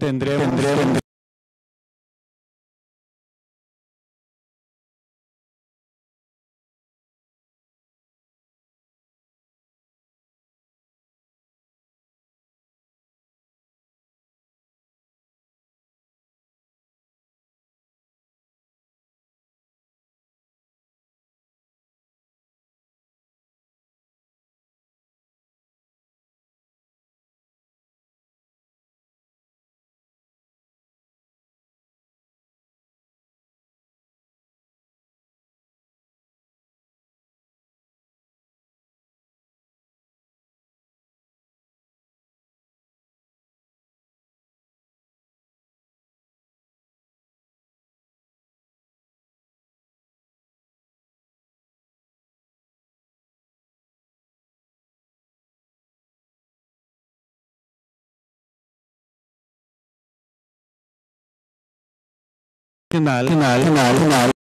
tendremos, tendremos nacional, nacional, nacional.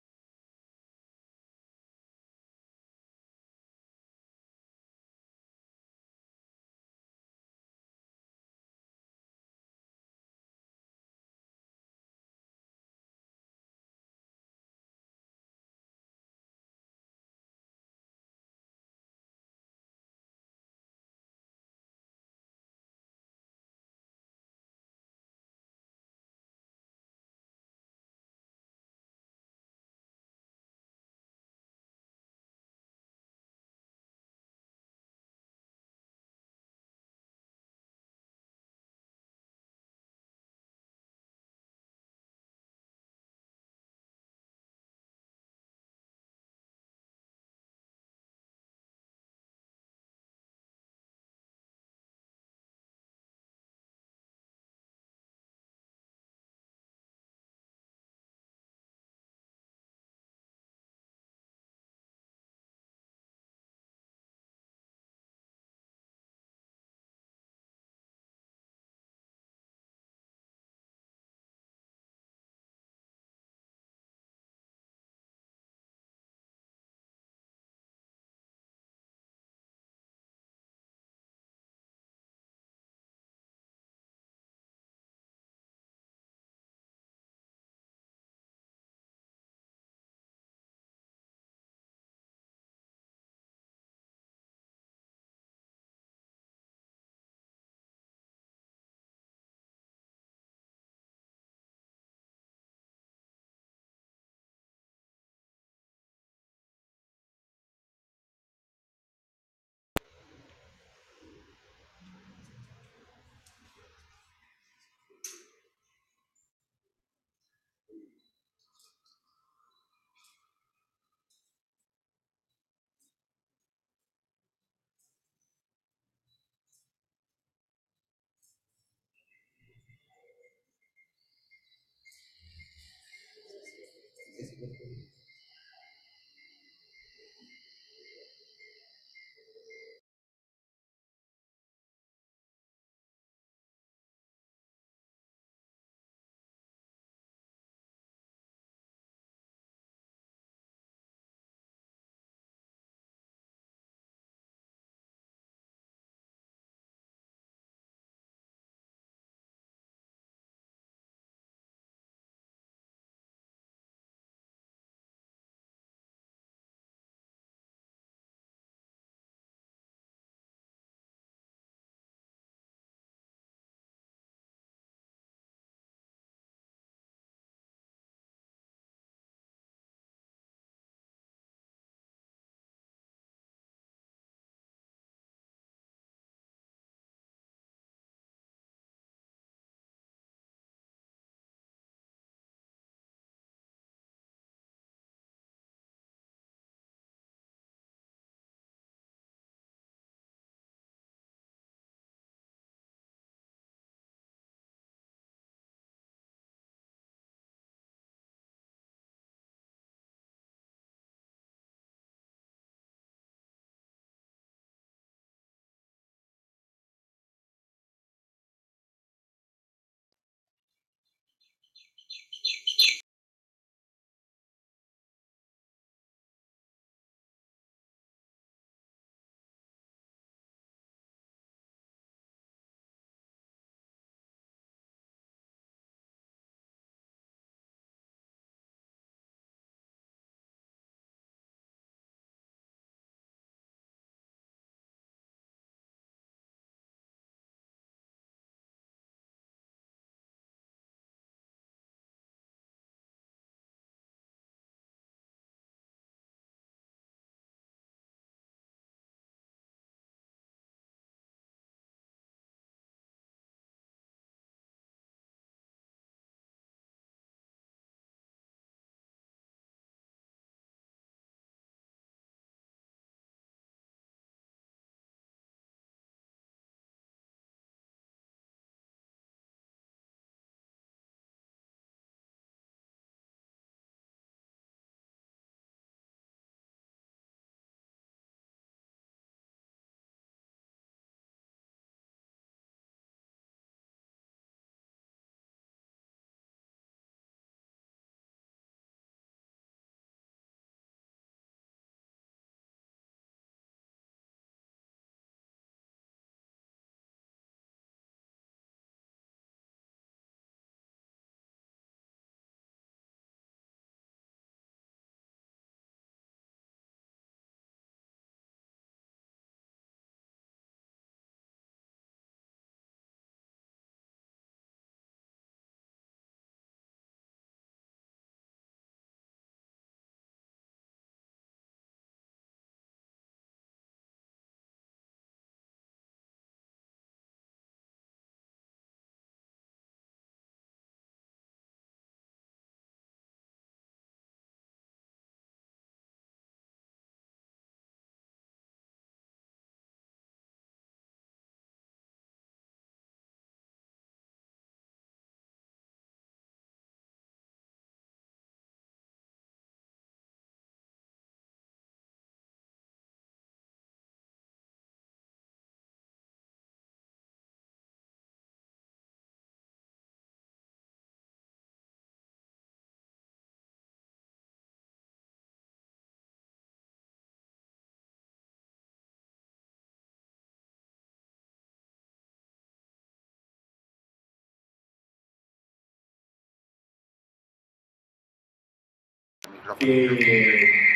Que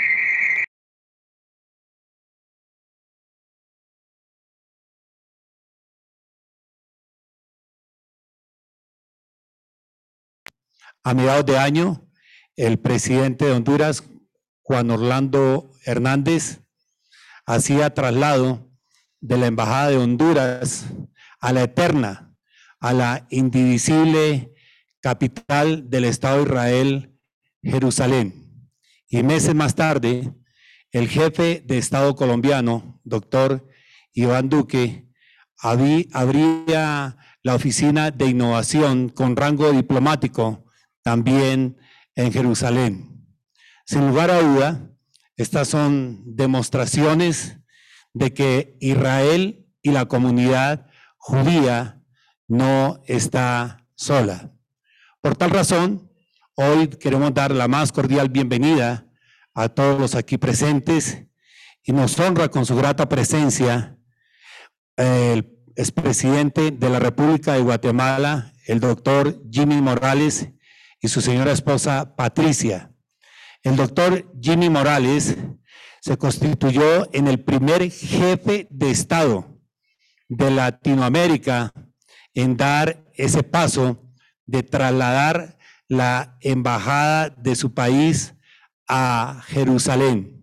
a mediados de año, el presidente de Honduras, Juan Orlando Hernández, hacía traslado de la Embajada de Honduras a la eterna, a la indivisible capital del Estado de Israel, Jerusalén. Y meses más tarde, el jefe de Estado colombiano, doctor Iván Duque, abría la oficina de innovación con rango diplomático también en Jerusalén. Sin lugar a duda, estas son demostraciones de que Israel y la comunidad judía no está sola. Por tal razón, hoy queremos dar la más cordial bienvenida a todos los aquí presentes y nos honra con su grata presencia el expresidente de la República de Guatemala, el doctor Jimmy Morales, y su señora esposa Patricia. El doctor Jimmy Morales se constituyó en el primer jefe de Estado de Latinoamérica en dar ese paso de trasladar la embajada de su país a Jerusalén.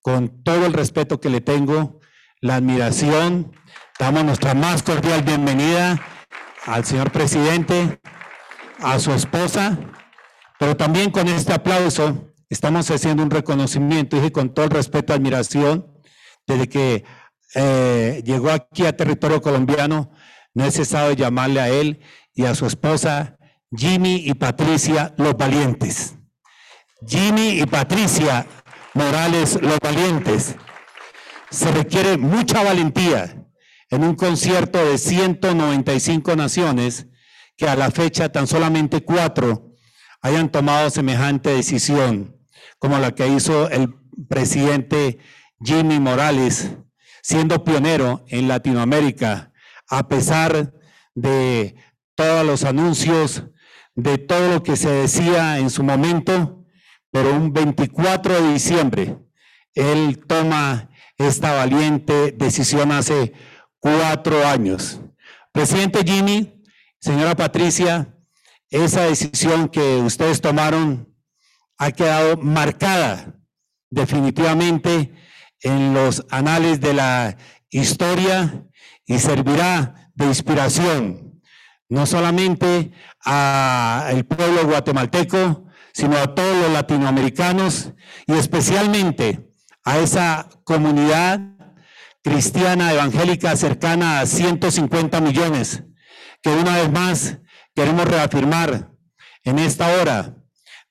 Con todo el respeto que le tengo, la admiración, damos nuestra más cordial bienvenida al señor presidente a su esposa, pero también con este aplauso estamos haciendo un reconocimiento, y con todo el respeto y admiración, desde que eh, llegó aquí a territorio colombiano, no he cesado de llamarle a él y a su esposa, Jimmy y Patricia, los valientes. Jimmy y Patricia Morales, los valientes. Se requiere mucha valentía en un concierto de 195 naciones que a la fecha tan solamente cuatro hayan tomado semejante decisión, como la que hizo el presidente Jimmy Morales, siendo pionero en Latinoamérica, a pesar de todos los anuncios, de todo lo que se decía en su momento, pero un 24 de diciembre, él toma esta valiente decisión hace cuatro años. Presidente Jimmy, Señora Patricia, esa decisión que ustedes tomaron ha quedado marcada definitivamente en los anales de la historia y servirá de inspiración no solamente al pueblo guatemalteco, sino a todos los latinoamericanos y especialmente a esa comunidad cristiana evangélica cercana a 150 millones que una vez más queremos reafirmar en esta hora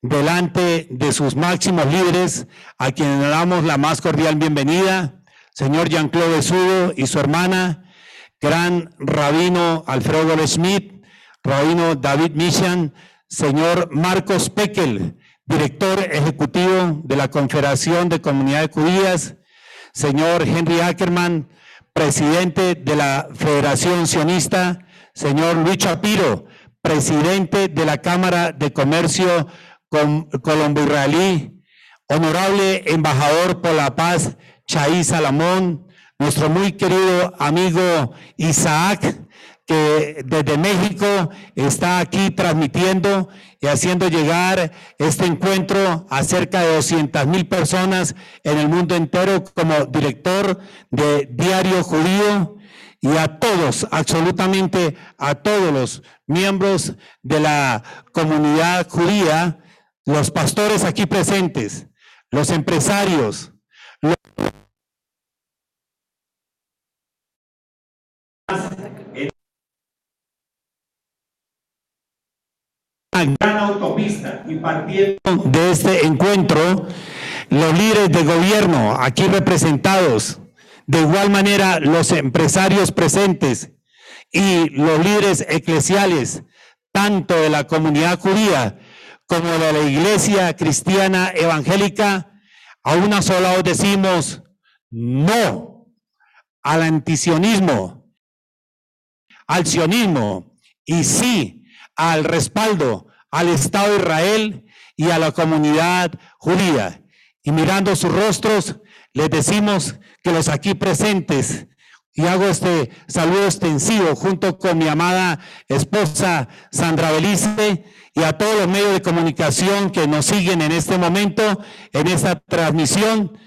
delante de sus máximos líderes, a quienes damos la más cordial bienvenida, señor Jean-Claude Sudo y su hermana, gran rabino Alfredo Schmidt, rabino David Mishan, señor Marcos Pekel, director ejecutivo de la Confederación de Comunidades Judías, señor Henry Ackerman, presidente de la Federación Sionista, señor Luis Chapiro, presidente de la Cámara de Comercio Colombo-Israelí, honorable embajador por la paz, Chay Salamón, nuestro muy querido amigo Isaac, que desde México está aquí transmitiendo y haciendo llegar este encuentro a cerca de 200 mil personas en el mundo entero como director de Diario Judío y a todos, absolutamente a todos los miembros de la comunidad judía, los pastores aquí presentes, los empresarios, los gran autopista y partiendo de este encuentro, los líderes de gobierno aquí representados, de igual manera, los empresarios presentes y los líderes eclesiales, tanto de la comunidad judía como de la iglesia cristiana evangélica, a una sola voz decimos no al antisionismo, al sionismo y sí al respaldo al Estado de Israel y a la comunidad judía. Y mirando sus rostros, les decimos que los aquí presentes, y hago este saludo extensivo junto con mi amada esposa Sandra Belice y a todos los medios de comunicación que nos siguen en este momento, en esta transmisión,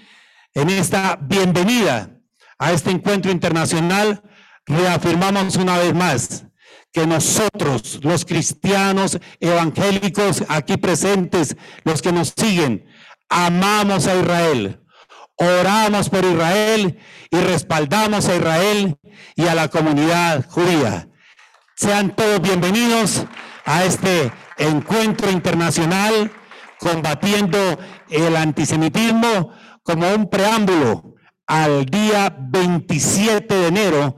en esta bienvenida a este encuentro internacional, reafirmamos una vez más que nosotros, los cristianos evangélicos aquí presentes, los que nos siguen, amamos a Israel, oramos por Israel y respaldamos a Israel y a la comunidad judía. Sean todos bienvenidos a este encuentro internacional combatiendo el antisemitismo como un preámbulo al día 27 de enero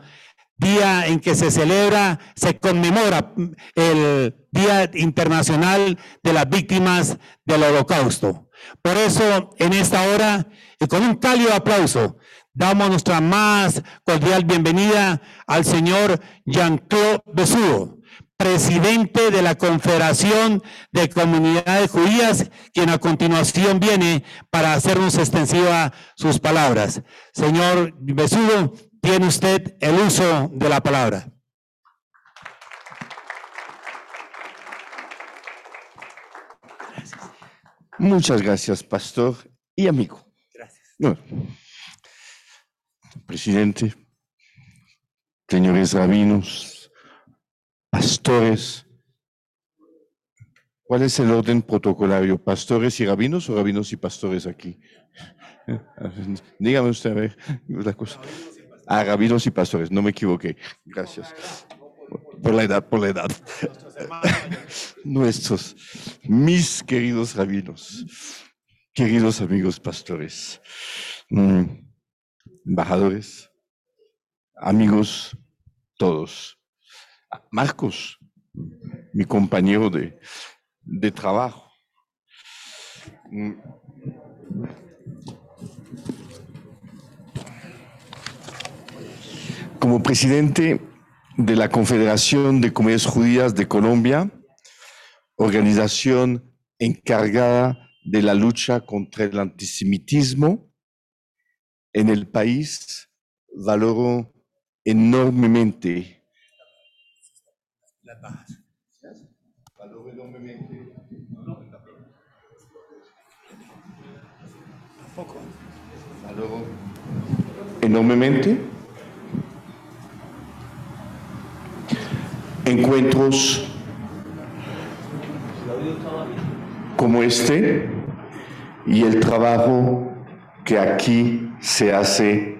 día en que se celebra, se conmemora el Día Internacional de las Víctimas del Holocausto. Por eso, en esta hora, y con un cálido aplauso, damos nuestra más cordial bienvenida al señor Jean-Claude Besudo, presidente de la Confederación de Comunidades Judías, quien a continuación viene para hacernos extensiva sus palabras. Señor Besudo, tiene usted el uso de la palabra. Muchas gracias, pastor y amigo. Gracias. presidente, señores rabinos, pastores, ¿cuál es el orden protocolario? ¿Pastores y rabinos o rabinos y pastores aquí? Dígame usted a ver la cosa. Ah, rabinos y pastores, no me equivoqué. Gracias. Por la edad, por la edad. Nuestros, mis queridos rabinos, queridos amigos pastores, mm, embajadores, amigos todos. Marcos, mi compañero de, de trabajo. Como presidente de la Confederación de Comunidades Judías de Colombia, organización encargada de la lucha contra el antisemitismo en el país, valoro enormemente valoro enormemente valoro enormemente encuentros como este y el trabajo que aquí se hace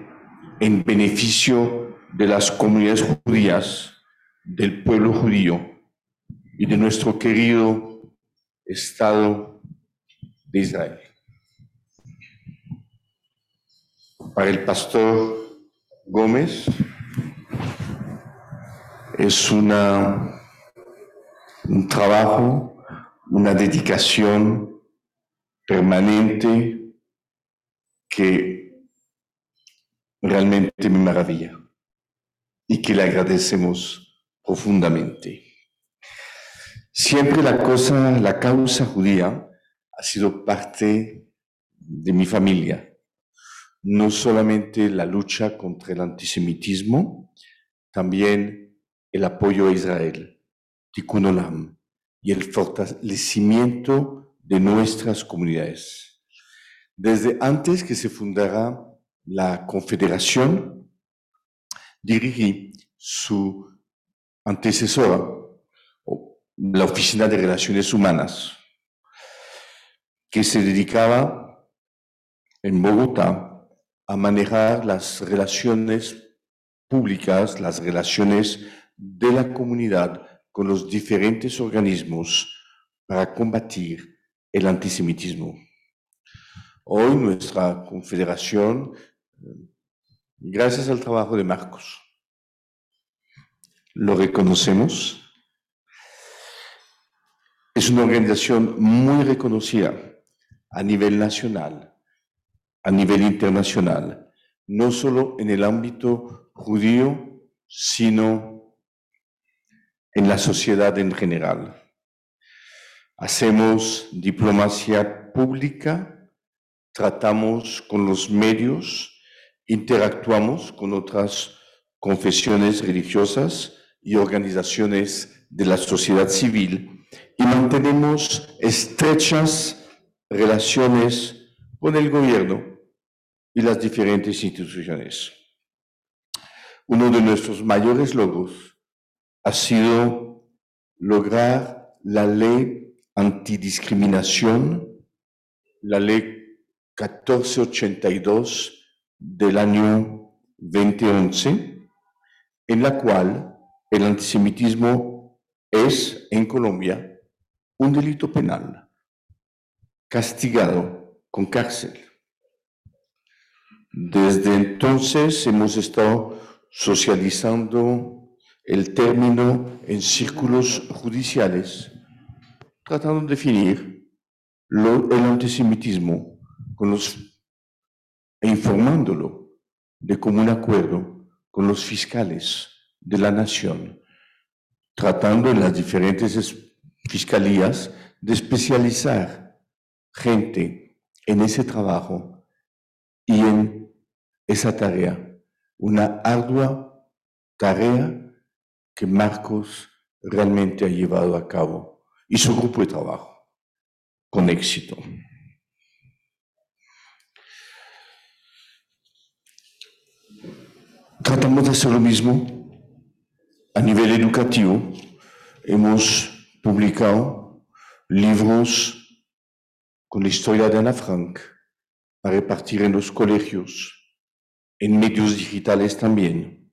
en beneficio de las comunidades judías, del pueblo judío y de nuestro querido Estado de Israel. Para el pastor Gómez, es una, un trabajo, una dedicación permanente que realmente me maravilla y que le agradecemos profundamente. Siempre la cosa, la causa judía ha sido parte de mi familia. No solamente la lucha contra el antisemitismo, también el apoyo a Israel, Tikkun Olam, y el fortalecimiento de nuestras comunidades. Desde antes que se fundara la Confederación, dirigí su antecesora, la Oficina de Relaciones Humanas, que se dedicaba en Bogotá a manejar las relaciones públicas, las relaciones de la comunidad con los diferentes organismos para combatir el antisemitismo. Hoy nuestra confederación, gracias al trabajo de Marcos, lo reconocemos, es una organización muy reconocida a nivel nacional, a nivel internacional, no solo en el ámbito judío, sino en la sociedad en general. Hacemos diplomacia pública, tratamos con los medios, interactuamos con otras confesiones religiosas y organizaciones de la sociedad civil y mantenemos estrechas relaciones con el gobierno y las diferentes instituciones. Uno de nuestros mayores logros ha sido lograr la ley antidiscriminación, la ley 1482 del año 2011, en la cual el antisemitismo es en Colombia un delito penal castigado con cárcel. Desde entonces hemos estado socializando el término en círculos judiciales, tratando de definir el antisemitismo e informándolo de común acuerdo con los fiscales de la nación, tratando en las diferentes fiscalías de especializar gente en ese trabajo y en esa tarea, una ardua tarea que Marcos realmente ha llevado a cabo y su grupo de trabajo con éxito. Tratamos de hacer lo mismo a nivel educativo. Hemos publicado libros con la historia de Ana Frank para repartir en los colegios, en medios digitales también.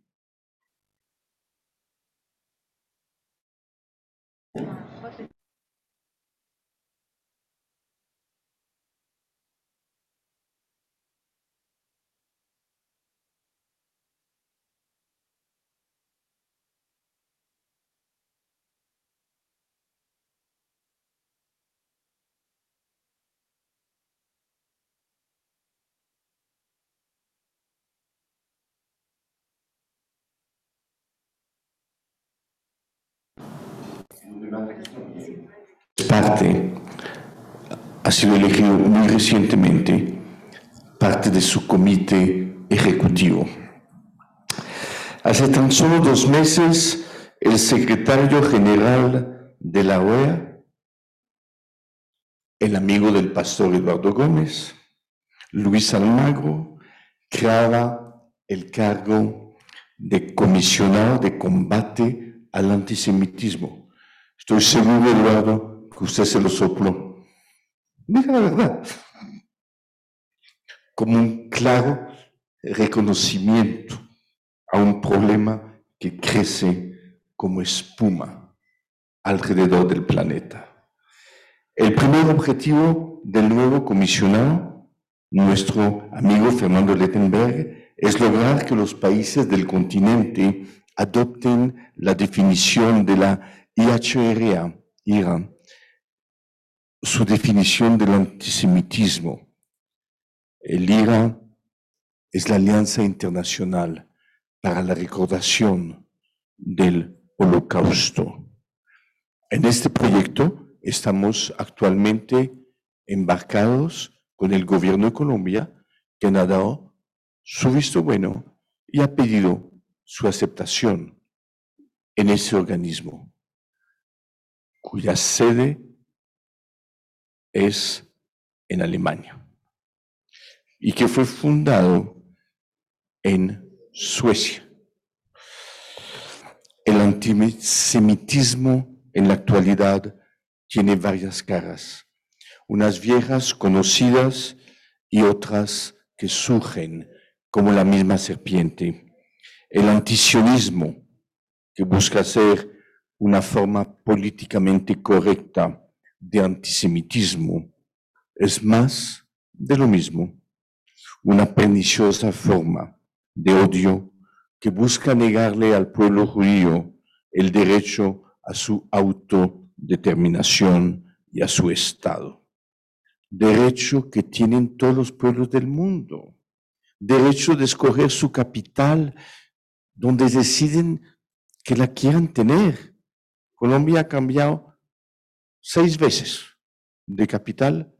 Parte ha sido elegido muy recientemente parte de su comité ejecutivo. Hace tan solo dos meses, el secretario general de la OEA, el amigo del pastor Eduardo Gómez, Luis Almagro, creaba el cargo de comisionado de combate al antisemitismo. Estoy seguro, Eduardo, usted se lo sopló. Mira la verdad. Como un claro reconocimiento a un problema que crece como espuma alrededor del planeta. El primer objetivo del nuevo comisionado, nuestro amigo Fernando Lettenberg, es lograr que los países del continente adopten la definición de la IHRA, Irán, su definición del antisemitismo. El IRA es la Alianza Internacional para la Recordación del Holocausto. En este proyecto estamos actualmente embarcados con el gobierno de Colombia, que ha dado su visto bueno y ha pedido su aceptación en ese organismo, cuya sede es en Alemania y que fue fundado en Suecia. El antisemitismo en la actualidad tiene varias caras, unas viejas conocidas y otras que surgen como la misma serpiente. El antisionismo, que busca ser una forma políticamente correcta de antisemitismo es más de lo mismo, una perniciosa forma de odio que busca negarle al pueblo judío el derecho a su autodeterminación y a su Estado. Derecho que tienen todos los pueblos del mundo. Derecho de escoger su capital donde deciden que la quieran tener. Colombia ha cambiado seis veces de capital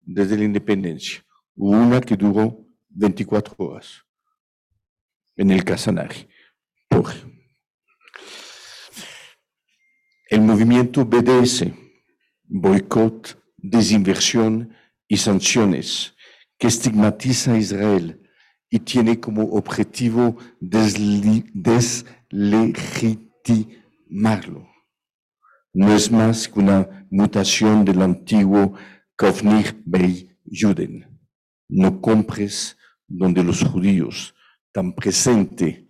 desde la independencia. Una que duró 24 horas en el Casanare. El movimiento BDS, boicot, desinversión y sanciones, que estigmatiza a Israel y tiene como objetivo deslegitimarlo. No es más que una mutación del antiguo Kovnir Bey Juden. No compres donde los judíos tan presente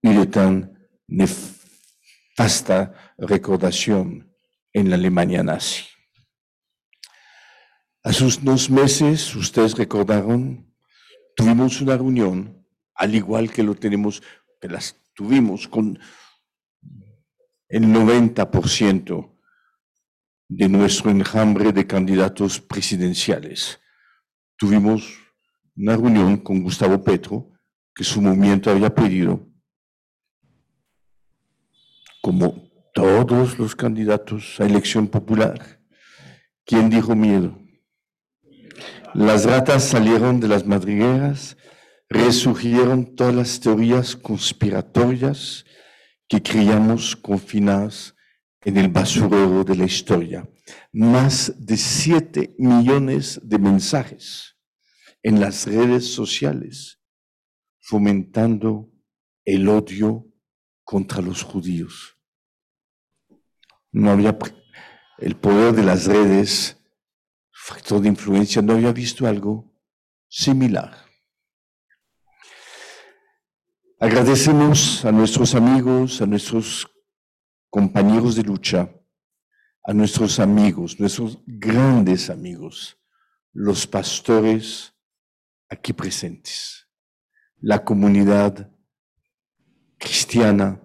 y de tan nefasta recordación en la Alemania nazi. Hace unos meses, ustedes recordaron, tuvimos una reunión, al igual que lo tenemos, que las tuvimos con el 90% de nuestro enjambre de candidatos presidenciales. Tuvimos una reunión con Gustavo Petro, que su movimiento había pedido, como todos los candidatos a elección popular. ¿Quién dijo miedo? Las ratas salieron de las madrigueras, resurgieron todas las teorías conspiratorias que creíamos confinadas en el basurero de la historia. Más de siete millones de mensajes en las redes sociales fomentando el odio contra los judíos. No había el poder de las redes, factor de influencia, no había visto algo similar. Agradecemos a nuestros amigos, a nuestros compañeros de lucha, a nuestros amigos, nuestros grandes amigos, los pastores aquí presentes, la comunidad cristiana,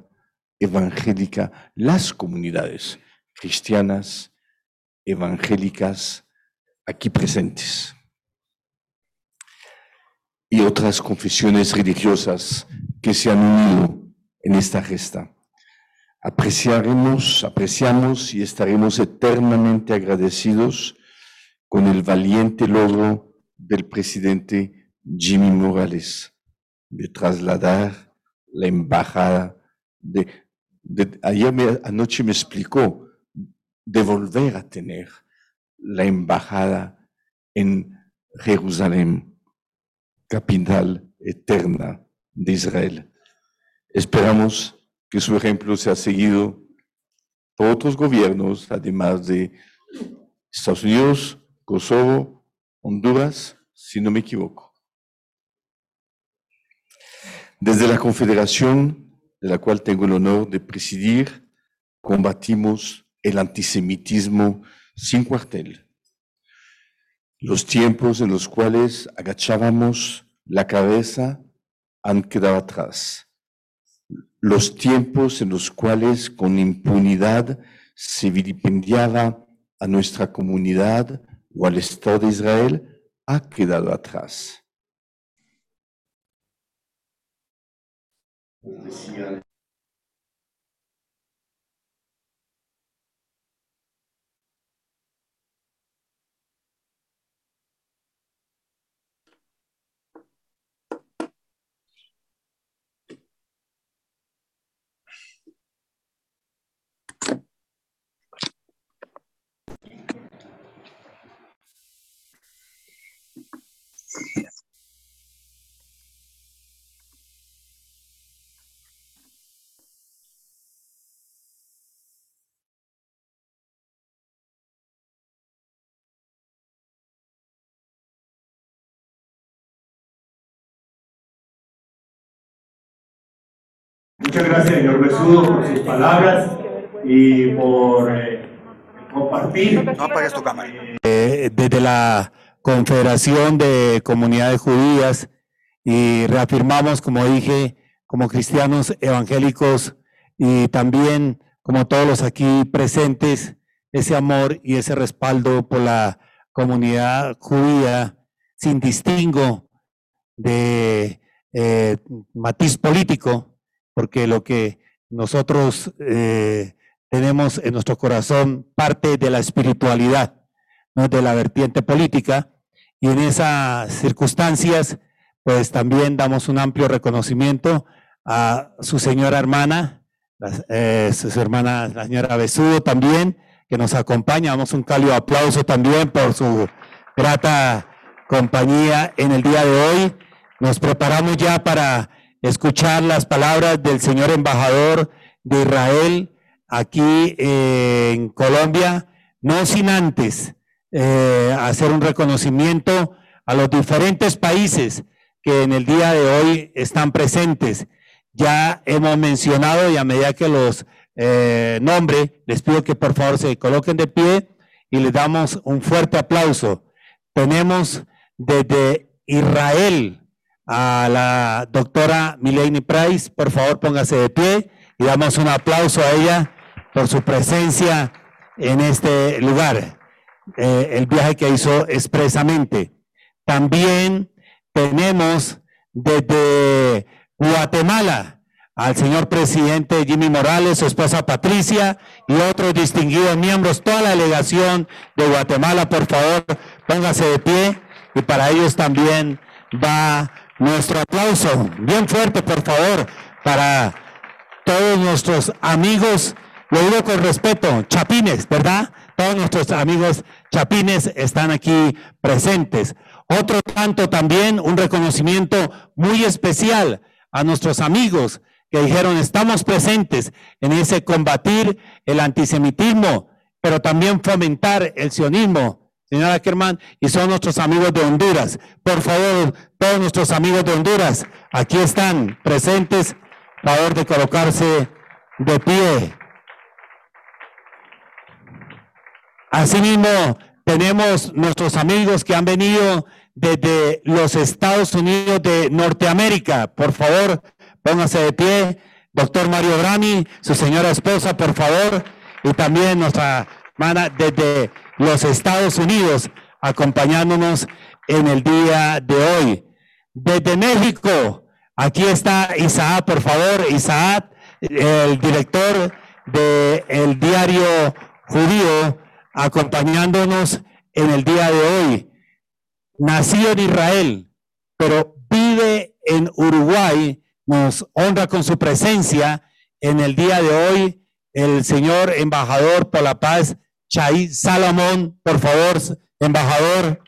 evangélica, las comunidades cristianas, evangélicas aquí presentes y otras confesiones religiosas que se han unido en esta gesta. Apreciaremos, apreciamos y estaremos eternamente agradecidos con el valiente logro del presidente Jimmy Morales de trasladar la embajada de, ayer anoche me explicó de volver a tener la embajada en Jerusalén, capital eterna de Israel. Esperamos que su ejemplo sea seguido por otros gobiernos, además de Estados Unidos, Kosovo, Honduras, si no me equivoco. Desde la Confederación, de la cual tengo el honor de presidir, combatimos el antisemitismo sin cuartel. Los tiempos en los cuales agachábamos la cabeza han quedado atrás los tiempos en los cuales con impunidad se vilipendiaba a nuestra comunidad o al Estado de Israel ha quedado atrás. Muchas gracias, señor Besudo, por sus palabras y por eh, compartir. No apagues tu cámara. Eh, desde la Confederación de Comunidades Judías y reafirmamos, como dije, como cristianos evangélicos y también como todos los aquí presentes, ese amor y ese respaldo por la comunidad judía sin distingo de eh, matiz político porque lo que nosotros eh, tenemos en nuestro corazón parte de la espiritualidad, no de la vertiente política, y en esas circunstancias, pues también damos un amplio reconocimiento a su señora hermana, eh, su hermana, la señora Besudo también, que nos acompaña. Damos un cálido aplauso también por su grata compañía en el día de hoy. Nos preparamos ya para escuchar las palabras del señor embajador de Israel aquí en Colombia, no sin antes eh, hacer un reconocimiento a los diferentes países que en el día de hoy están presentes. Ya hemos mencionado y a medida que los eh, nombre, les pido que por favor se coloquen de pie y les damos un fuerte aplauso. Tenemos desde Israel a la doctora Mileni Price, por favor póngase de pie y damos un aplauso a ella por su presencia en este lugar. Eh, el viaje que hizo expresamente. También tenemos desde Guatemala al señor presidente Jimmy Morales, su esposa Patricia y otros distinguidos miembros, toda la delegación de Guatemala, por favor, póngase de pie y para ellos también va nuestro aplauso, bien fuerte, por favor, para todos nuestros amigos, lo digo con respeto, chapines, ¿verdad? Todos nuestros amigos chapines están aquí presentes. Otro tanto también, un reconocimiento muy especial a nuestros amigos que dijeron, estamos presentes en ese combatir el antisemitismo, pero también fomentar el sionismo. Señora Ackerman, y son nuestros amigos de Honduras. Por favor, todos nuestros amigos de Honduras, aquí están presentes, favor de colocarse de pie. Asimismo, tenemos nuestros amigos que han venido desde los Estados Unidos de Norteamérica. Por favor, póngase de pie. Doctor Mario Brami, su señora esposa, por favor. Y también nuestra hermana desde los Estados Unidos, acompañándonos en el día de hoy. Desde México, aquí está Isaac, por favor. Isaac, el director del el diario judío acompañándonos en el día de hoy. Nació en Israel, pero vive en Uruguay. Nos honra con su presencia en el día de hoy el señor embajador por la paz, Chay Salomón. Por favor, embajador,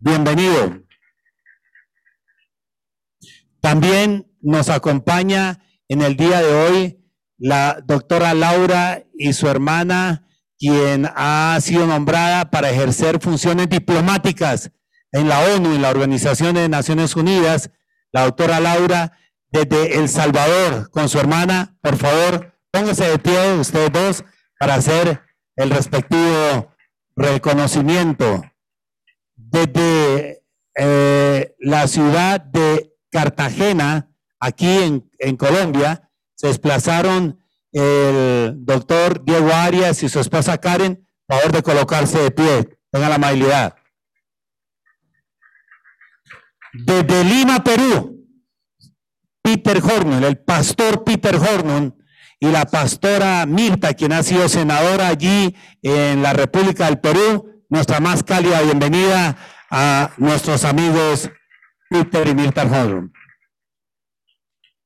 bienvenido. También nos acompaña en el día de hoy la doctora Laura y su hermana quien ha sido nombrada para ejercer funciones diplomáticas en la ONU, en la Organización de Naciones Unidas, la doctora Laura, desde El Salvador, con su hermana. Por favor, pónganse de pie ustedes dos para hacer el respectivo reconocimiento. Desde eh, la ciudad de Cartagena, aquí en, Colombia, se desplazaron el doctor Diego Arias y su esposa Karen, favor de colocarse de pie. Tenga la amabilidad. Desde Lima, Perú, Peter Hornon, el pastor Peter Hornon y la pastora Mirta, quien ha sido senadora allí en la República del Perú, nuestra más cálida bienvenida a nuestros amigos Peter y Mirta Hornon.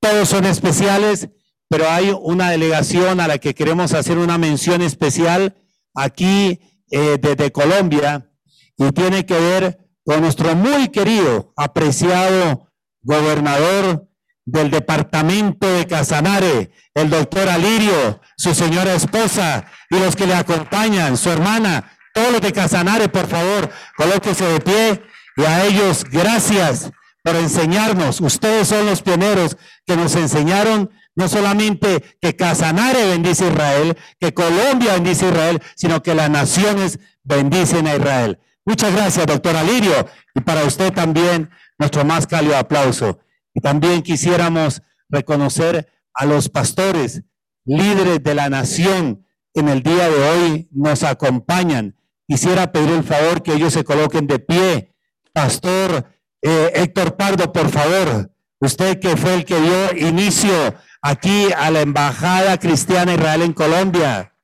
Todos son especiales pero hay una delegación a la que queremos hacer una mención especial aquí eh, desde Colombia y tiene que ver con nuestro muy querido, apreciado gobernador del departamento de Casanare, el doctor Alirio, su señora esposa y los que le acompañan, su hermana, todos los de Casanare, por favor, colóquese de pie y a ellos gracias por enseñarnos. Ustedes son los pioneros que nos enseñaron no solamente que Casanare bendice a Israel, que Colombia bendice a Israel, sino que las naciones bendicen a Israel. Muchas gracias, doctor Alirio. Y para usted también nuestro más cálido aplauso. Y también quisiéramos reconocer a los pastores, líderes de la nación, en el día de hoy nos acompañan. Quisiera pedir el favor que ellos se coloquen de pie. Pastor eh, Héctor Pardo, por favor, usted que fue el que dio inicio aquí a la Embajada Cristiana Israel en Colombia.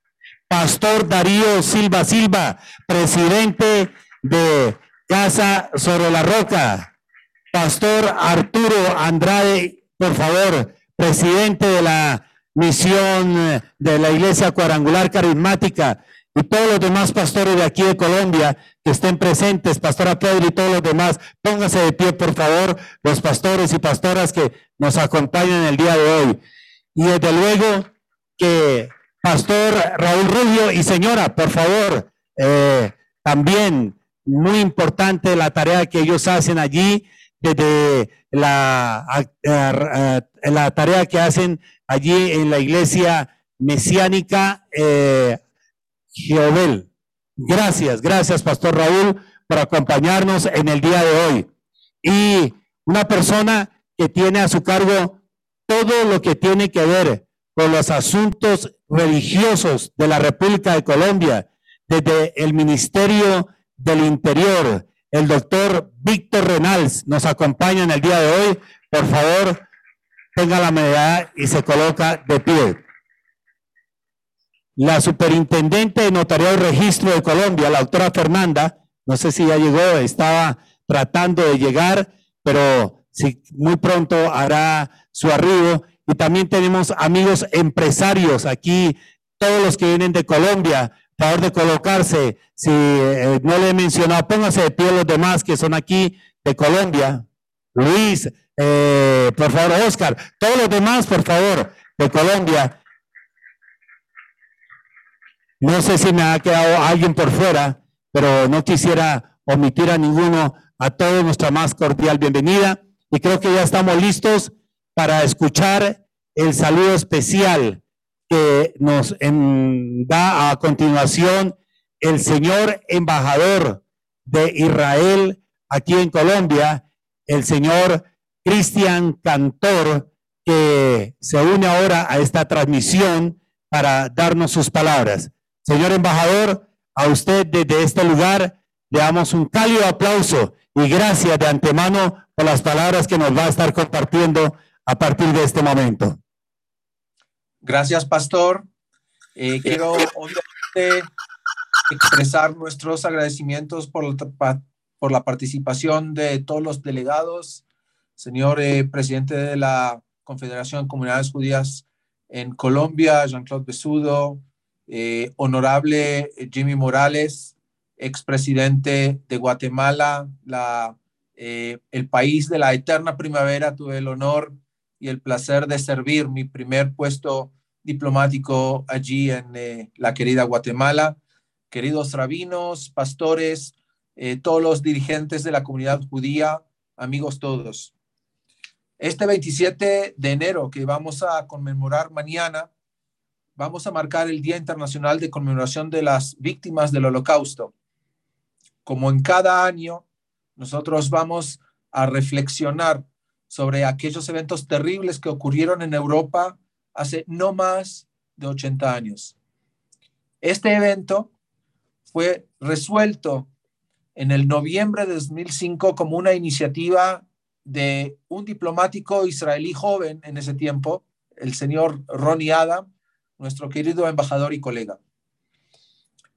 Pastor Darío Silva Silva, presidente de Casa sobre la Roca. Pastor Arturo Andrade, por favor, presidente de la misión de la Iglesia Cuadrangular Carismática y todos los demás pastores de aquí de Colombia que estén presentes, Pastora Pedro y todos los demás, pónganse de pie, por favor, los pastores y pastoras que nos acompañan el día de hoy. Y desde luego que Pastor Raúl Rubio y señora, por favor, eh, también muy importante la tarea que ellos hacen allí, desde la, la tarea que hacen allí en la iglesia mesiánica eh, Gracias, gracias, Pastor Raúl, por acompañarnos en el día de hoy. Y una persona que tiene a su cargo todo lo que tiene que ver con los asuntos religiosos de la República de Colombia, desde el Ministerio del Interior, el doctor Víctor Renals nos acompaña en el día de hoy. Por favor, tenga la medalla y se coloca de pie. La superintendente de Notariado y Registro de Colombia, la doctora Fernanda, no sé si ya llegó, estaba tratando de llegar, pero muy pronto hará su arribo. Y también tenemos amigos empresarios aquí, todos los que vienen de Colombia, favor de colocarse. Si eh, no le he mencionado, póngase de pie los demás que son aquí de Colombia. Luis, eh, por favor, Oscar, todos los demás, por favor, de Colombia. No sé si me ha quedado alguien por fuera, pero no quisiera omitir a ninguno. A todos nuestra más cordial bienvenida. Y creo que ya estamos listos para escuchar el saludo especial que nos da a continuación el señor embajador de Israel aquí en Colombia, el señor Cristian Cantor, que se une ahora a esta transmisión para darnos sus palabras. Señor embajador, a usted desde este lugar le damos un cálido aplauso y gracias de antemano por las palabras que nos va a estar compartiendo a partir de este momento. Gracias, pastor. Eh, quiero obviamente expresar nuestros agradecimientos por la, por la participación de todos los delegados, señor eh, presidente de la Confederación de Comunidades Judías en Colombia, Jean-Claude Besudo, eh, honorable Jimmy Morales, expresidente de Guatemala, la, el país de la eterna primavera, tuve el honor y el placer de servir mi primer puesto diplomático allí en eh, la querida Guatemala. Queridos rabinos, pastores, eh, todos los dirigentes de la comunidad judía, amigos todos. Este 27 de enero que vamos a conmemorar mañana, vamos a marcar el Día Internacional de Conmemoración de las Víctimas del Holocausto. Como en cada año, nosotros vamos a reflexionar sobre aquellos eventos terribles que ocurrieron en Europa hace no más de 80 años. Este evento fue resuelto en el noviembre de 2005 como una iniciativa de un diplomático israelí joven en ese tiempo, el señor Ronnie Adam, nuestro querido embajador y colega.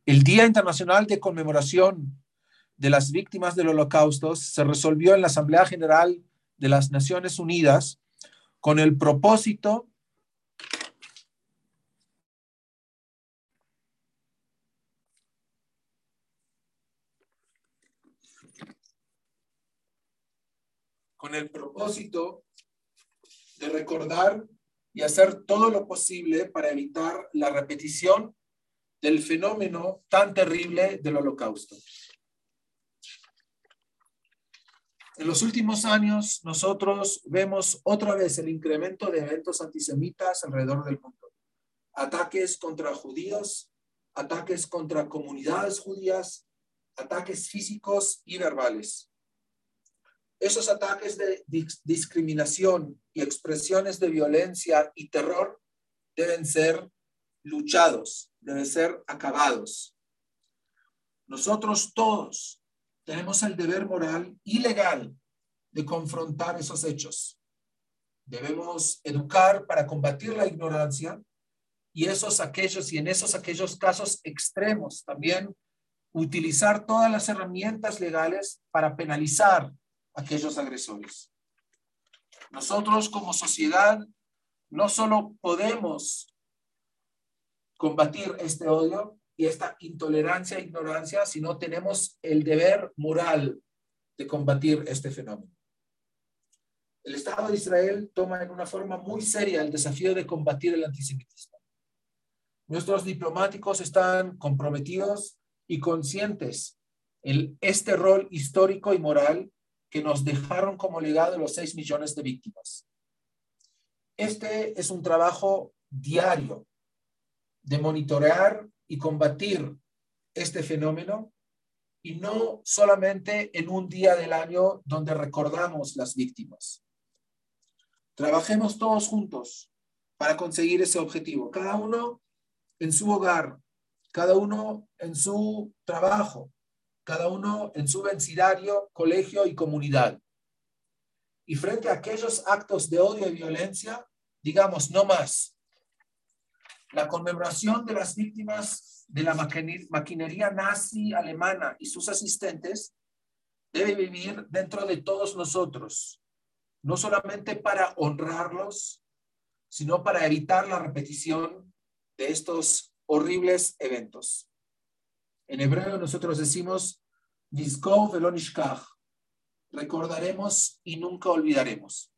El Día Internacional de Conmemoración de las Víctimas del Holocausto se resolvió en la Asamblea General de las Naciones Unidas con el propósito con el propósito de recordar y hacer todo lo posible para evitar la repetición del fenómeno tan terrible del holocausto. En los últimos años, nosotros vemos otra vez el incremento de eventos antisemitas alrededor del mundo. Ataques contra judíos, ataques contra comunidades judías, ataques físicos y verbales. Esos ataques de discriminación y expresiones de violencia y terror deben ser luchados, deben ser acabados. Nosotros todos tenemos el deber moral y legal de confrontar esos hechos. debemos educar para combatir la ignorancia y esos aquellos y en esos aquellos casos extremos también utilizar todas las herramientas legales para penalizar a aquellos agresores. Nosotros como sociedad no solo podemos combatir este odio y esta intolerancia e ignorancia, sino tenemos el deber moral de combatir este fenómeno. El Estado de Israel toma en una forma muy seria el desafío de combatir el antisemitismo. Nuestros diplomáticos están comprometidos y conscientes en este rol histórico y moral que nos dejaron como legado los 6 millones de víctimas. Este es un trabajo diario de monitorear y combatir este fenómeno y no solamente en un día del año donde recordamos las víctimas. Trabajemos todos juntos para conseguir ese objetivo, cada uno en su hogar, cada uno en su trabajo, cada uno en su vencidario, colegio y comunidad. Y frente a aquellos actos de odio y violencia, digamos, no más. La conmemoración de las víctimas de la maquinería nazi alemana y sus asistentes debe vivir dentro de todos nosotros, no solamente para honrarlos, sino para evitar la repetición de estos horribles eventos. En hebreo nosotros decimos, recordaremos y nunca olvidaremos.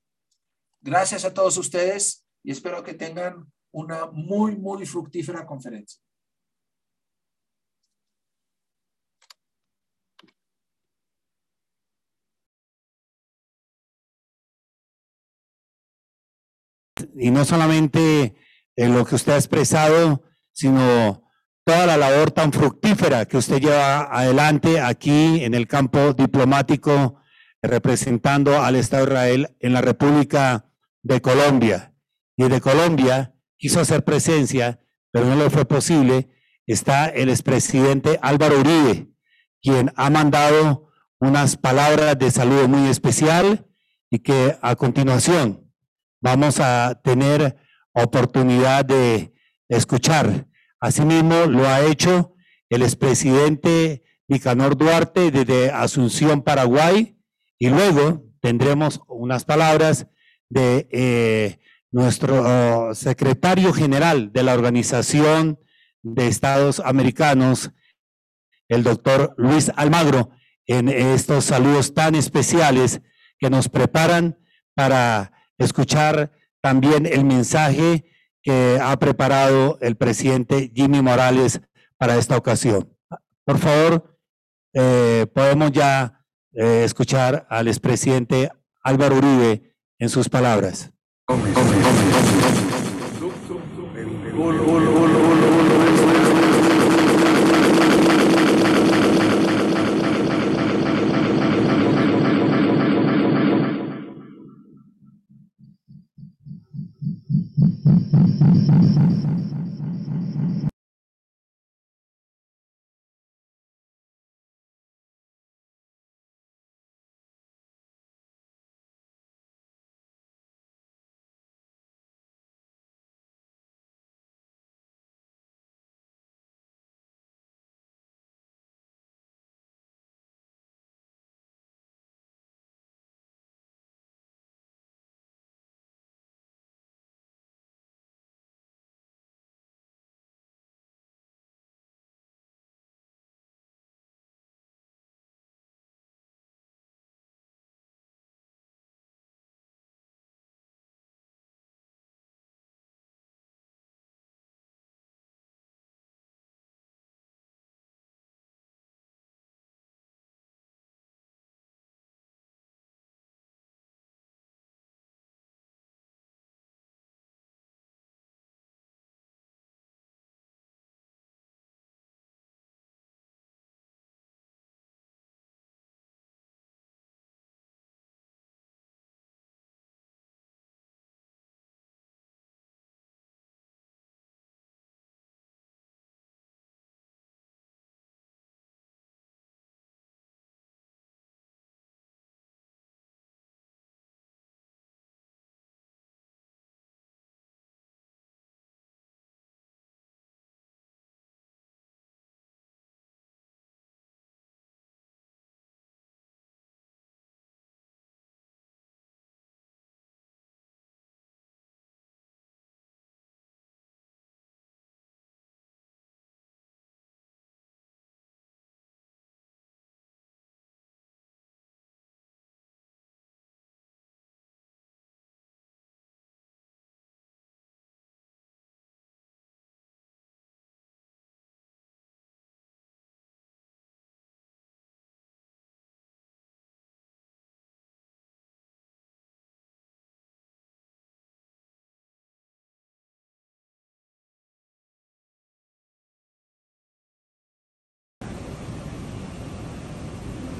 Gracias a todos ustedes y espero que tengan una muy, muy fructífera conferencia. Y no solamente en lo que usted ha expresado, sino toda la labor tan fructífera que usted lleva adelante aquí en el campo diplomático representando al Estado de Israel en la República de Colombia. Y de Colombia quiso hacer presencia, pero no le fue posible, está el expresidente Álvaro Uribe, quien ha mandado unas palabras de saludo muy especial y que a continuación vamos a tener oportunidad de escuchar. Asimismo, lo ha hecho el expresidente Nicanor Duarte desde Asunción, Paraguay, y luego tendremos unas palabras de eh, nuestro oh, secretario general de la Organización de Estados Americanos, el doctor Luis Almagro, en estos saludos tan especiales que nos preparan para escuchar también el mensaje que ha preparado el presidente Jimmy Morales para esta ocasión. Por favor, eh, podemos ya eh, escuchar al expresidente Álvaro Uribe en sus palabras. Zombies. Zombies. Zombies. Zombies. Zombies. Zombies. Zombies.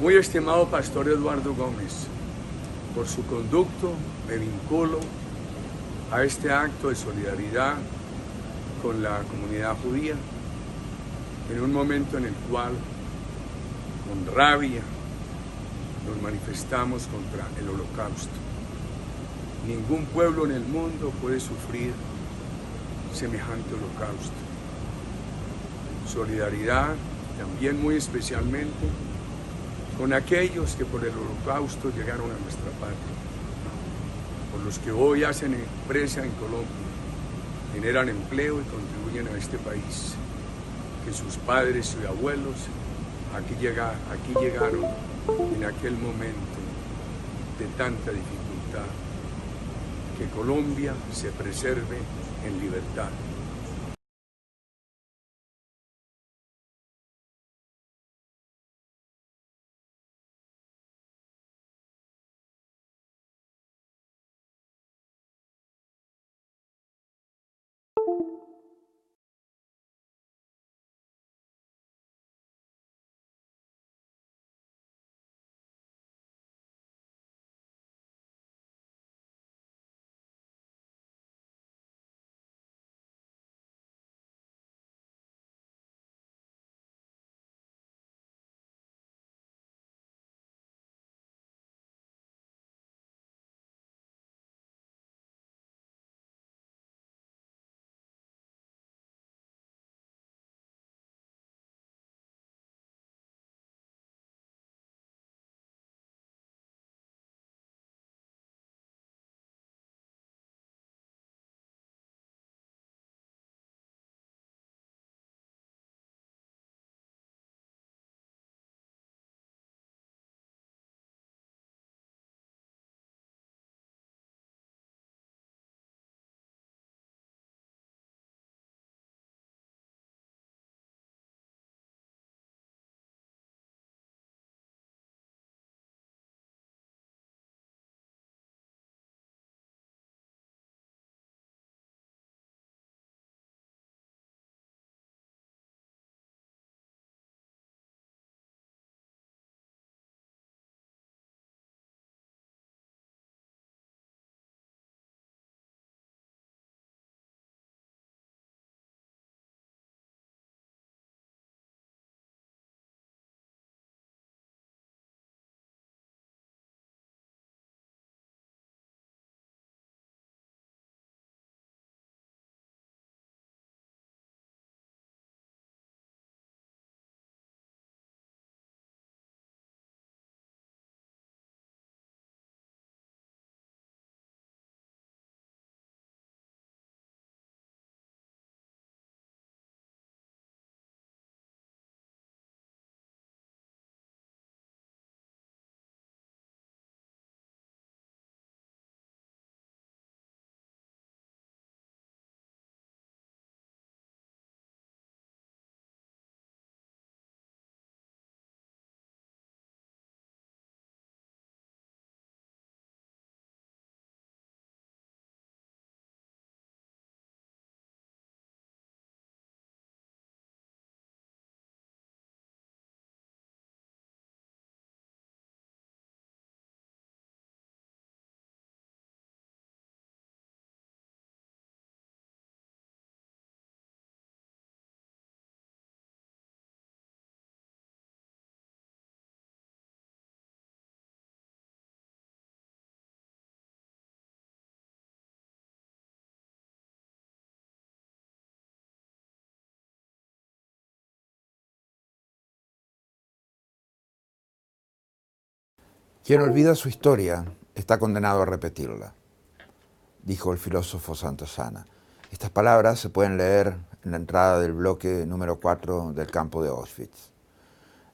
Muy estimado Pastor Eduardo Gómez, por su conducto me vinculo a este acto de solidaridad con la comunidad judía en un momento en el cual con rabia nos manifestamos contra el holocausto. Ningún pueblo en el mundo puede sufrir semejante holocausto. Solidaridad también muy especialmente con aquellos que por el holocausto llegaron a nuestra patria, por los que hoy hacen empresa en Colombia, generan empleo y contribuyen a este país, que sus padres y abuelos aquí, aquí llegaron en aquel momento de tanta dificultad, que Colombia se preserve en libertad. Quien olvida su historia está condenado a repetirla, dijo el filósofo Santosana. Estas palabras se pueden leer en la entrada del bloque número 4 del campo de Auschwitz.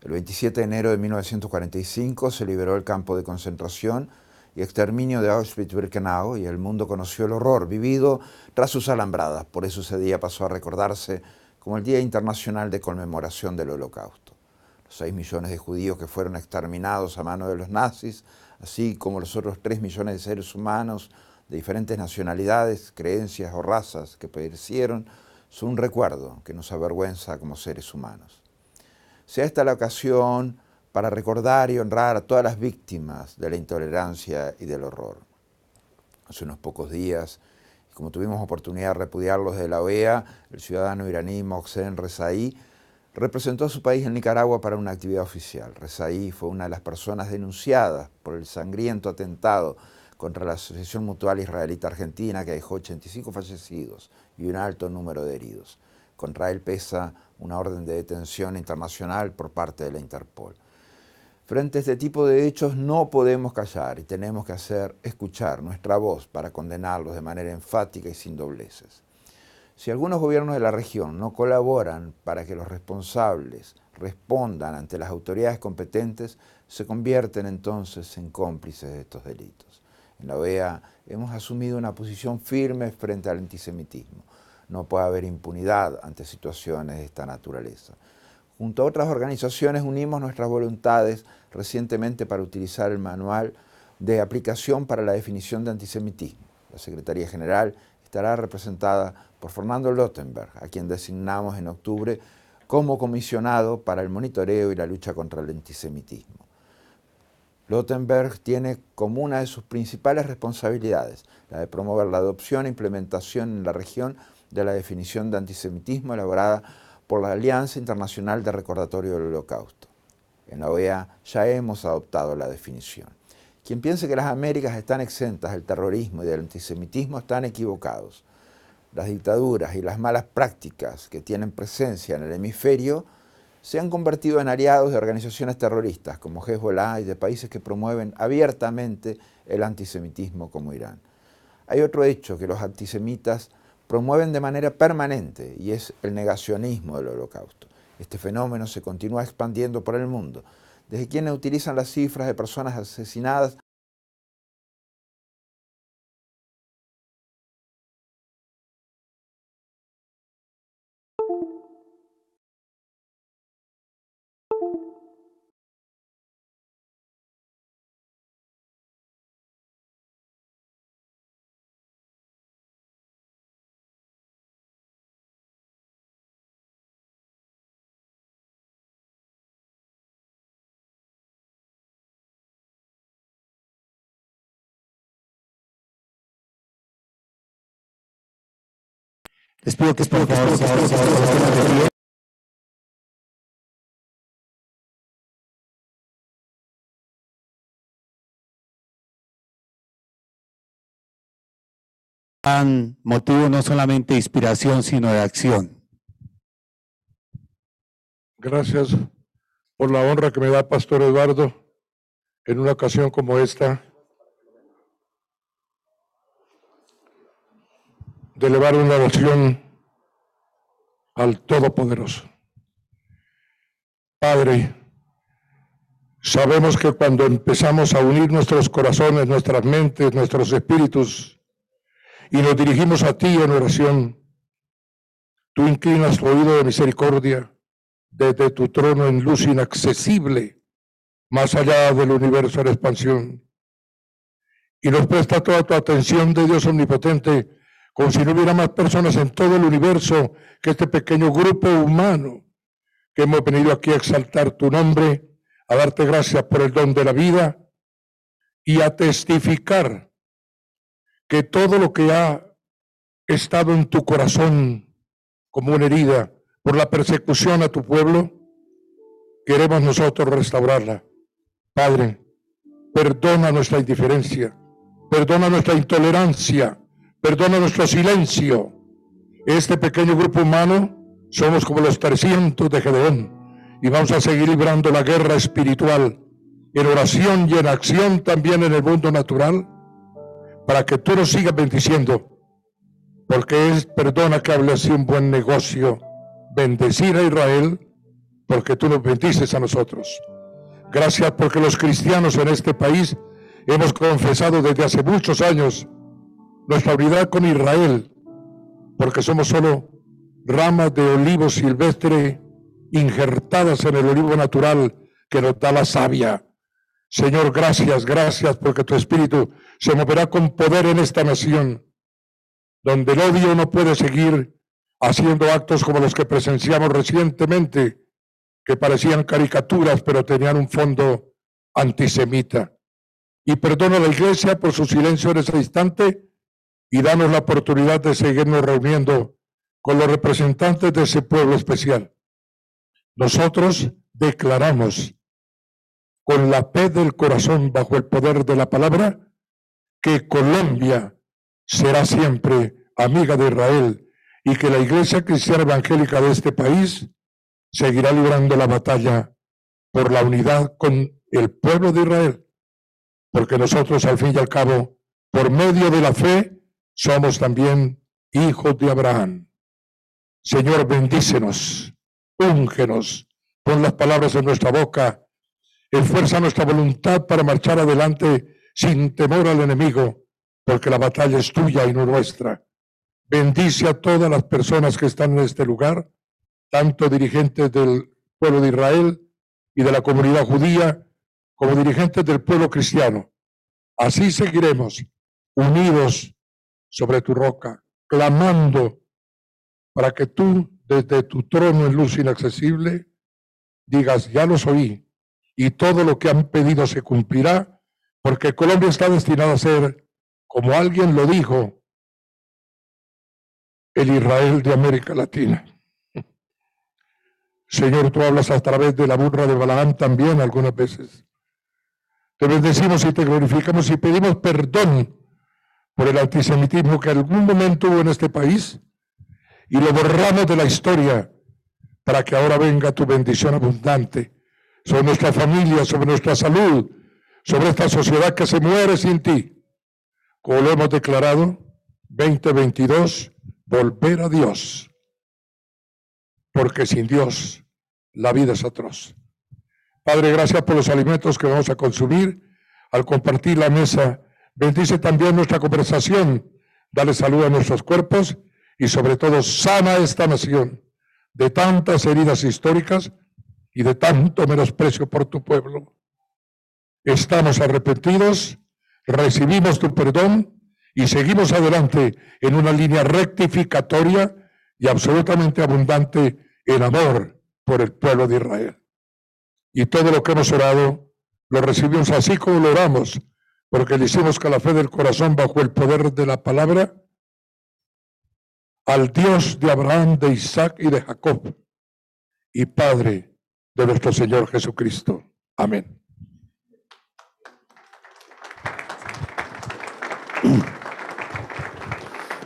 El 27 de enero de 1945 se liberó el campo de concentración y exterminio de Auschwitz-Birkenau y el mundo conoció el horror vivido tras sus alambradas. Por eso ese día pasó a recordarse como el Día Internacional de Conmemoración del Holocausto. 6 millones de judíos que fueron exterminados a mano de los nazis, así como los otros 3 millones de seres humanos de diferentes nacionalidades, creencias o razas que perecieron, son un recuerdo que nos avergüenza como seres humanos. Sea esta la ocasión para recordar y honrar a todas las víctimas de la intolerancia y del horror. Hace unos pocos días, como tuvimos oportunidad de repudiarlos de la OEA, el ciudadano iraní Mohsen Rezaí representó a su país en Nicaragua para una actividad oficial. Rezaí fue una de las personas denunciadas por el sangriento atentado contra la Asociación Mutual Israelita Argentina que dejó 85 fallecidos y un alto número de heridos. Contra él pesa una orden de detención internacional por parte de la Interpol. Frente a este tipo de hechos no podemos callar y tenemos que hacer escuchar nuestra voz para condenarlos de manera enfática y sin dobleces. Si algunos gobiernos de la región no colaboran para que los responsables respondan ante las autoridades competentes, se convierten entonces en cómplices de estos delitos. En la OEA hemos asumido una posición firme frente al antisemitismo. No puede haber impunidad ante situaciones de esta naturaleza. Junto a otras organizaciones unimos nuestras voluntades recientemente para utilizar el manual de aplicación para la definición de antisemitismo. La Secretaría General estará representada por Fernando Lottenberg, a quien designamos en octubre como comisionado para el monitoreo y la lucha contra el antisemitismo. Lottenberg tiene como una de sus principales responsabilidades la de promover la adopción e implementación en la región de la definición de antisemitismo elaborada por la Alianza Internacional de Recordatorio del Holocausto. En la OEA ya hemos adoptado la definición. Quien piense que las Américas están exentas del terrorismo y del antisemitismo están equivocados. Las dictaduras y las malas prácticas que tienen presencia en el hemisferio se han convertido en aliados de organizaciones terroristas como Hezbollah y de países que promueven abiertamente el antisemitismo como Irán. Hay otro hecho que los antisemitas promueven de manera permanente y es el negacionismo del holocausto. Este fenómeno se continúa expandiendo por el mundo, desde quienes utilizan las cifras de personas asesinadas Les pido que han motivo no solamente de inspiración, sino de acción. Gracias por la honra que me da Pastor Eduardo en una ocasión como esta de elevar una oración al Todopoderoso. Padre, sabemos que cuando empezamos a unir nuestros corazones, nuestras mentes, nuestros espíritus y nos dirigimos a ti en oración, tú inclinas tu oído de misericordia desde tu trono en luz inaccesible, más allá del universo en expansión, y nos presta toda tu atención de Dios omnipotente como si no hubiera más personas en todo el universo que este pequeño grupo humano que hemos venido aquí a exaltar tu nombre, a darte gracias por el don de la vida y a testificar que todo lo que ha estado en tu corazón como una herida por la persecución a tu pueblo, queremos nosotros restaurarla. Padre, perdona nuestra indiferencia, perdona nuestra intolerancia, Perdona nuestro silencio. Este pequeño grupo humano somos como los 300 de Gedeón y vamos a seguir librando la guerra espiritual en oración y en acción también en el mundo natural para que tú nos sigas bendiciendo. Porque es, perdona que hable así un buen negocio, bendecir a Israel porque tú nos bendices a nosotros. Gracias porque los cristianos en este país hemos confesado desde hace muchos años nuestra unidad con Israel, porque somos solo ramas de olivo silvestre injertadas en el olivo natural que nos da la savia. Señor, gracias, gracias, porque tu Espíritu se moverá con poder en esta nación, donde el odio no puede seguir haciendo actos como los que presenciamos recientemente que parecían caricaturas, pero tenían un fondo antisemita. Y perdono a la iglesia por su silencio en ese instante y danos la oportunidad de seguirnos reuniendo con los representantes de ese pueblo especial. Nosotros declaramos con la fe del corazón bajo el poder de la palabra que Colombia será siempre amiga de Israel y que la Iglesia Cristiana Evangélica de este país seguirá librando la batalla por la unidad con el pueblo de Israel, porque nosotros al fin y al cabo, por medio de la fe, somos también hijos de Abraham. Señor, bendícenos, úngenos, pon las palabras en nuestra boca, esfuerza nuestra voluntad para marchar adelante sin temor al enemigo, porque la batalla es tuya y no nuestra. Bendice a todas las personas que están en este lugar, tanto dirigentes del pueblo de Israel y de la comunidad judía, como dirigentes del pueblo cristiano. Así seguiremos unidos sobre tu roca, clamando para que tú, desde tu trono en luz inaccesible, digas, ya los oí, y todo lo que han pedido se cumplirá, porque Colombia está destinada a ser, como alguien lo dijo, el Israel de América Latina. Señor, tú hablas a través de la burra de Balaam también algunas veces. Te bendecimos y te glorificamos y pedimos perdón por el antisemitismo que algún momento hubo en este país y lo borramos de la historia para que ahora venga tu bendición abundante sobre nuestra familia, sobre nuestra salud, sobre esta sociedad que se muere sin ti. Como lo hemos declarado, 2022 volver a Dios, porque sin Dios la vida es atroz. Padre, gracias por los alimentos que vamos a consumir al compartir la mesa. Bendice también nuestra conversación. Dale salud a nuestros cuerpos y sobre todo sana esta nación de tantas heridas históricas y de tanto menosprecio por tu pueblo. Estamos arrepentidos, recibimos tu perdón y seguimos adelante en una línea rectificatoria y absolutamente abundante en amor por el pueblo de Israel. Y todo lo que hemos orado lo recibimos así como lo oramos, porque le hicimos con la fe del corazón bajo el poder de la palabra al Dios de Abraham, de Isaac y de Jacob, y Padre de nuestro Señor Jesucristo. Amén.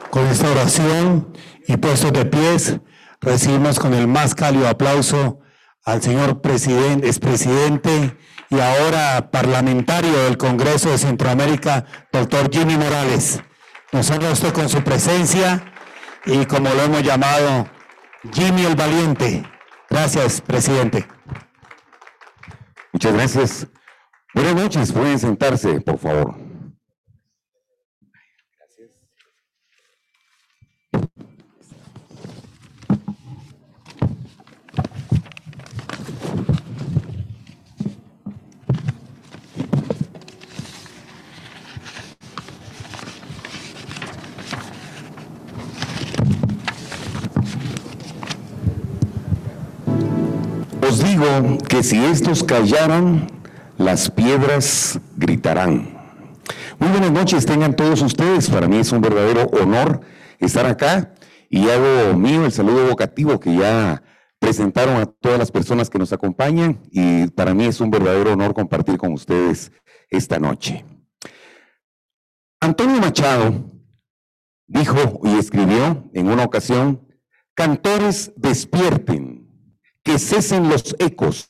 Con esta oración y puestos de pies, recibimos con el más cálido aplauso al señor presidente, expresidente y ahora parlamentario del Congreso de Centroamérica, doctor Jimmy Morales. Nos honra usted con su presencia y como lo hemos llamado, Jimmy el Valiente. Gracias, presidente. Muchas gracias. Buenas noches, pueden sentarse, por favor. Os digo que si estos callaran, las piedras gritarán. Muy buenas noches, tengan todos ustedes. Para mí es un verdadero honor estar acá y hago mío el saludo vocativo que ya presentaron a todas las personas que nos acompañan y para mí es un verdadero honor compartir con ustedes esta noche. Antonio Machado dijo y escribió en una ocasión, cantores despierten que cesen los ecos,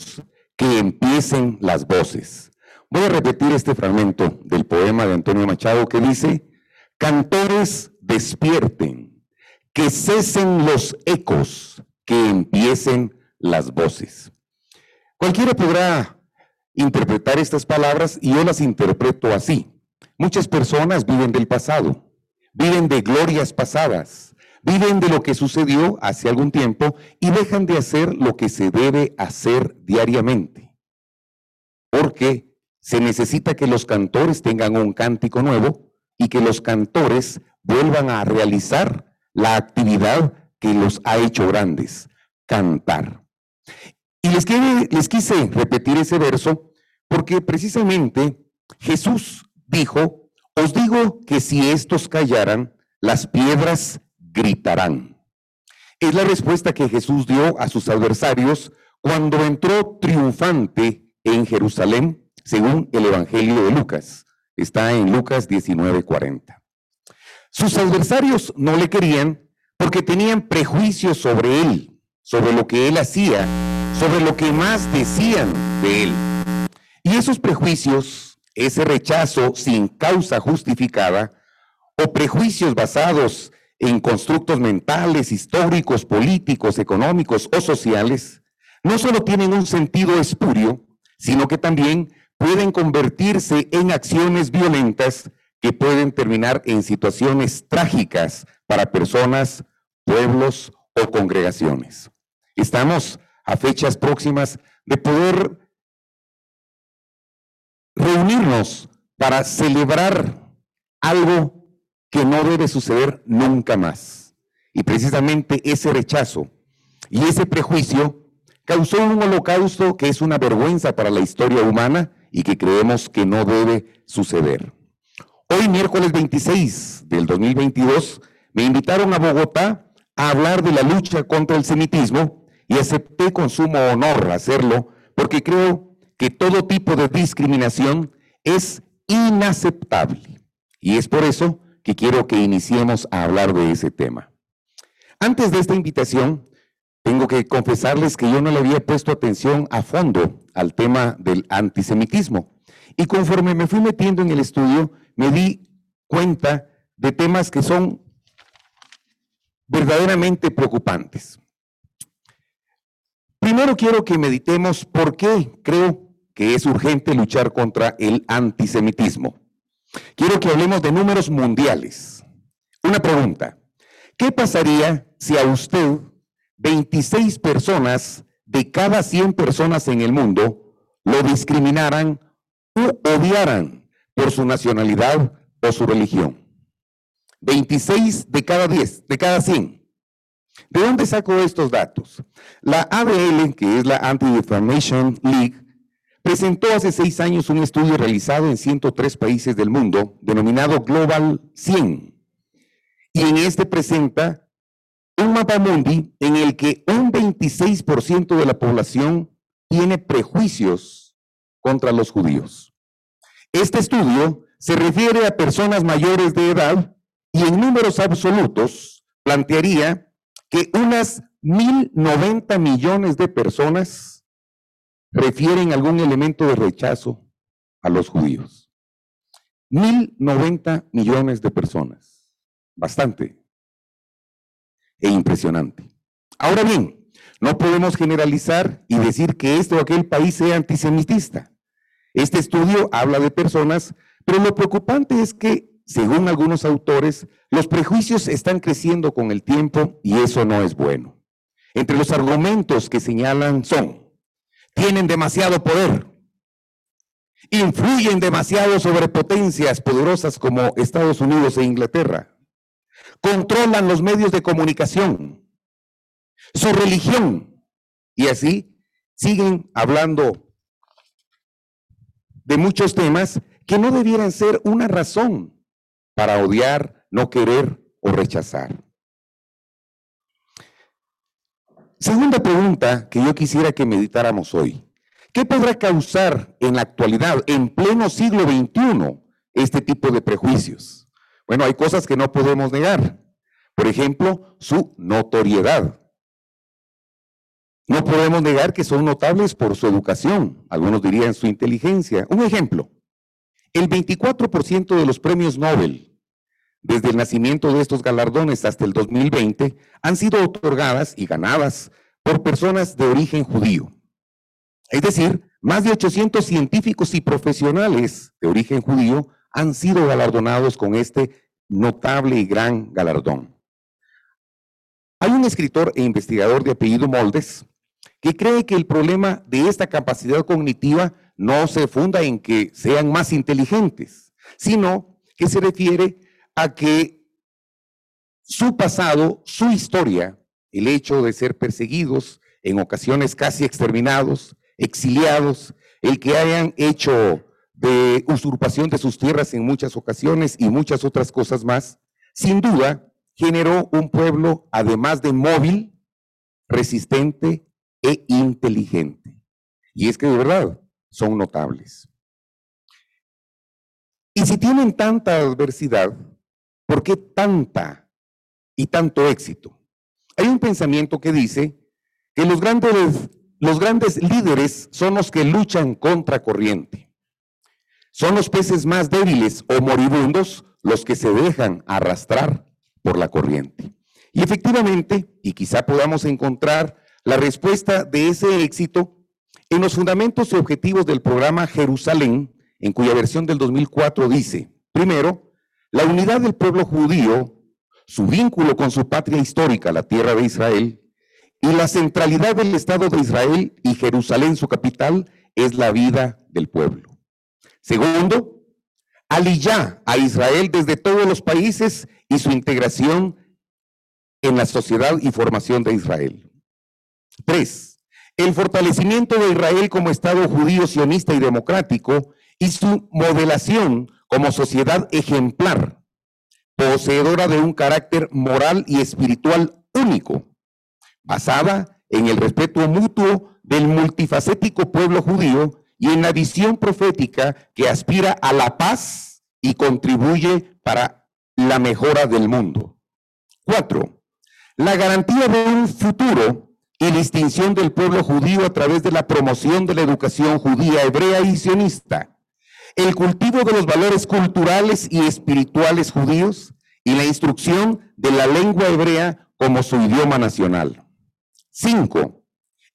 que empiecen las voces. Voy a repetir este fragmento del poema de Antonio Machado que dice, cantores despierten, que cesen los ecos, que empiecen las voces. Cualquiera podrá interpretar estas palabras y yo las interpreto así. Muchas personas viven del pasado, viven de glorias pasadas, viven de lo que sucedió hace algún tiempo y dejan de hacer lo que se debe hacer diariamente. Porque se necesita que los cantores tengan un cántico nuevo y que los cantores vuelvan a realizar la actividad que los ha hecho grandes, cantar. Y les, les quise repetir ese verso porque precisamente Jesús dijo, os digo que si estos callaran, las piedras gritarán. Es la respuesta que Jesús dio a sus adversarios cuando entró triunfante en Jerusalén, según el Evangelio de Lucas. Está en Lucas 19:40. Sus adversarios no le querían porque tenían prejuicios sobre él, sobre lo que él hacía, sobre lo que más decían de él. Y esos prejuicios, ese rechazo sin causa justificada, o prejuicios basados en constructos mentales, históricos, políticos, económicos o sociales, no solo tienen un sentido espurio, sino que también pueden convertirse en acciones violentas que pueden terminar en situaciones trágicas para personas, pueblos o congregaciones. Estamos a fechas próximas de poder reunirnos para celebrar algo no debe suceder nunca más. Y precisamente ese rechazo y ese prejuicio causó un holocausto que es una vergüenza para la historia humana y que creemos que no debe suceder. Hoy, miércoles 26 del 2022, me invitaron a Bogotá a hablar de la lucha contra el semitismo y acepté con sumo honor hacerlo porque creo que todo tipo de discriminación es inaceptable. Y es por eso que quiero que iniciemos a hablar de ese tema. Antes de esta invitación, tengo que confesarles que yo no le había puesto atención a fondo al tema del antisemitismo. Y conforme me fui metiendo en el estudio, me di cuenta de temas que son verdaderamente preocupantes. Primero quiero que meditemos por qué creo que es urgente luchar contra el antisemitismo. Quiero que hablemos de números mundiales. Una pregunta. ¿Qué pasaría si a usted 26 personas de cada 100 personas en el mundo lo discriminaran o odiaran por su nacionalidad o su religión? 26 de cada 10, de cada 100. ¿De dónde saco estos datos? La ADL, que es la Anti-Defamation League, presentó hace seis años un estudio realizado en 103 países del mundo, denominado Global 100. Y en este presenta un mapa mundi en el que un 26% de la población tiene prejuicios contra los judíos. Este estudio se refiere a personas mayores de edad y en números absolutos plantearía que unas 1.090 millones de personas refieren algún elemento de rechazo a los judíos. Mil noventa millones de personas. Bastante. E impresionante. Ahora bien, no podemos generalizar y decir que este o aquel país sea antisemitista. Este estudio habla de personas, pero lo preocupante es que, según algunos autores, los prejuicios están creciendo con el tiempo y eso no es bueno. Entre los argumentos que señalan son, tienen demasiado poder, influyen demasiado sobre potencias poderosas como Estados Unidos e Inglaterra, controlan los medios de comunicación, su religión, y así siguen hablando de muchos temas que no debieran ser una razón para odiar, no querer o rechazar. Segunda pregunta que yo quisiera que meditáramos hoy. ¿Qué podrá causar en la actualidad, en pleno siglo XXI, este tipo de prejuicios? Bueno, hay cosas que no podemos negar. Por ejemplo, su notoriedad. No podemos negar que son notables por su educación, algunos dirían su inteligencia. Un ejemplo, el 24% de los premios Nobel desde el nacimiento de estos galardones hasta el 2020, han sido otorgadas y ganadas por personas de origen judío. Es decir, más de 800 científicos y profesionales de origen judío han sido galardonados con este notable y gran galardón. Hay un escritor e investigador de apellido Moldes que cree que el problema de esta capacidad cognitiva no se funda en que sean más inteligentes, sino que se refiere a que su pasado, su historia, el hecho de ser perseguidos, en ocasiones casi exterminados, exiliados, el que hayan hecho de usurpación de sus tierras en muchas ocasiones y muchas otras cosas más, sin duda generó un pueblo, además de móvil, resistente e inteligente. Y es que de verdad son notables. Y si tienen tanta adversidad, ¿por qué tanta y tanto éxito? Hay un pensamiento que dice que los grandes, los grandes líderes son los que luchan contra corriente. Son los peces más débiles o moribundos los que se dejan arrastrar por la corriente. Y efectivamente, y quizá podamos encontrar la respuesta de ese éxito en los fundamentos y objetivos del programa Jerusalén, en cuya versión del 2004 dice, primero, la unidad del pueblo judío, su vínculo con su patria histórica, la tierra de Israel, y la centralidad del Estado de Israel y Jerusalén, su capital, es la vida del pueblo. Segundo, aliyá a Israel desde todos los países y su integración en la sociedad y formación de Israel. Tres, el fortalecimiento de Israel como Estado judío, sionista y democrático y su modelación como sociedad ejemplar, poseedora de un carácter moral y espiritual único, basada en el respeto mutuo del multifacético pueblo judío y en la visión profética que aspira a la paz y contribuye para la mejora del mundo. Cuatro, la garantía de un futuro y distinción del pueblo judío a través de la promoción de la educación judía, hebrea y sionista, el cultivo de los valores culturales y espirituales judíos y la instrucción de la lengua hebrea como su idioma nacional. Cinco,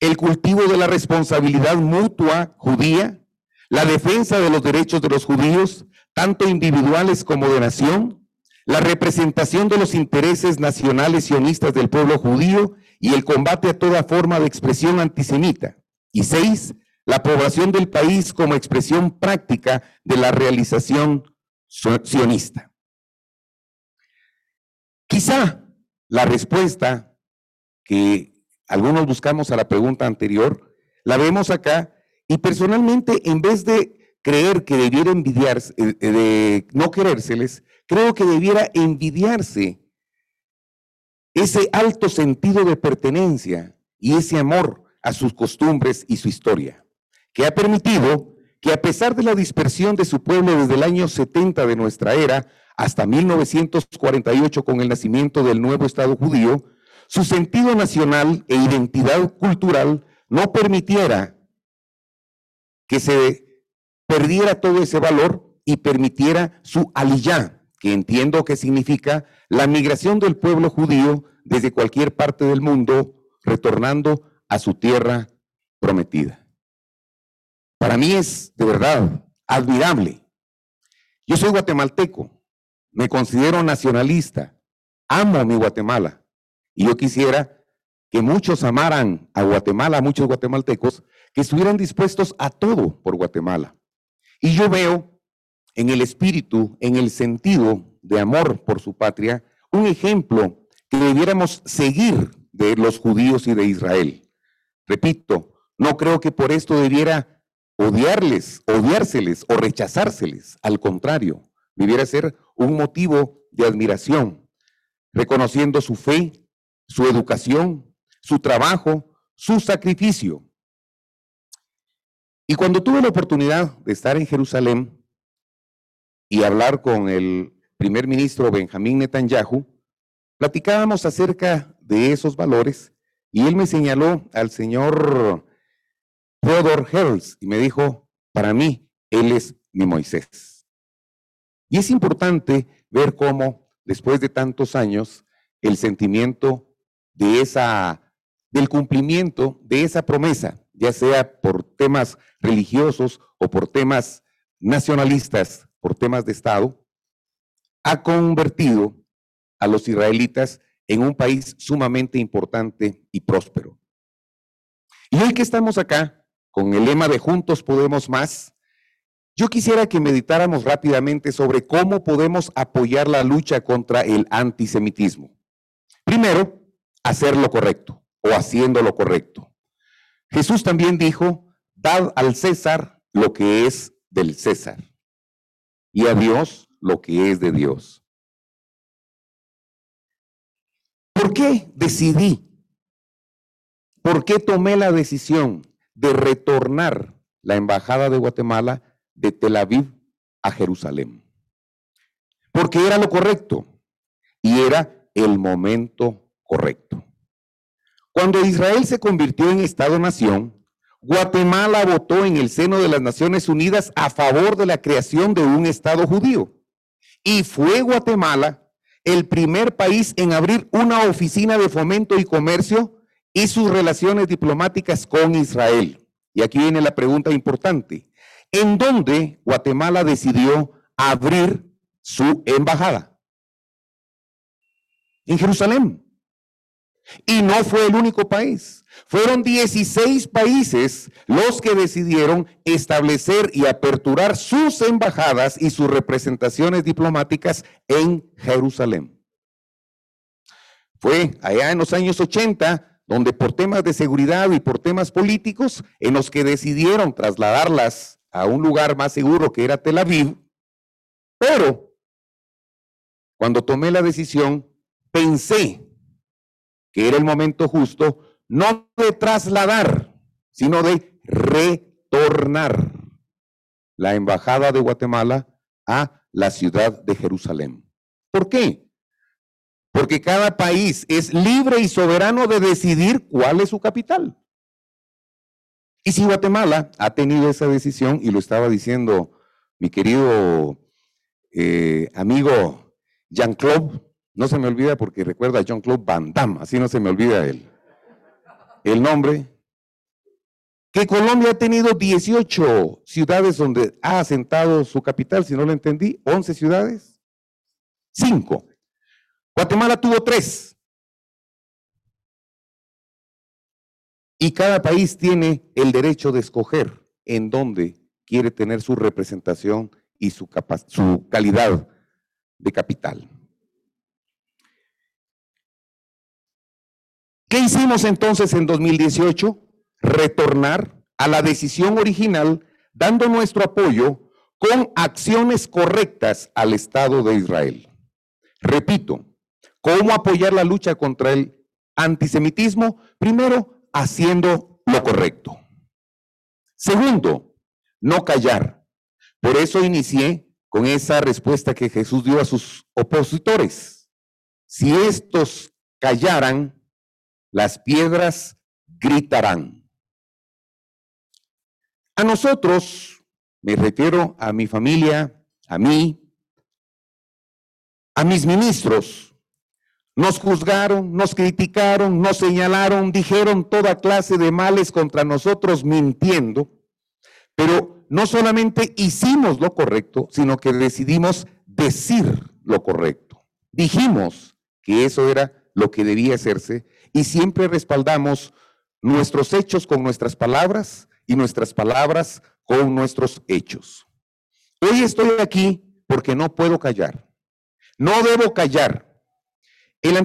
el cultivo de la responsabilidad mutua judía, la defensa de los derechos de los judíos, tanto individuales como de nación, la representación de los intereses nacionales sionistas del pueblo judío y el combate a toda forma de expresión antisemita. Y seis, la población del país como expresión práctica de la realización sionista. Quizá la respuesta que algunos buscamos a la pregunta anterior, la vemos acá y personalmente en vez de creer que debiera envidiarse, eh, de no querérseles, creo que debiera envidiarse ese alto sentido de pertenencia y ese amor a sus costumbres y su historia que ha permitido que a pesar de la dispersión de su pueblo desde el año 70 de nuestra era hasta 1948 con el nacimiento del nuevo Estado judío, su sentido nacional e identidad cultural no permitiera que se perdiera todo ese valor y permitiera su aliyá, que entiendo que significa la migración del pueblo judío desde cualquier parte del mundo, retornando a su tierra prometida. Para mí es de verdad admirable. Yo soy guatemalteco, me considero nacionalista, amo mi Guatemala y yo quisiera que muchos amaran a Guatemala, muchos guatemaltecos, que estuvieran dispuestos a todo por Guatemala. Y yo veo en el espíritu, en el sentido de amor por su patria, un ejemplo que debiéramos seguir de los judíos y de Israel. Repito, no creo que por esto debiera odiarles, odiárseles o rechazárseles. Al contrario, debiera ser un motivo de admiración, reconociendo su fe, su educación, su trabajo, su sacrificio. Y cuando tuve la oportunidad de estar en Jerusalén y hablar con el primer ministro Benjamín Netanyahu, platicábamos acerca de esos valores y él me señaló al señor Theodore y me dijo, para mí, él es mi Moisés. Y es importante ver cómo, después de tantos años, el sentimiento de esa, del cumplimiento de esa promesa, ya sea por temas religiosos o por temas nacionalistas, por temas de Estado, ha convertido a los israelitas en un país sumamente importante y próspero. Y hoy que estamos acá, con el lema de Juntos Podemos Más, yo quisiera que meditáramos rápidamente sobre cómo podemos apoyar la lucha contra el antisemitismo. Primero, hacer lo correcto o haciendo lo correcto. Jesús también dijo, dad al César lo que es del César y a Dios lo que es de Dios. ¿Por qué decidí? ¿Por qué tomé la decisión de retornar la embajada de Guatemala de Tel Aviv a Jerusalén? Porque era lo correcto y era el momento correcto. Cuando Israel se convirtió en Estado-nación, Guatemala votó en el seno de las Naciones Unidas a favor de la creación de un Estado judío. Y fue Guatemala el primer país en abrir una oficina de fomento y comercio y sus relaciones diplomáticas con Israel. Y aquí viene la pregunta importante. ¿En dónde Guatemala decidió abrir su embajada? En Jerusalén. Y no fue el único país. Fueron 16 países los que decidieron establecer y aperturar sus embajadas y sus representaciones diplomáticas en Jerusalén. Fue allá en los años 80 donde por temas de seguridad y por temas políticos, en los que decidieron trasladarlas a un lugar más seguro que era Tel Aviv, pero cuando tomé la decisión, pensé que era el momento justo, no de trasladar, sino de retornar la embajada de Guatemala a la ciudad de Jerusalén. ¿Por qué? Porque cada país es libre y soberano de decidir cuál es su capital. Y si Guatemala ha tenido esa decisión, y lo estaba diciendo mi querido eh, amigo Jean-Claude, no se me olvida porque recuerda a Jean-Claude Van Damme, así no se me olvida él. El nombre. Que Colombia ha tenido 18 ciudades donde ha asentado su capital, si no lo entendí, 11 ciudades. 5. Guatemala tuvo tres. Y cada país tiene el derecho de escoger en dónde quiere tener su representación y su, su calidad de capital. ¿Qué hicimos entonces en 2018? Retornar a la decisión original dando nuestro apoyo con acciones correctas al Estado de Israel. Repito, ¿Cómo apoyar la lucha contra el antisemitismo? Primero, haciendo lo correcto. Segundo, no callar. Por eso inicié con esa respuesta que Jesús dio a sus opositores. Si estos callaran, las piedras gritarán. A nosotros, me refiero a mi familia, a mí, a mis ministros, nos juzgaron, nos criticaron, nos señalaron, dijeron toda clase de males contra nosotros mintiendo, pero no solamente hicimos lo correcto, sino que decidimos decir lo correcto. Dijimos que eso era lo que debía hacerse y siempre respaldamos nuestros hechos con nuestras palabras y nuestras palabras con nuestros hechos. Hoy estoy aquí porque no puedo callar. No debo callar el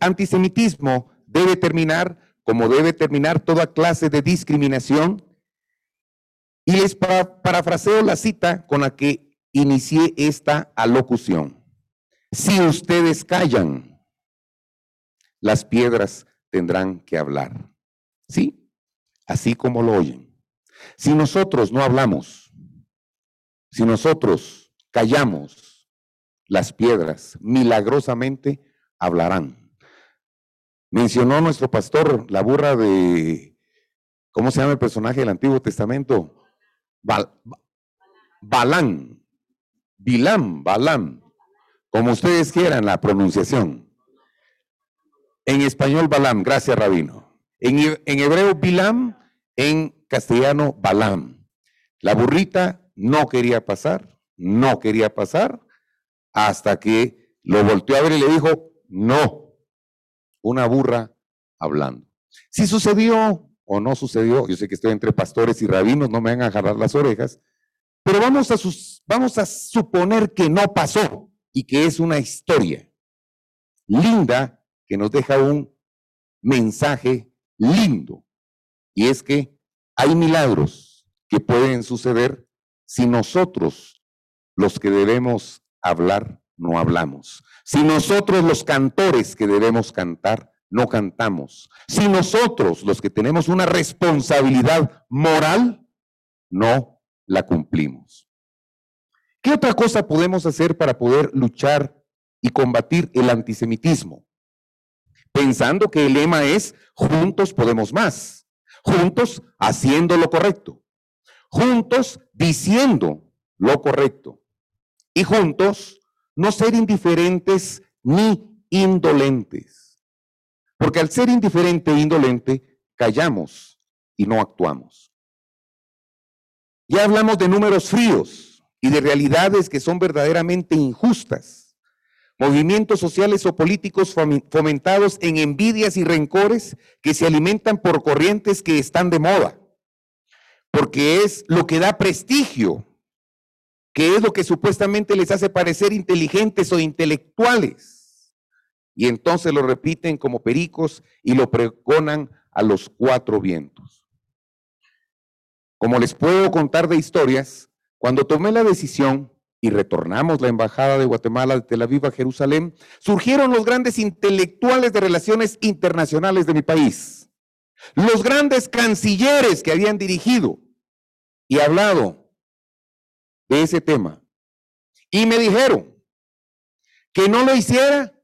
antisemitismo debe terminar como debe terminar toda clase de discriminación. Y les parafraseo la cita con la que inicié esta alocución. Si ustedes callan, las piedras tendrán que hablar. ¿Sí? Así como lo oyen. Si nosotros no hablamos, si nosotros callamos, las piedras milagrosamente hablarán. Mencionó nuestro pastor la burra de, ¿cómo se llama el personaje del Antiguo Testamento? Balán, Bilam, Balam, como ustedes quieran la pronunciación. En español, Balam, gracias Rabino. En, en hebreo, Bilam, en castellano, Balam. La burrita no quería pasar, no quería pasar, hasta que lo volteó a ver y le dijo, no, una burra hablando. Si sucedió o no sucedió, yo sé que estoy entre pastores y rabinos, no me van a jalar las orejas, pero vamos a, vamos a suponer que no pasó y que es una historia linda que nos deja un mensaje lindo. Y es que hay milagros que pueden suceder si nosotros, los que debemos hablar, no hablamos. Si nosotros, los cantores que debemos cantar, no cantamos. Si nosotros, los que tenemos una responsabilidad moral, no la cumplimos. ¿Qué otra cosa podemos hacer para poder luchar y combatir el antisemitismo? Pensando que el lema es juntos podemos más, juntos haciendo lo correcto, juntos diciendo lo correcto y juntos no ser indiferentes ni indolentes. Porque al ser indiferente e indolente, callamos y no actuamos. Ya hablamos de números fríos y de realidades que son verdaderamente injustas. Movimientos sociales o políticos fomentados en envidias y rencores que se alimentan por corrientes que están de moda. Porque es lo que da prestigio que es lo que supuestamente les hace parecer inteligentes o intelectuales. Y entonces lo repiten como pericos y lo pregonan a los cuatro vientos. Como les puedo contar de historias, cuando tomé la decisión y retornamos la embajada de Guatemala de Tel Aviv a Jerusalén, surgieron los grandes intelectuales de relaciones internacionales de mi país, los grandes cancilleres que habían dirigido y hablado de ese tema. Y me dijeron que no lo hiciera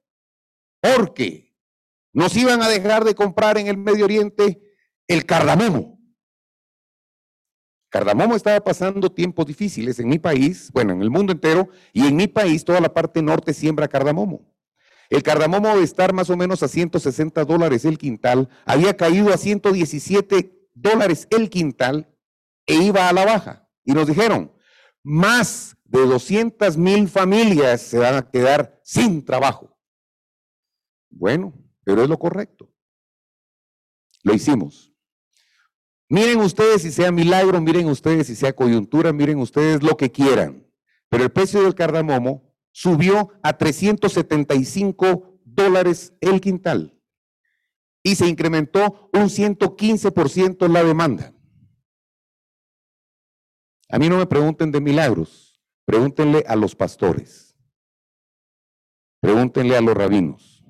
porque nos iban a dejar de comprar en el Medio Oriente el cardamomo. Cardamomo estaba pasando tiempos difíciles en mi país, bueno, en el mundo entero, y en mi país toda la parte norte siembra cardamomo. El cardamomo de estar más o menos a 160 dólares el quintal, había caído a 117 dólares el quintal e iba a la baja. Y nos dijeron, más de 200 mil familias se van a quedar sin trabajo. Bueno, pero es lo correcto. Lo hicimos. Miren ustedes si sea milagro, miren ustedes si sea coyuntura, miren ustedes lo que quieran. Pero el precio del cardamomo subió a 375 dólares el quintal y se incrementó un 115% la demanda. A mí no me pregunten de milagros, pregúntenle a los pastores, pregúntenle a los rabinos,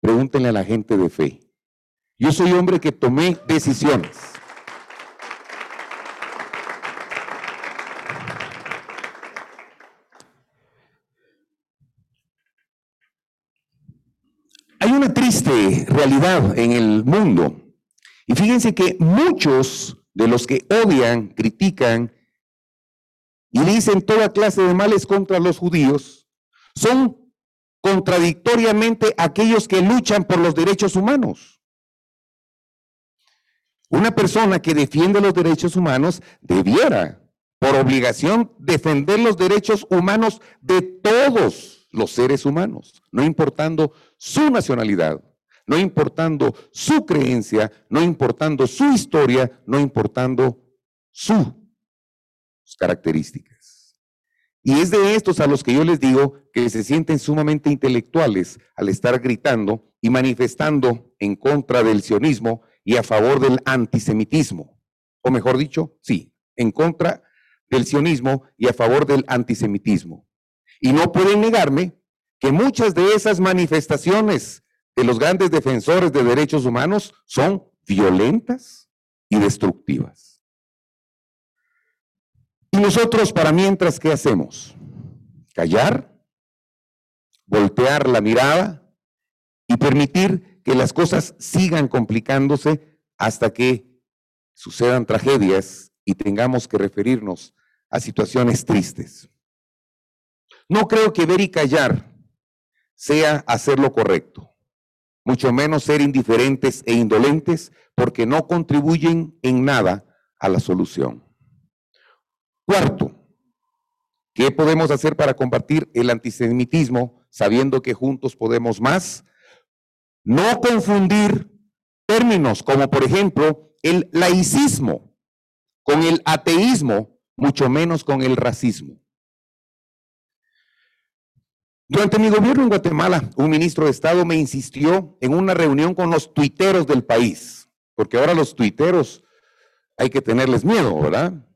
pregúntenle a la gente de fe. Yo soy hombre que tomé decisiones. Hay una triste realidad en el mundo. Y fíjense que muchos de los que odian, critican y dicen toda clase de males contra los judíos, son contradictoriamente aquellos que luchan por los derechos humanos. Una persona que defiende los derechos humanos debiera, por obligación, defender los derechos humanos de todos los seres humanos, no importando su nacionalidad, no importando su creencia, no importando su historia, no importando su características. Y es de estos a los que yo les digo que se sienten sumamente intelectuales al estar gritando y manifestando en contra del sionismo y a favor del antisemitismo. O mejor dicho, sí, en contra del sionismo y a favor del antisemitismo. Y no pueden negarme que muchas de esas manifestaciones de los grandes defensores de derechos humanos son violentas y destructivas. Y nosotros, para mientras, ¿qué hacemos? Callar, voltear la mirada y permitir que las cosas sigan complicándose hasta que sucedan tragedias y tengamos que referirnos a situaciones tristes. No creo que ver y callar sea hacer lo correcto, mucho menos ser indiferentes e indolentes porque no contribuyen en nada a la solución. Cuarto, ¿qué podemos hacer para combatir el antisemitismo sabiendo que juntos podemos más? No confundir términos como por ejemplo el laicismo con el ateísmo, mucho menos con el racismo. Durante mi gobierno en Guatemala, un ministro de Estado me insistió en una reunión con los tuiteros del país porque ahora los tuiteros hay que tenerles miedo, ¿verdad?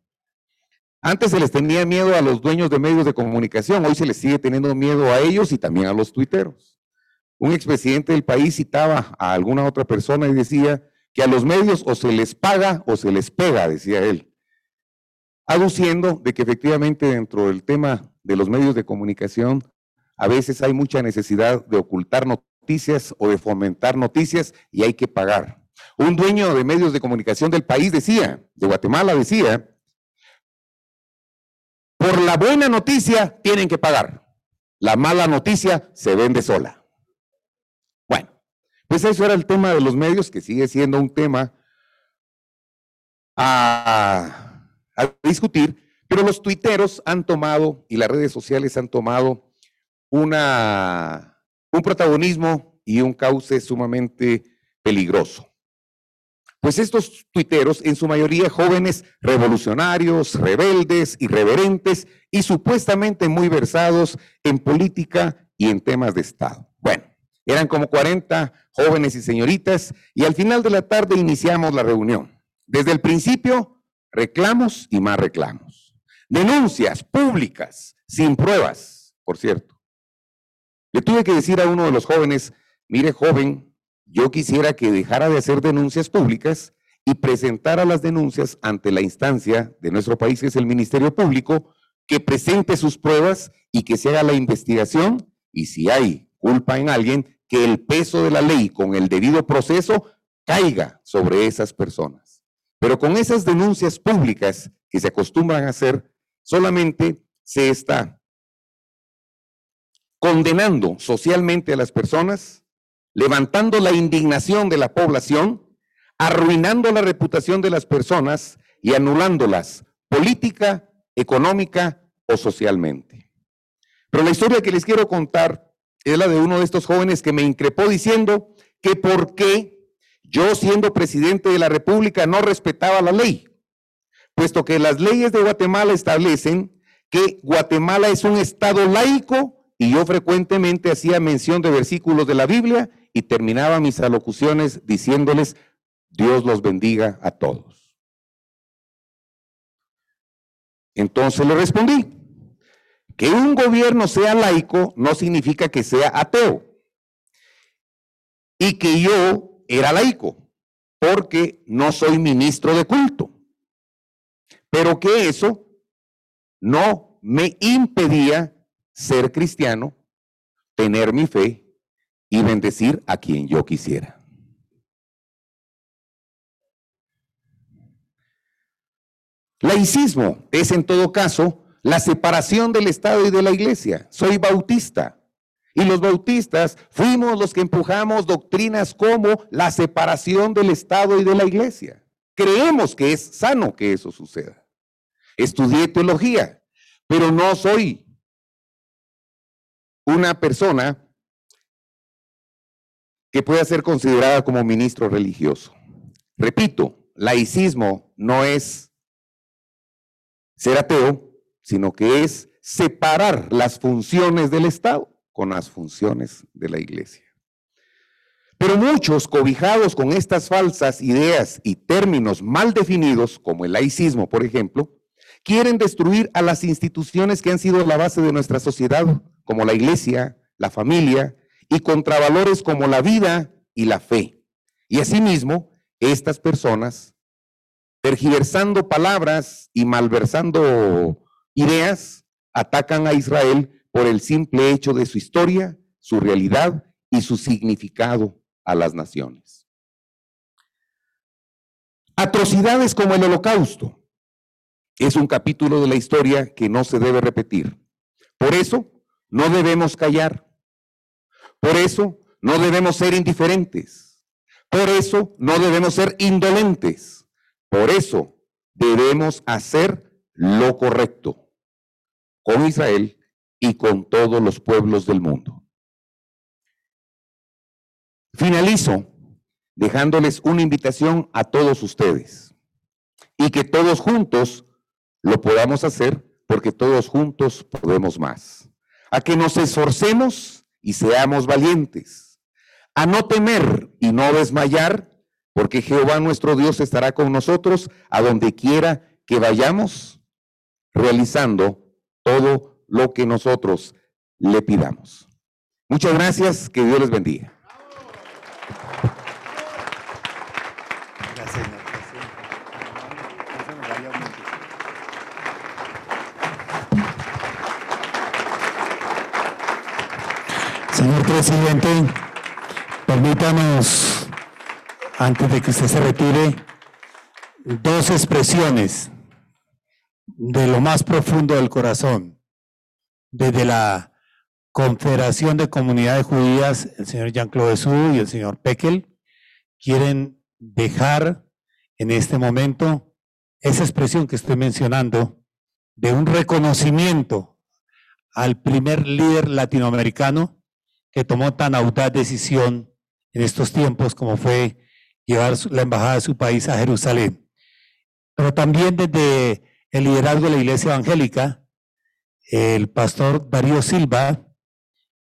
Antes se les tenía miedo a los dueños de medios de comunicación, hoy se les sigue teniendo miedo a ellos y también a los tuiteros. Un expresidente del país citaba a alguna otra persona y decía que a los medios o se les paga o se les pega, decía él, aduciendo de que efectivamente dentro del tema de los medios de comunicación a veces hay mucha necesidad de ocultar noticias o de fomentar noticias y hay que pagar. Un dueño de medios de comunicación del país decía, de Guatemala decía, por la buena noticia tienen que pagar. La mala noticia se vende sola. Bueno, pues eso era el tema de los medios, que sigue siendo un tema a, discutir, pero los tuiteros han tomado y las redes sociales han tomado una, un protagonismo y un cauce sumamente peligroso. Pues estos tuiteros, en su mayoría jóvenes revolucionarios, rebeldes, irreverentes y supuestamente muy versados en política y en temas de Estado. Bueno, eran como 40 jóvenes y señoritas y al final de la tarde iniciamos la reunión. Desde el principio, reclamos y más reclamos. Denuncias públicas, sin pruebas, por cierto. Le tuve que decir a uno de los jóvenes, mire joven, yo quisiera que dejara de hacer denuncias públicas y presentara las denuncias ante la instancia de nuestro país, que es el Ministerio Público, que presente sus pruebas y que se haga la investigación y si hay culpa en alguien, que el peso de la ley con el debido proceso caiga sobre esas personas. Pero con esas denuncias públicas que se acostumbran a hacer, solamente se está condenando socialmente a las personas levantando la indignación de la población, arruinando la reputación de las personas y anulándolas política, económica o socialmente. Pero la historia que les quiero contar es la de uno de estos jóvenes que me increpó diciendo que por qué yo siendo presidente de la República no respetaba la ley, puesto que las leyes de Guatemala establecen que Guatemala es un estado laico y yo frecuentemente hacía mención de versículos de la Biblia y terminaba mis alocuciones diciéndoles, Dios los bendiga a todos. Entonces le respondí, que un gobierno sea laico no significa que sea ateo. Y que yo era laico, porque no soy ministro de culto. Pero que eso no me impedía ser cristiano, tener mi fe y bendecir a quien yo quisiera. Laicismo es en todo caso la separación del Estado y de la Iglesia. Soy bautista. Y los bautistas fuimos los que empujamos doctrinas como la separación del Estado y de la Iglesia. Creemos que es sano que eso suceda. Estudié teología, pero no soy una persona que pueda ser considerada como ministro religioso. Repito, laicismo no es ser ateo, sino que es separar las funciones del Estado con las funciones de la iglesia. Pero muchos, cobijados con estas falsas ideas y términos mal definidos, como el laicismo, por ejemplo, quieren destruir a las instituciones que han sido la base de nuestra sociedad, como la iglesia, la familia, y contra valores como la vida y la fe. Y asimismo, estas personas, tergiversando palabras y malversando ideas, atacan a Israel por el simple hecho de su historia, su realidad y su significado a las naciones. Atrocidades como el holocausto es un capítulo de la historia que no se debe repetir. Por eso, no debemos callar. Por eso no debemos ser indiferentes. Por eso no debemos ser indolentes. Por eso debemos hacer lo correcto con Israel y con todos los pueblos del mundo. Finalizo dejándoles una invitación a todos ustedes y que todos juntos lo podamos hacer porque todos juntos podemos más. A que nos esforcemos y seamos valientes, a no temer y no desmayar, porque Jehová nuestro Dios estará con nosotros a donde quiera que vayamos, realizando todo lo que nosotros le pidamos. Muchas gracias, que Dios les bendiga. Presidente, permítanos, antes de que usted se retire, dos expresiones de lo más profundo del corazón. Desde la Confederación de Comunidades Judías, el señor Jean-Claude Sou y el señor Pekel, quieren dejar en este momento esa expresión que estoy mencionando de un reconocimiento al primer líder latinoamericano que tomó tan audaz decisión en estos tiempos como fue llevar la embajada de su país a Jerusalén. Pero también desde el liderazgo de la Iglesia Evangélica, el pastor Darío Silva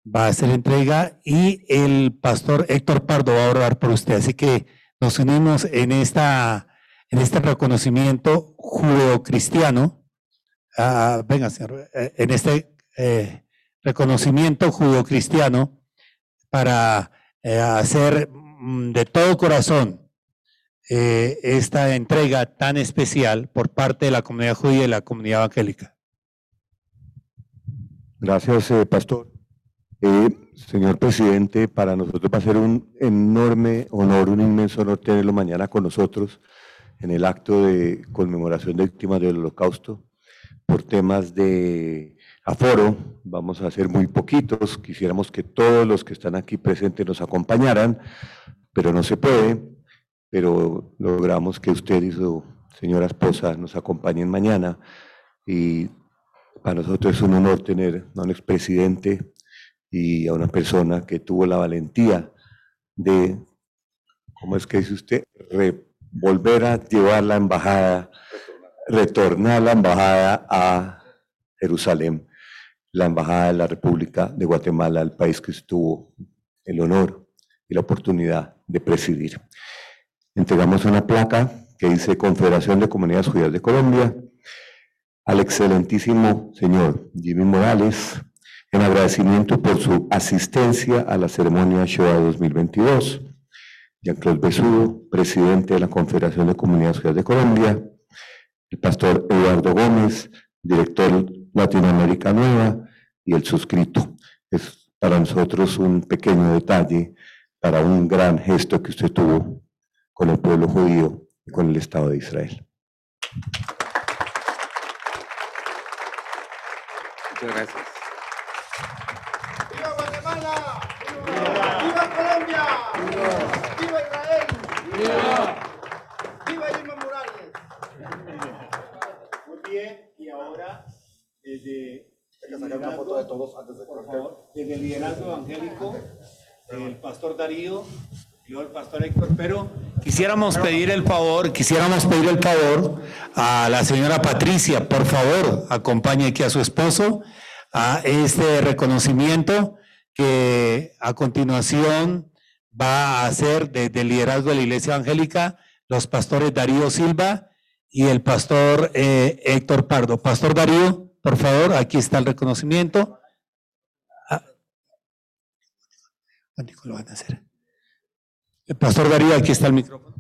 va a hacer entrega y el pastor Héctor Pardo va a orar por usted. Así que nos unimos en, esta, en este reconocimiento judeocristiano. Ah, venga, señor, eh, en este eh, reconocimiento judeocristiano para eh, hacer mm, de todo corazón eh, esta entrega tan especial por parte de la comunidad judía y la comunidad evangélica. Gracias, eh, pastor. señor presidente, para nosotros va a ser un enorme honor, un inmenso honor tenerlo mañana con nosotros en el acto de conmemoración de víctimas del holocausto por temas de aforo, vamos a ser muy poquitos, quisiéramos que todos los que están aquí presentes nos acompañaran, pero no se puede, pero logramos que usted y su señora esposa nos acompañen mañana y para nosotros es un honor tener a un expresidente y a una persona que tuvo la valentía de, ¿cómo es que dice usted? volver a llevar la embajada, retornar la embajada a Jerusalén la Embajada de la República de Guatemala, el país que estuvo el honor y la oportunidad de presidir. Entregamos una placa que dice Confederación de Comunidades Judías de Colombia al excelentísimo señor Jimmy Morales en agradecimiento por su asistencia a la ceremonia Shoah 2022. Jean-Claude Besudo, presidente de la Confederación de Comunidades Judías de Colombia, el pastor Eduardo Gómez, director Latinoamérica Nueva y el suscrito. Es para nosotros un pequeño detalle para un gran gesto que usted tuvo con el pueblo judío y con el Estado de Israel. Muchas gracias. ¡Viva Guatemala! ¡Viva, Colombia! ¡Viva, Israel! ¡Viva! ¡Viva Irma Morales! Muy bien, y ahora desde el liderazgo evangélico, el pastor Darío y el pastor Héctor, pero quisiéramos pedir el favor, quisiéramos pedir el favor a la señora Patricia, por favor, acompañe aquí a su esposo a este reconocimiento que a continuación va a hacer desde el liderazgo de la Iglesia Evangélica los pastores Darío Silva y el pastor eh, Héctor Pardo. Pastor Darío. Por favor, aquí está el reconocimiento. Ah. lo van a hacer? El pastor Darío, aquí está el micrófono.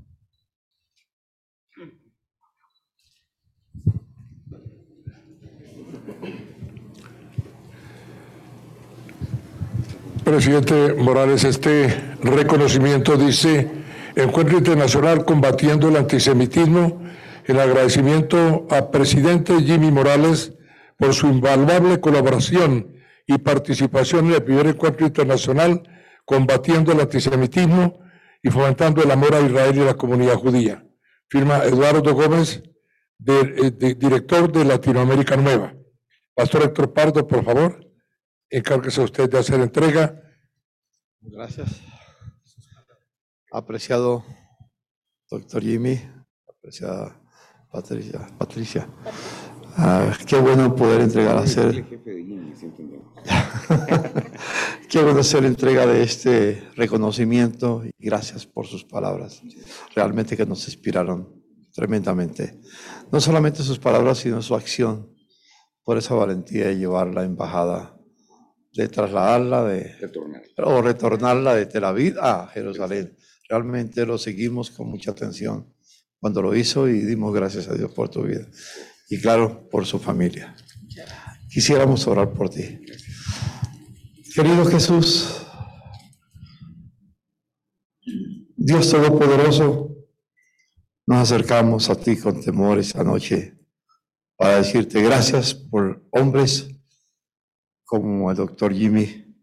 Presidente Morales, este reconocimiento dice Encuentro Internacional Combatiendo el Antisemitismo, el agradecimiento a presidente Jimmy Morales por su invaluable colaboración y participación en el primer encuentro internacional combatiendo el antisemitismo y fomentando el amor a Israel y a la comunidad judía. Firma Eduardo Gómez, eh, director de Latinoamérica Nueva. Pastor Héctor Pardo, por favor, encárguese usted de hacer entrega. Gracias. Apreciado doctor Jimmy, apreciada Patricia Ah, qué bueno poder entregar a hacer. qué bueno hacer entrega de este reconocimiento y gracias por sus palabras. Realmente que nos inspiraron tremendamente. No solamente sus palabras, sino su acción por esa valentía de llevar la embajada, de trasladarla de, o retornarla de Tel Aviv a Jerusalén. Realmente lo seguimos con mucha atención cuando lo hizo y dimos gracias a Dios por tu vida. Y claro, por su familia. Quisiéramos orar por ti. Querido Jesús, Dios Todopoderoso, nos acercamos a ti con temor esta noche para decirte gracias por hombres como el doctor Jimmy,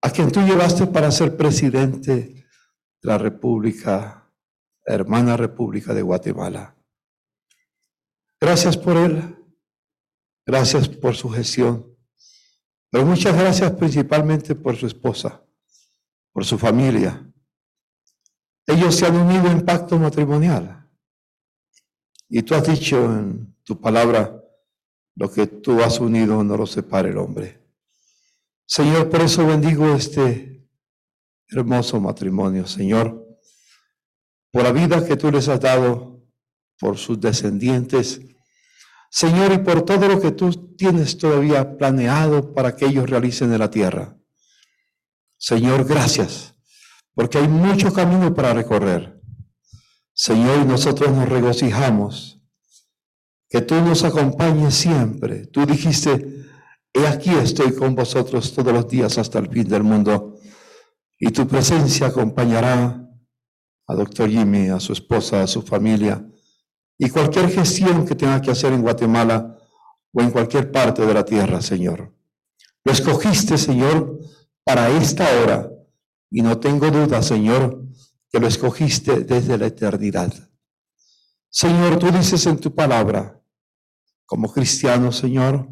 a quien tú llevaste para ser presidente de la República, hermana República de Guatemala. Gracias por él, gracias por su gestión, pero muchas gracias principalmente por su esposa, por su familia. Ellos se han unido en pacto matrimonial. Y tú has dicho en tu palabra, lo que tú has unido no lo separe el hombre. Señor, por eso bendigo este hermoso matrimonio, Señor, por la vida que tú les has dado, por sus descendientes, Señor, y por todo lo que tú tienes todavía planeado para que ellos realicen en la tierra. Señor, gracias, porque hay mucho camino para recorrer. Señor, y nosotros nos regocijamos que tú nos acompañes siempre. Tú dijiste, he aquí estoy con vosotros todos los días hasta el fin del mundo. Y tu presencia acompañará a doctor Jimmy, a su esposa, a su familia, y cualquier gestión que tenga que hacer en Guatemala o en cualquier parte de la tierra, Señor. Lo escogiste, Señor, para esta hora, y no tengo duda, Señor, que lo escogiste desde la eternidad. Señor, tú dices en tu palabra, como cristiano, Señor,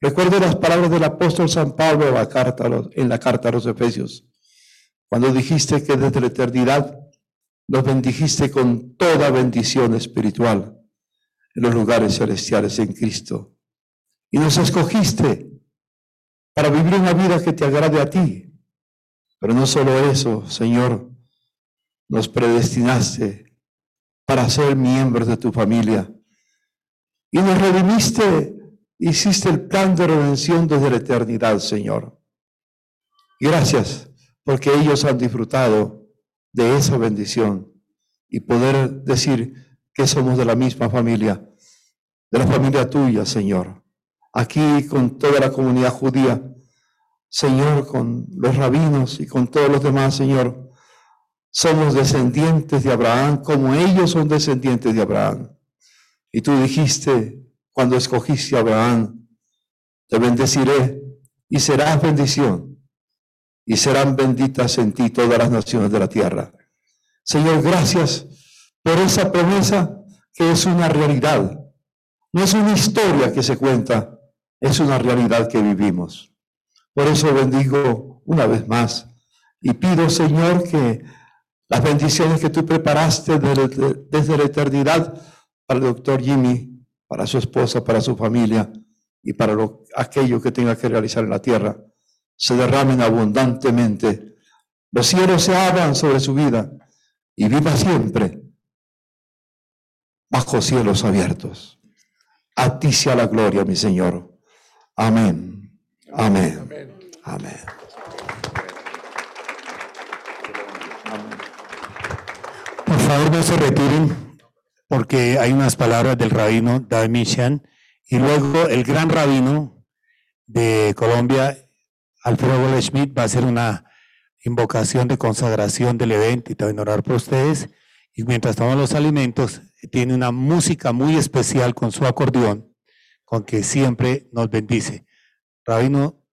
recuerdo las palabras del apóstol San Pablo en la carta, en la carta a los Efesios, cuando dijiste que desde la eternidad nos bendijiste con toda bendición espiritual en los lugares celestiales en Cristo. Y nos escogiste para vivir una vida que te agrade a ti. Pero no solo eso, Señor, nos predestinaste para ser miembros de tu familia. Y nos redimiste, hiciste el plan de redención desde la eternidad, Señor. Gracias, porque ellos han disfrutado de esa bendición y poder decir que somos de la misma familia, de la familia tuya, Señor. Aquí con toda la comunidad judía, Señor, con los rabinos y con todos los demás, Señor somos descendientes de Abraham como ellos son descendientes de Abraham. Y tú dijiste, cuando escogiste a Abraham, te bendeciré y serás bendición. Y serán benditas en ti todas las naciones de la tierra. Señor, gracias por esa promesa que es una realidad. No es una historia que se cuenta, es una realidad que vivimos. Por eso bendigo una vez más y pido, Señor, que las bendiciones que tú preparaste desde la eternidad para el doctor Jimmy, para su esposa, para su familia y para lo, aquello que tenga que realizar en la tierra, se derramen abundantemente. Los cielos se abran sobre su vida y viva siempre bajo cielos abiertos. A ti sea la gloria, mi Señor. Amén. Amén. Amén. Por favor, no se retiren, porque hay unas palabras del rabino David Michan y luego el gran rabino de Colombia, Alfredo Goldschmidt, va a hacer una invocación de consagración del evento y también orar por ustedes. Y mientras toman los alimentos, tiene una música muy especial con su acordeón, con que siempre nos bendice. Rabino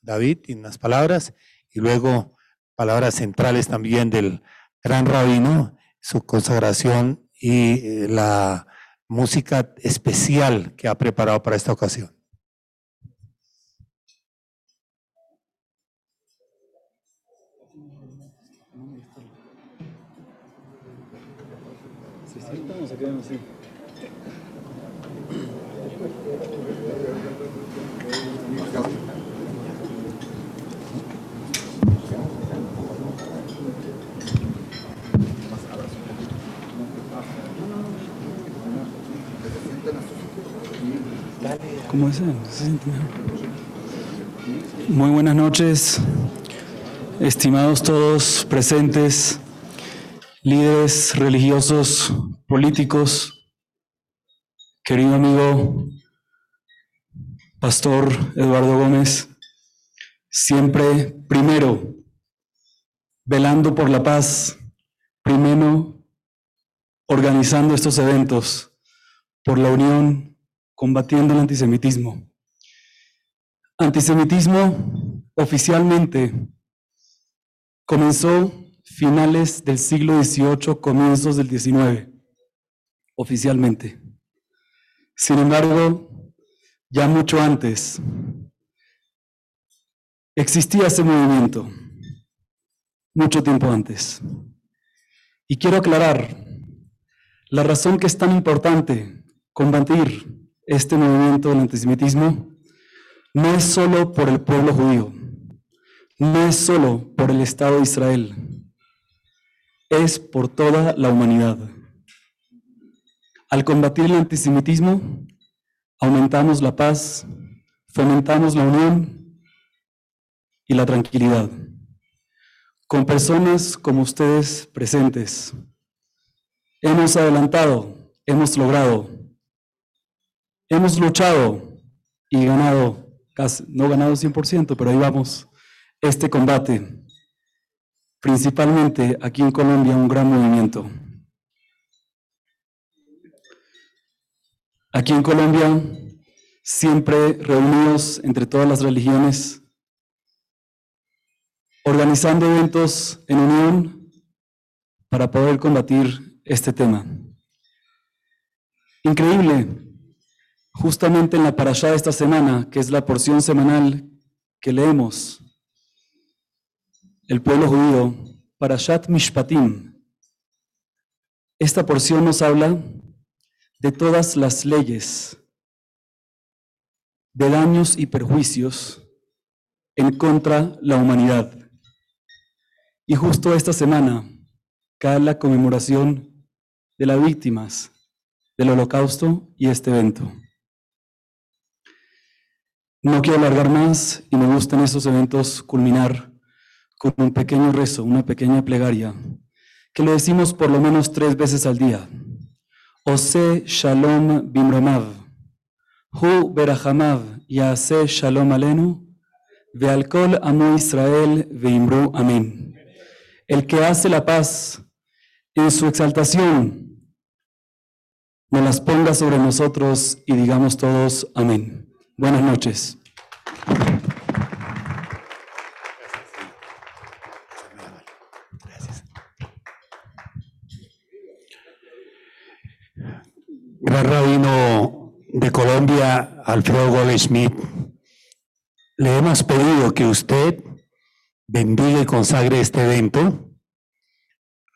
David, tiene unas palabras, y luego palabras centrales también del gran rabino, su consagración y eh, la música especial que ha preparado para esta ocasión. ¿Cómo es? Muy buenas noches, estimados todos presentes, líderes religiosos, políticos, querido amigo Pastor Eduardo Gómez, siempre primero, velando por la paz, primero, organizando estos eventos, por la unión combatiendo el antisemitismo. Antisemitismo oficialmente comenzó finales del siglo XVIII, comienzos del XIX, oficialmente. Sin embargo, ya mucho antes existía ese movimiento, mucho tiempo antes. Y quiero aclarar la razón que es tan importante combatir este movimiento del antisemitismo no es solo por el pueblo judío, no es solo por el Estado de Israel, es por toda la humanidad. Al combatir el antisemitismo, aumentamos la paz, fomentamos la unión y la tranquilidad. Con personas como ustedes presentes, hemos adelantado, hemos logrado hemos luchado y ganado, casi, no ganado 100%, pero ahí vamos, este combate. Principalmente aquí en Colombia, un gran movimiento. Aquí en Colombia, siempre reunidos entre todas las religiones, organizando eventos en unión para poder combatir este tema. Increíble, justamente en la parashá de esta semana, que es la porción semanal que leemos, el pueblo judío, Parashat Mishpatim. Esta porción nos habla de todas las leyes de daños y perjuicios en contra la humanidad. Y justo esta semana cae la conmemoración de las víctimas del holocausto y este evento. No quiero alargar más y me gusta en estos eventos culminar con un pequeño rezo, una pequeña plegaria, que lo decimos por lo menos tres veces al día. Ose Shalom Bimromav, Hu Berahamav Yase Shalom Alenu, Vealkol Amo Israel Veimru Amén. El que hace la paz en su exaltación, nos las ponga sobre nosotros y digamos todos amén. Buenas noches. Gran rabino de Colombia, Alfredo Goldschmidt, le hemos pedido que usted bendiga y consagre este evento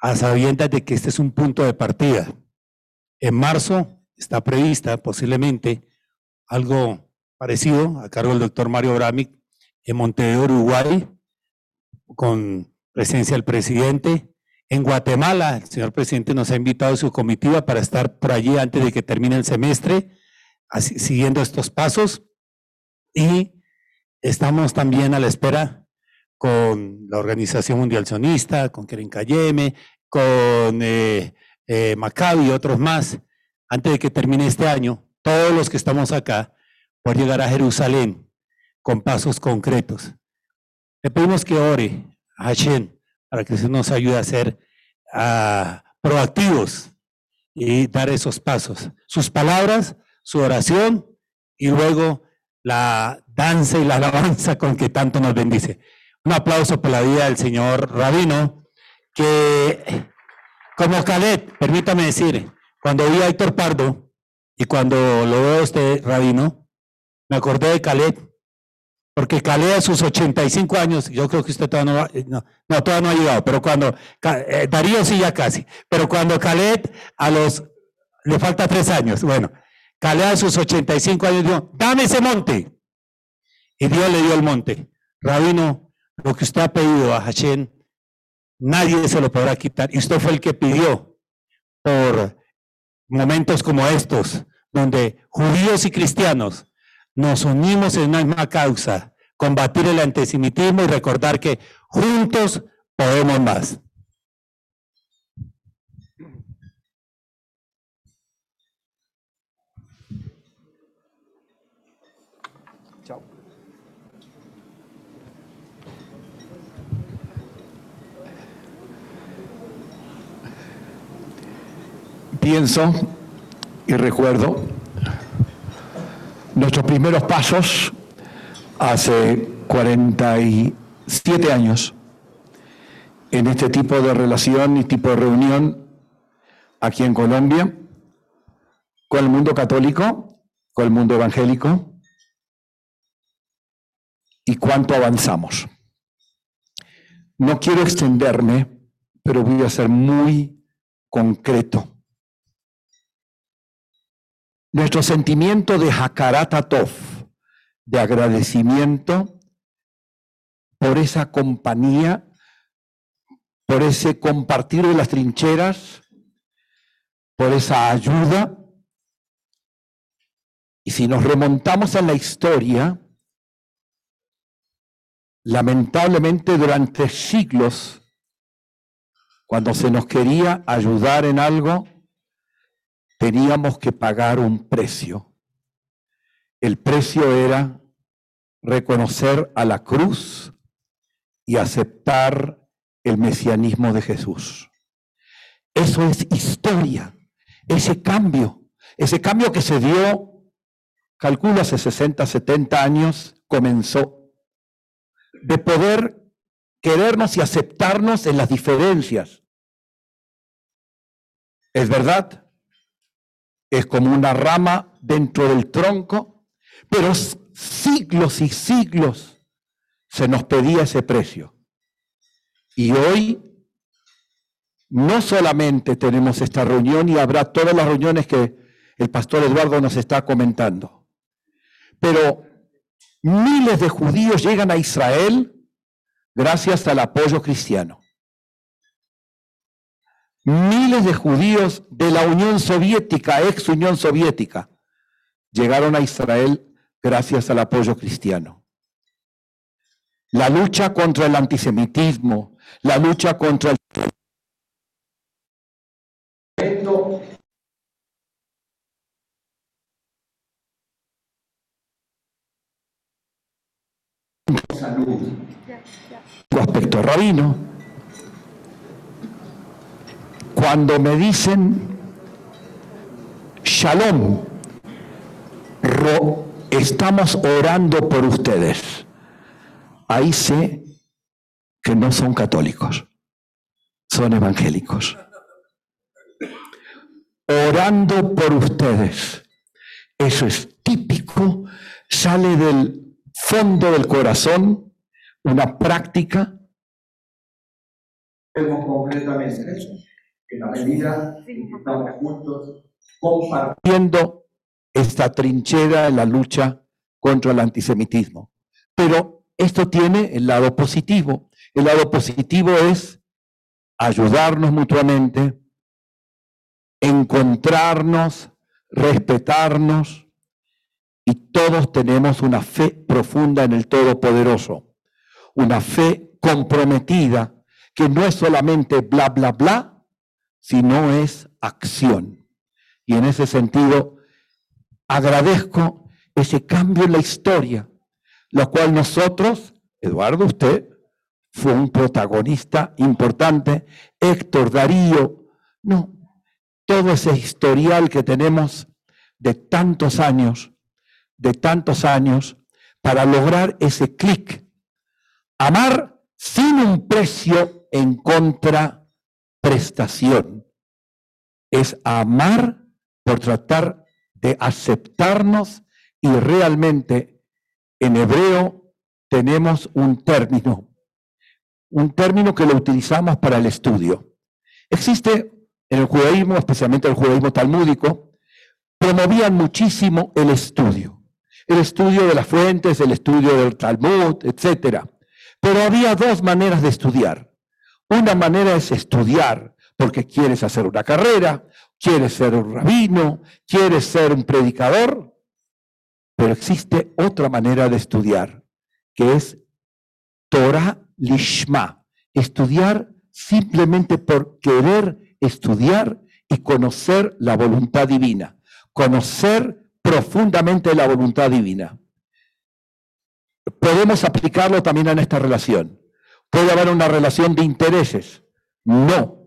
a sabiendas de que este es un punto de partida. En marzo está prevista posiblemente algo parecido a cargo del doctor Mario Bramic en Montevideo, Uruguay, con presencia del presidente. En Guatemala, el señor presidente nos ha invitado a su comitiva para estar por allí antes de que termine el semestre, siguiendo estos pasos. Y estamos también a la espera con la Organización Mundial Sionista, con Keren Cayeme, con eh, eh, y otros más, antes de que termine este año, todos los que estamos acá, por llegar a Jerusalén con pasos concretos. Le pedimos que ore a Hashem para que se nos ayude a ser ah, proactivos y dar esos pasos. Sus palabras, su oración y luego la danza y la alabanza con que tanto nos bendice. Un aplauso por la vida del señor Rabino, que como Caleb, permítame decir, cuando vi a Héctor Pardo y cuando lo veo a este Rabino, me acordé de Caleb, porque Caleb a sus 85 años, yo creo que usted todavía no, eh, no, no todavía no ha llegado, pero cuando, eh, Darío sí ya casi, pero cuando Caleb a los le falta tres años. Bueno, Caleb a sus 85 años dijo, dame ese monte. Y Dios le dio el monte. Rabino, lo que usted ha pedido a Hashem, nadie se lo podrá quitar. Y usted fue el que pidió por momentos como estos, donde judíos y cristianos nos unimos en una misma causa, combatir el antisemitismo y recordar que juntos podemos más. pienso y recuerdo nuestros primeros pasos hace 47 años en este tipo de relación y tipo de reunión aquí en Colombia con el mundo católico, con el mundo evangélico y cuánto avanzamos. No quiero extenderme, pero voy a ser muy concreto. Nuestro sentimiento de Hakaratatov, de agradecimiento por esa compañía, por ese compartir de las trincheras, por esa ayuda. Y si nos remontamos a la historia, lamentablemente durante siglos, cuando se nos quería ayudar en algo, teníamos que pagar un precio. El precio era reconocer a la cruz y aceptar el mesianismo de Jesús. Eso es historia, ese cambio, ese cambio que se dio, calculo hace 60, 70 años, comenzó de poder querernos y aceptarnos en las diferencias. Es verdad, es como una rama dentro del tronco, pero siglos y siglos se nos pedía ese precio. Y hoy no solamente tenemos esta reunión y habrá todas las reuniones que el pastor Eduardo nos está comentando, pero miles de judíos llegan a Israel gracias al apoyo cristiano. Miles de judíos de la Unión Soviética, ex Unión Soviética, llegaron a Israel gracias al apoyo cristiano. La lucha contra el antisemitismo, la lucha contra el... Salud. Tu aspecto rabino cuando me dicen shalom, estamos orando por ustedes, ahí sé que no son católicos, son evangélicos. Orando por ustedes. Eso es típico, sale del fondo del corazón, una práctica. Eso en la medida en que estamos juntos compartiendo esta trinchera en la lucha contra el antisemitismo. Pero esto tiene el lado positivo. El lado positivo es ayudarnos mutuamente, encontrarnos, respetarnos, y todos tenemos una fe profunda en el Todopoderoso, una fe comprometida, que no es solamente bla, bla, bla, sino es acción. Y en ese sentido, agradezco ese cambio en la historia, lo cual nosotros, Eduardo, usted, fue un protagonista importante, Héctor, Darío, no, todo ese historial que tenemos de tantos años, de tantos años, para lograr ese clic. Amar sin un precio en contra prestación. Es amar por tratar de aceptarnos y realmente en hebreo tenemos un término, un término que lo utilizamos para el estudio. Existe en el judaísmo, especialmente el judaísmo talmúdico, promovían muchísimo el estudio. El estudio de las fuentes, el estudio del Talmud, etc. Pero había dos maneras de estudiar. Una manera es estudiar porque quieres hacer una carrera, quieres ser un rabino, quieres ser un predicador, pero existe otra manera de estudiar, que es Torah Lishma, estudiar simplemente por querer estudiar y conocer la voluntad divina, conocer profundamente la voluntad divina. Podemos aplicarlo también en esta relación. ¿Puede haber una relación de intereses? No,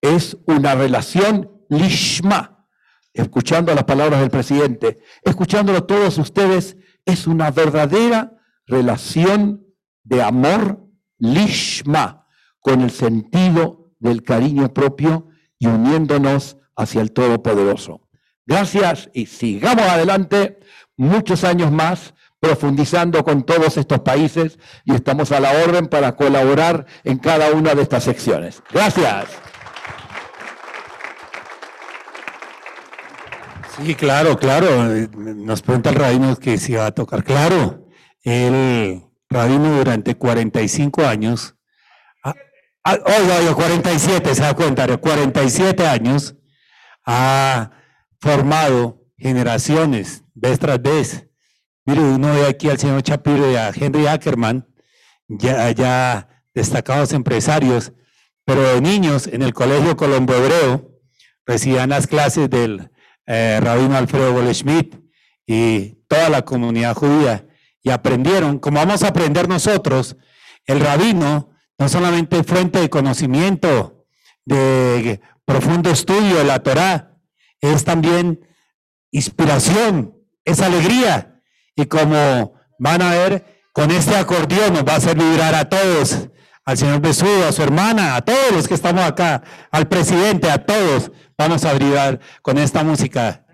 es una relación lishma. Escuchando las palabras del presidente, escuchándolo todos ustedes, es una verdadera relación de amor lishma, con el sentido del cariño propio y uniéndonos hacia el Todopoderoso. Gracias y sigamos adelante muchos años más profundizando con todos estos países y estamos a la orden para colaborar en cada una de estas secciones. Gracias. Sí, claro, claro. Nos pregunta el rabino que si va a tocar. Claro, el rabino durante 45 años, ah, ah, oiga, 47, se da cuenta, 47 años ha formado generaciones, vez tras vez. Mire, uno ve aquí al señor Chapiro y a Henry Ackerman, ya, destacados empresarios, pero de niños en el Colegio Colombo Hebreo recibían las clases del eh, Rabino Alfredo Goldschmidt y toda la comunidad judía y aprendieron, como vamos a aprender nosotros, el rabino no solamente fuente de conocimiento, de profundo estudio de la Torá, es también inspiración, es alegría. Y como van a ver, con este acordeón nos va a hacer vibrar a todos, al señor Besudo, a su hermana, a todos los que estamos acá, al presidente, a todos, Vamos a brillar con esta música.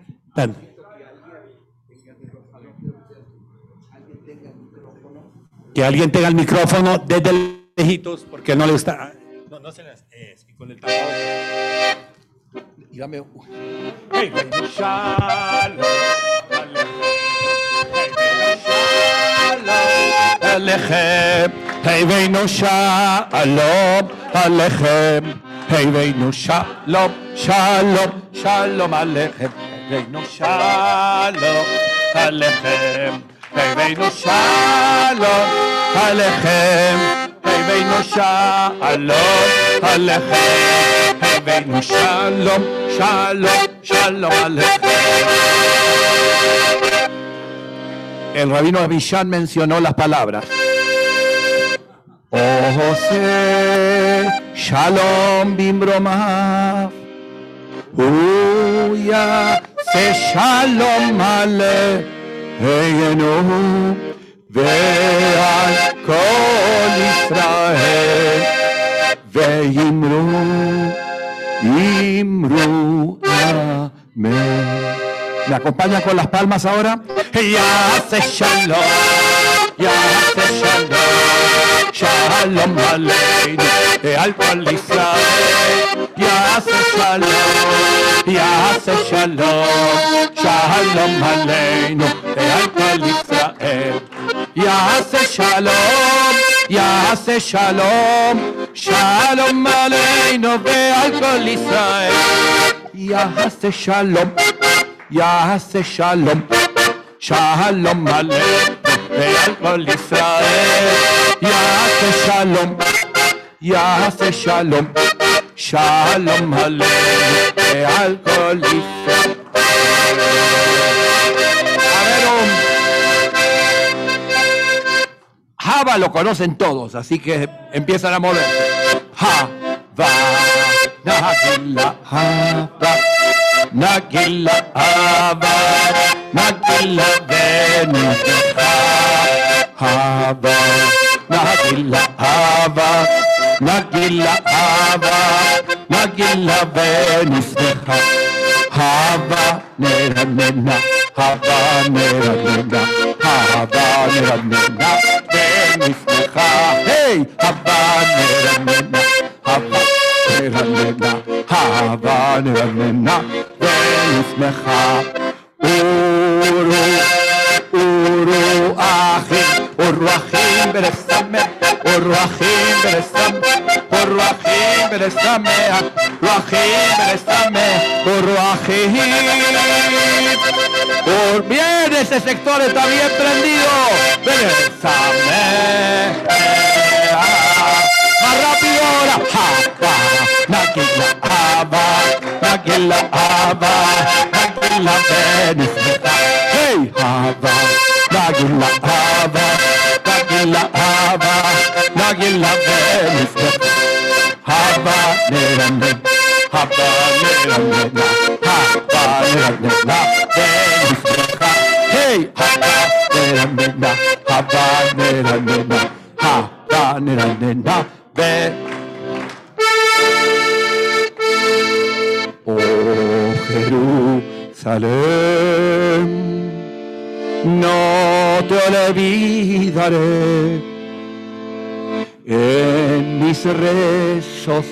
Que alguien tenga el micrófono desde lejitos porque no le gusta. No, no se las. Es, con el tambor. Dígame. Hey, Alechem, hey, veino shalom, alechem. Hey veinu shalom, shalom, shalom alechem. Hey veinu shalom, alechem. Hey veinu shalom, alechem. Hey veinu shalom, alechem. El rabino Abishán mencionó las palabras. Oh José, Shalom Bimbroma, Uya se Shalom Ale, Eyenu, Ve'al Kol Israel, Ve'imru, Imru, Amén. ¿Me acompaña con las palmas ahora? Ya se Shalom, ya se Shalom. Shalom Aleinu, al cual Israel, Yase Shalom, Yase Shalom, Shalom Aleinu, al cual Israel, Yase Shalom, Yase Shalom, Shalom Aleinu, al cual Israel, Yase Shalom, Yase Shalom, Shalom Aleinu, al cual Israel, יעשה שלום, יעשה שלום, שלום עלינו ועל כל ישראל. Java lo conocen todos, así que empiezan a mover. Java, Nagila, Java, ನಗಿಲ್ಲ ಆಬಾರ ನಗಿಲ್ಲವೇನು ಹಾಬ ನಗಿಲ್ಲ ಆಬ ನಗಿಲ್ಲ ಆಬ ನಗಿಲ್ಲವೇನು ಸ್ನೇಹ ಹಾಬ ನೇರ ನಿನ್ನ ಹಬ್ಬ ನೇರ ನಿನ್ನ ಹಬ್ಬ ನೇರ ನಿನ್ನ ವೇಣು ಸ್ನೇಹ ಹೇ ಹಬ್ಬ ನೇರ ನಿನ್ನ ಹಬ್ಬ נרננה, הבה נרננה, ונשמחה. אורו, אורו אחים, אורו אחים בלסמא, אורו אחים בלסמא, אורו אחים בלסמא, אורו אחים בלסמא, אורו אחים. Por bien, ese sector está bien prendido. Bésame. نقل أبا نقل أبا نقل بنسمة هي أبا نقل أبا نقل أبا نقل بنسمة أبا نرمي أبا نرمي أبا نرمي بنسمة هي أبا نرمي أبا نرمي أبا نرمي بنسمة Jerusalén, no te olvidaré en mis rezos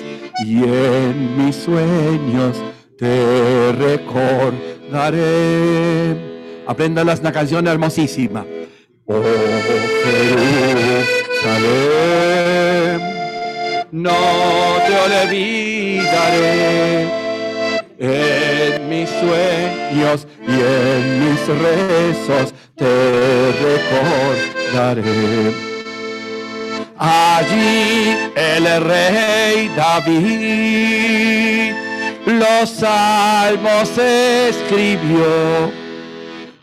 y en mis sueños te recordaré. Aprendan una canción hermosísima. Oh Jerusalén, no te olvidaré en mis sueños y en mis rezos te recordaré. Allí el rey David los salmos escribió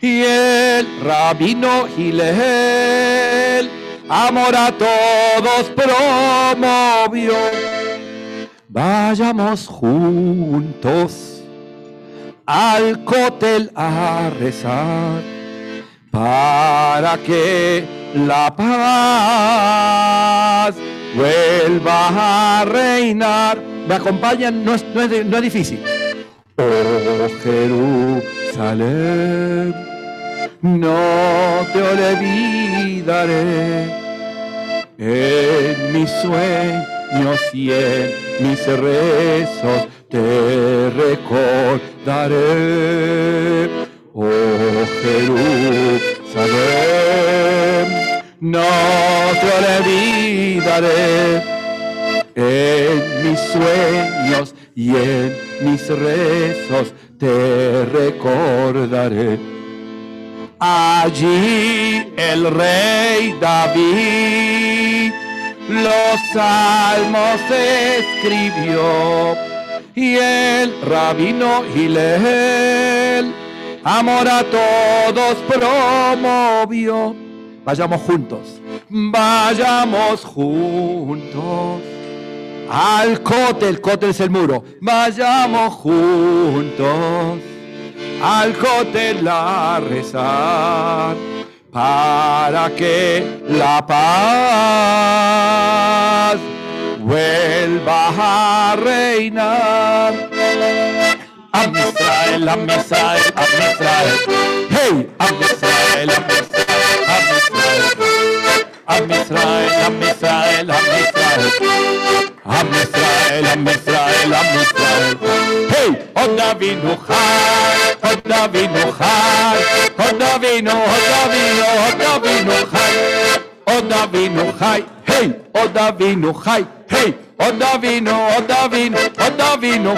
y el rabino Gilel amor a todos promovió. Vayamos juntos al cótel a rezar para que la paz vuelva a reinar. ¿Me acompañan? No es, no es no es difícil. Oh Jerusalén, no te olvidaré en mis sueños y en mis rezos te recordaré. Oh Jerusalén, no te olvidaré en mis sueños y en mis rezos te recordaré. Allí el rey David los salmos escribió y el rabino Gilel amor a todos promovió. Vayamos juntos, vayamos juntos al cote, el cote es el muro. Vayamos juntos al cótel a rezar para que la paz vuelva a reinar. Am Israel, Am Israel, Am Israel. Hey, Am Israel, Am Israel, Am Israel. Am Israel, Am Israel, Am Israel. Am Israel, Am Israel, Am Israel. Hey, עוד אבינו חי, עוד אבינו חי, עוד אבינו, עוד אבינו, עוד אבינו חי, Oda vino Jai, hey, Oda vino Jai, hey, Oda vino, Oda vino, Oda vino.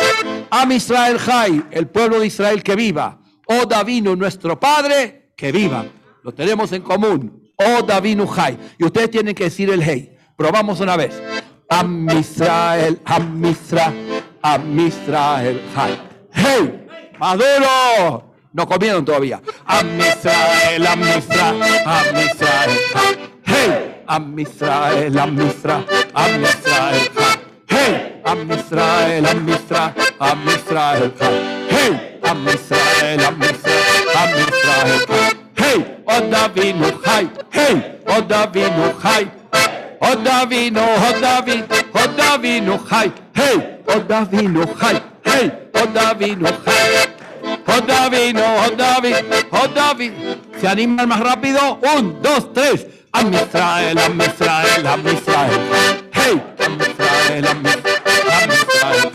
Am Israel Jai, el pueblo de Israel que viva. Oda vino nuestro Padre, que viva. Lo tenemos en común. Oda vino Jai. Y ustedes tienen que decir el hey. Probamos una vez. Am Israel, Am Israel, Am Israel Jai. Hey, Maduro. No comieron todavía. Am Israel, Am Israel, Am Israel Jai. Hey, Am Israel, Am Israel, Am Israel, Hey, Am Israel, Am Israel, Am Israel, Hey, Am Israel, Am Israel, Am Israel, Hey, oh Od Avinu Chai, oh Hey, oh Od Avinu Chai, Od Avinu, Od Avinu, Od Avinu Chai, Hey, Od Avinu Chai, Hey, Od Avinu Chai. Hot David, no, Hot David, Hot David. ¿Se animan más rápido? Un, dos, tres. Am Israel, Am Israel, Am Israel. Hey, Am Israel, Am Israel, Am Israel.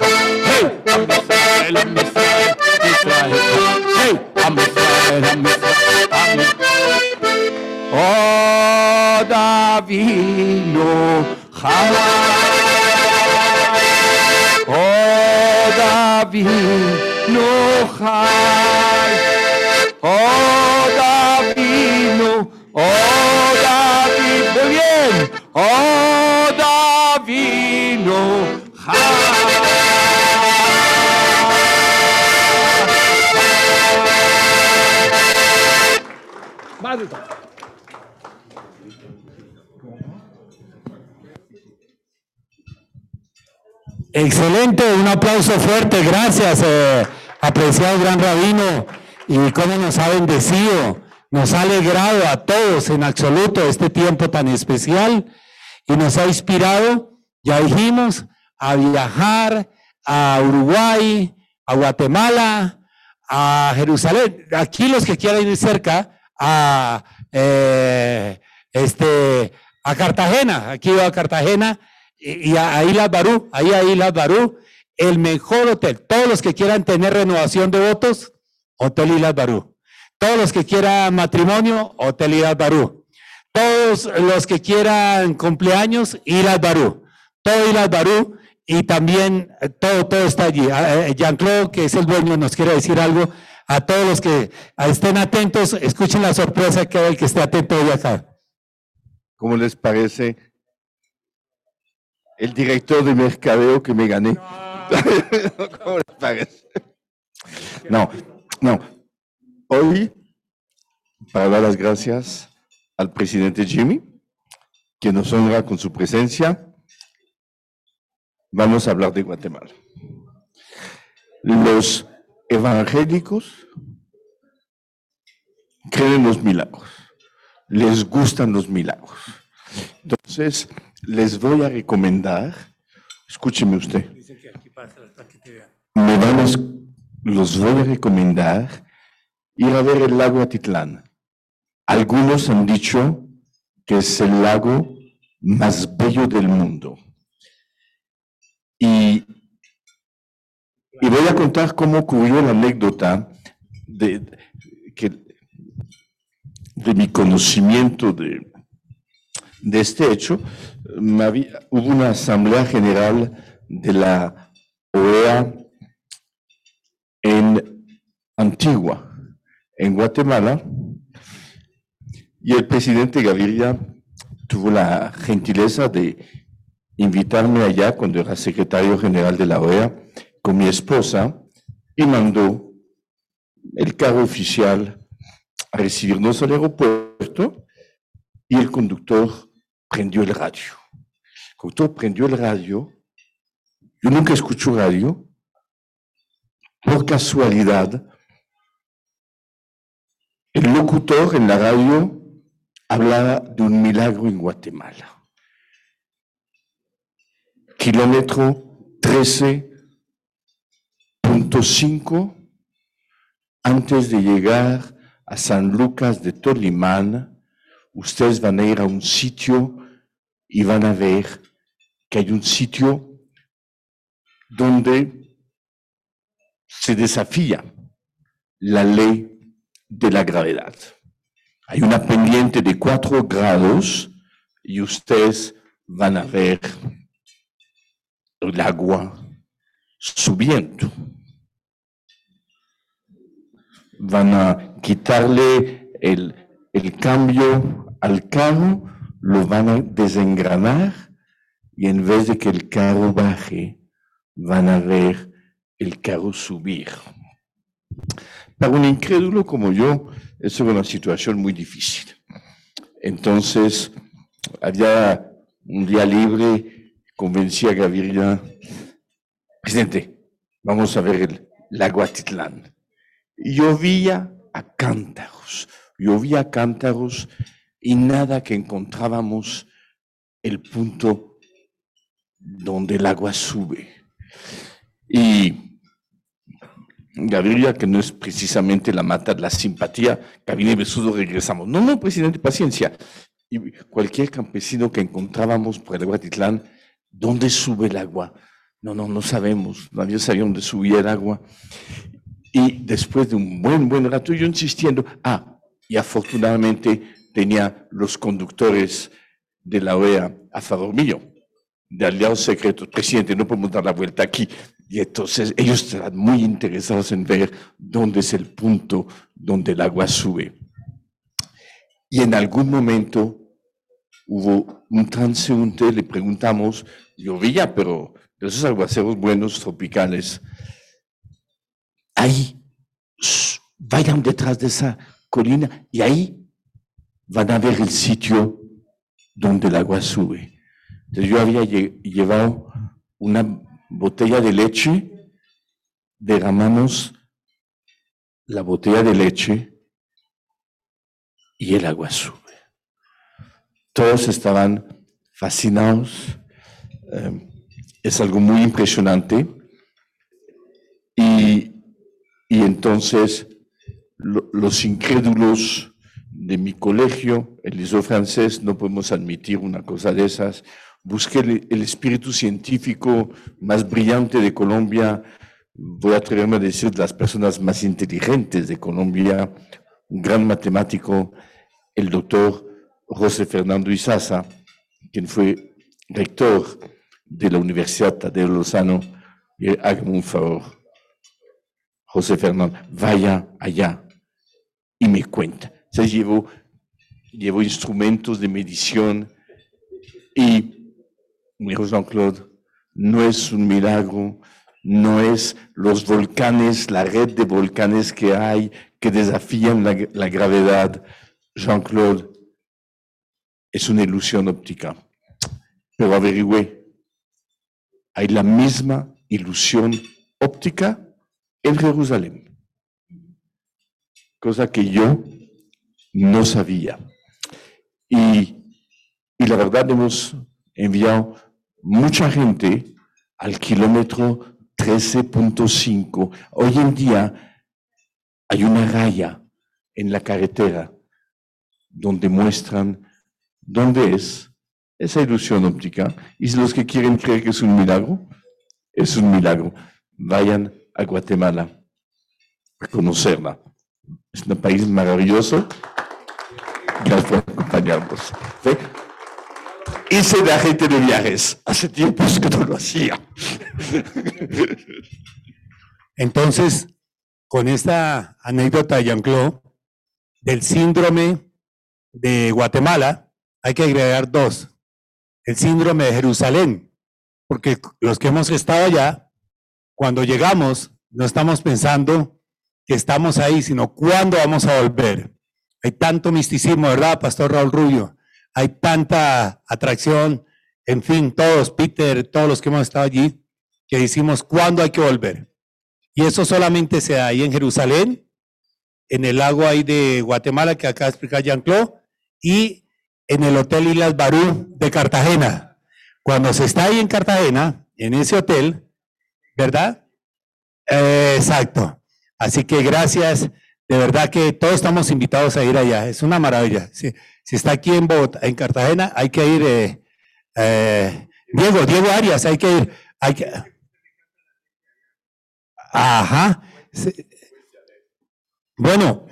Hey, Am Israel, Am Israel, Israel. Hey, Am Israel, Am Israel, Am Israel. Oh, Davino, Oh, Davino, Oh, David, muy bien. Oh, Davino, Excelente, un aplauso fuerte, gracias, eh, apreciado gran rabino, y cómo nos ha bendecido, nos ha alegrado a todos en absoluto este tiempo tan especial y nos ha inspirado, ya dijimos, a viajar a Uruguay, a Guatemala, a Jerusalén. Aquí los que quieran ir cerca, a, eh, este, a Cartagena, aquí va a Cartagena y, y a, Islas Barú, ahí a Islas Barú, el mejor hotel. Todos los que quieran tener renovación de votos, Hotel Islas Barú. Todos los que quieran matrimonio, Hotel Barú. Todos los que quieran cumpleaños, Islas Barú. Todo Islas Barú y también eh, todo, todo está allí. Ah, eh, Jean-Claude, que es el dueño, nos quiere decir algo. A todos los que estén atentos, escuchen la sorpresa que hay el que esté atento hoy acá. ¿Cómo les parece el director de mercadeo que me gané? ¿Cómo les parece? No, no. Hoy, para dar las gracias al presidente Jimmy, que nos honra con su presencia, vamos a hablar de Guatemala. Los evangélicos creen en los milagros, les gustan los milagros. Entonces, les voy a recomendar, escúcheme usted, me van a, los voy a recomendar ir a ver el lago Atitlán. Algunos han dicho que es el lago más bello del mundo. Y, voy a contar cómo ocurrió la anécdota de, que, de mi conocimiento de, de este hecho. hubo una asamblea general de la OEA en Antigua, en Guatemala, y el presidente Gaviria tuvo la gentileza de invitarme allá cuando era secretario general de la OEA con mi esposa y mandó el carro oficial a recibirnos al aeropuerto y el conductor prendió el radio. El conductor prendió el radio. Yo nunca escucho radio. Por casualidad, el locutor en la radio hablaba de un milagro en Guatemala. Kilómetro 13.5 antes de llegar a San Lucas de Tolimán, ustedes van a ir a un sitio y van a ver que hay un sitio donde se desafía la ley de la gravedad. Hay una pendiente de 4 grados y ustedes van a ver el agua subiendo. Van a quitarle el, el cambio al carro, lo van a desengranar y en vez de que el carro baje, van a ver el carro subir. Para un incrédulo como yo, eso es una situación muy difícil. Entonces, había un día libre convencí a Gaviria, presidente, vamos a ver el lago Atitlán. Llovía a cántaros, llovía a cántaros y nada que encontrábamos el punto donde el agua sube. Y Gaviria, que no es precisamente la mata de la simpatía, y Besudo regresamos. No, no, presidente, paciencia. Y cualquier campesino que encontrábamos por el lago Atitlán, ¿Dónde sube el agua? No, no, no sabemos, nadie sabía dónde subía el agua. Y después de un buen, buen rato, yo insistiendo, ah, y afortunadamente tenía los conductores de la OEA a favor mío, de aliados secretos. Presidente, no podemos dar la vuelta aquí. Y entonces ellos están muy interesados en ver dónde es el punto donde el agua sube. Y en algún momento hubo un transeúnte, le preguntamos, llovía, pero esos aguaceros buenos tropicales, ahí, vayan detrás de esa colina y ahí van a ver el sitio donde el agua sube. Entonces yo había llevado una botella de leche, derramamos la botella de leche y el agua sube. Todos estaban fascinados. Eh, es algo muy impresionante. Y, entonces los incrédulos de mi colegio, el liceo francés, no podemos admitir una cosa de esas. Busqué el, espíritu científico más brillante de Colombia, voy a atreverme a decir las personas más inteligentes de Colombia, un gran matemático, el doctor José Fernando Izaza, quien fue rector de la Universidad Tadeo Lozano, y hágame un favor, José Fernando, vaya allá y me cuenta. Se llevó, llevó instrumentos de medición y me dijo Jean-Claude, no es un milagro, no es los volcanes, la red de volcanes que hay que desafían la, la gravedad. Jean-Claude, es una ilusión óptica. Pero averigüé, hay la misma ilusión óptica en Jerusalén, cosa que yo no sabía. Y, y la verdad hemos enviado mucha gente al kilómetro 13.5. Hoy en día hay una raya en la carretera donde muestran dónde es esa ilusión óptica. Y los que quieren creer que es un milagro, es un milagro. Vayan a Guatemala a conocerla. Es un país maravilloso. Gracias por acompañarnos. Hice de agente de viajes. Hace tiempo que no lo hacía. Entonces, con esta anécdota de Jean-Claude, del síndrome de Guatemala, hay que agregar dos. El síndrome de Jerusalén, porque los que hemos estado allá, cuando llegamos, no estamos pensando que estamos ahí, sino cuándo vamos a volver. Hay tanto misticismo, ¿verdad, Pastor Raúl Rubio? Hay tanta atracción, en fin, todos, Peter, todos los que hemos estado allí, que decimos cuándo hay que volver. Y eso solamente se da ahí en Jerusalén, en el lago ahí de Guatemala, que acá explica Jean-Claude, y en el Hotel Islas Barú de Cartagena. Cuando se está ahí en Cartagena, en ese hotel, ¿verdad? Exacto. Así que gracias. De verdad que todos estamos invitados a ir allá. Es una maravilla. Si, está aquí en en Cartagena, hay que ir. Eh, eh, Diego, Diego Arias, hay que ir. Hay que, ajá. Bueno,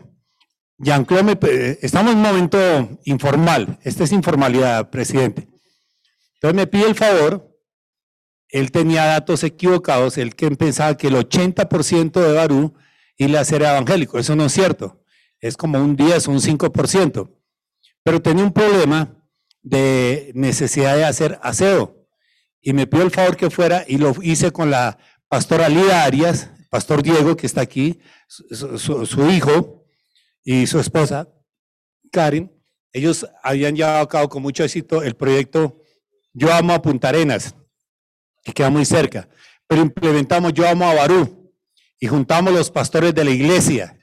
Jean-Claude, estamos en un momento informal. Esta es informalidad, presidente. Entonces me pide el favor. Él tenía datos equivocados. Él que pensaba que el 80% de Barú iba a ser evangélico. Eso no es cierto. Es como un 10 o un 5%. Pero tenía un problema de necesidad de hacer aseo. Y me pidió el favor que fuera y lo hice con la pastora Lida Arias, pastor Diego, que está aquí, su hijo, y su esposa, Karen, ellos habían llevado a cabo con mucho éxito el proyecto Yo Amo a Punta Arenas, que queda muy cerca, pero implementamos Yo Amo a Barú y juntamos los pastores de la iglesia.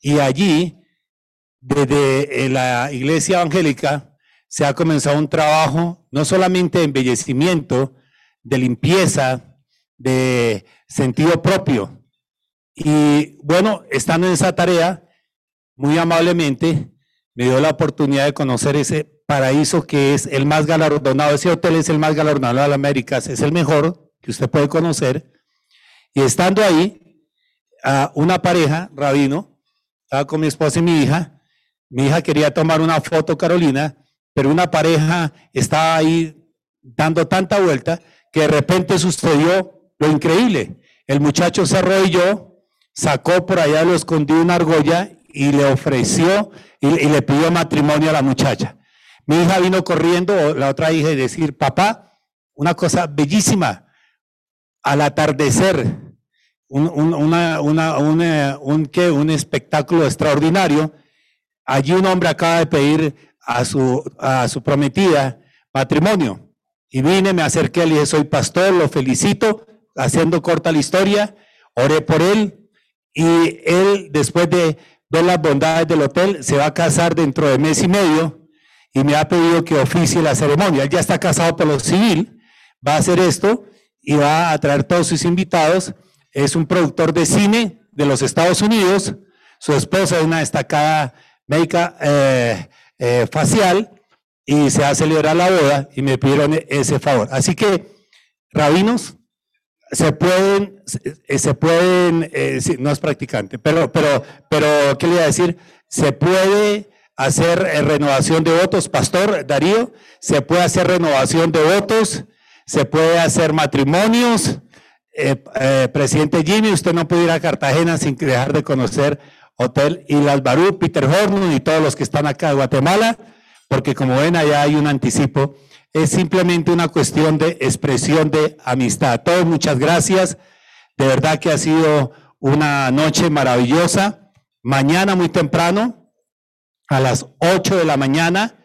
Y allí, desde la iglesia evangélica, se ha comenzado un trabajo no solamente de embellecimiento, de limpieza, de sentido propio. Y bueno, estando en esa tarea, muy amablemente me dio la oportunidad de conocer ese paraíso que es el más galardonado, ese hotel es el más galardonado de las Américas, es el mejor, que usted puede conocer. Y estando ahí, a una pareja, rabino, estaba con mi esposa y mi hija. Mi hija quería tomar una foto, Carolina, pero una pareja estaba ahí dando tanta vuelta que de repente sucedió lo increíble. El muchacho se arrodilló, sacó por allá, lo escondió una argolla y le ofreció y, le pidió matrimonio a la muchacha. Mi hija vino corriendo, la otra hija, y decir, papá, una cosa bellísima, al atardecer, un, un, ¿qué? un espectáculo extraordinario. Allí un hombre acaba de pedir a su, a su prometida matrimonio. Y vine, me acerqué, le dije, soy pastor, lo felicito, haciendo corta la historia, oré por él y él, después de ver las bondades del hotel, se va a casar dentro de mes y medio y me ha pedido que oficie la ceremonia. Él ya está casado por lo civil, va a hacer esto y va a traer todos sus invitados. Es un productor de cine de los Estados Unidos, su esposa es una destacada médica eh, eh, facial y se va a la boda y me pidieron ese favor. Así que, rabinos, se pueden, se pueden, eh, no es practicante, pero, pero, pero, ¿qué le iba a decir? Se puede hacer eh, renovación de votos, Pastor Darío, se puede hacer renovación de votos, se puede hacer matrimonios. Eh, eh, presidente Jimmy, usted no puede ir a Cartagena sin dejar de conocer Hotel Islas Barú, Peter Horn y todos los que están acá de Guatemala, porque como ven, allá hay un anticipo. Es simplemente una cuestión de expresión de amistad. A todos, muchas gracias. De verdad que ha sido una noche maravillosa. Mañana muy temprano, a las 8 de la mañana,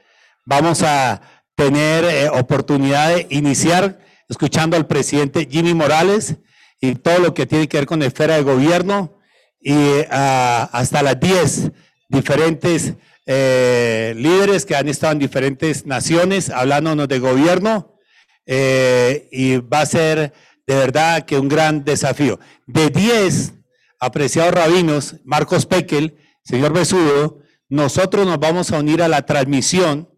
vamos a tener eh, oportunidad de iniciar escuchando al presidente Jimmy Morales y todo lo que tiene que ver con esfera de gobierno y ah, hasta las 10 diferentes eh, líderes que han estado en diferentes naciones hablándonos de gobierno eh, y va a ser de verdad que un gran desafío. De 10 apreciados rabinos, Marcos Pekel, señor Besudo, nosotros nos vamos a unir a la transmisión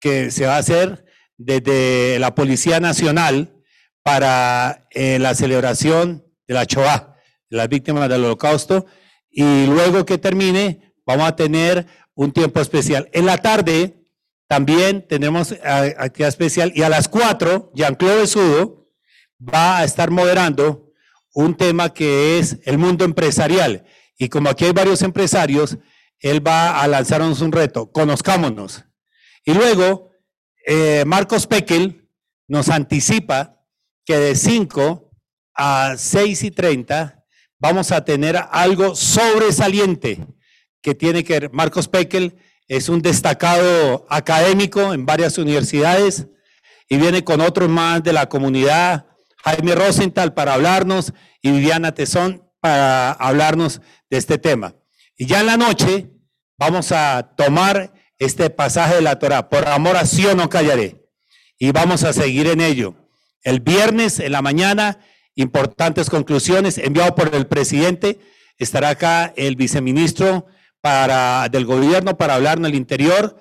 que se va a hacer desde la Policía Nacional para eh, la celebración de la Shoah, las víctimas del Holocausto, y luego que termine vamos a tener un tiempo especial. En la tarde también tenemos actividad especial y a las 4 Jean-Claude Besudo va a estar moderando un tema que es el mundo empresarial. Y como aquí hay varios empresarios, él va a lanzarnos un reto, conozcámonos. Y luego, eh, Marcos Pekel nos anticipa que de 5 a 6 y 30 vamos a tener algo sobresaliente que tiene que ver. Marcos Pekel es un destacado académico en varias universidades y viene con otros más de la comunidad, Jaime Rosenthal para hablarnos y Viviana Tesón para hablarnos de este tema. Y ya en la noche vamos a tomar este pasaje de la Torah, por amor a sí no callaré, y vamos a seguir en ello. El viernes en la mañana, importantes conclusiones, enviado por el presidente, estará acá el viceministro para, del gobierno para hablar en el interior,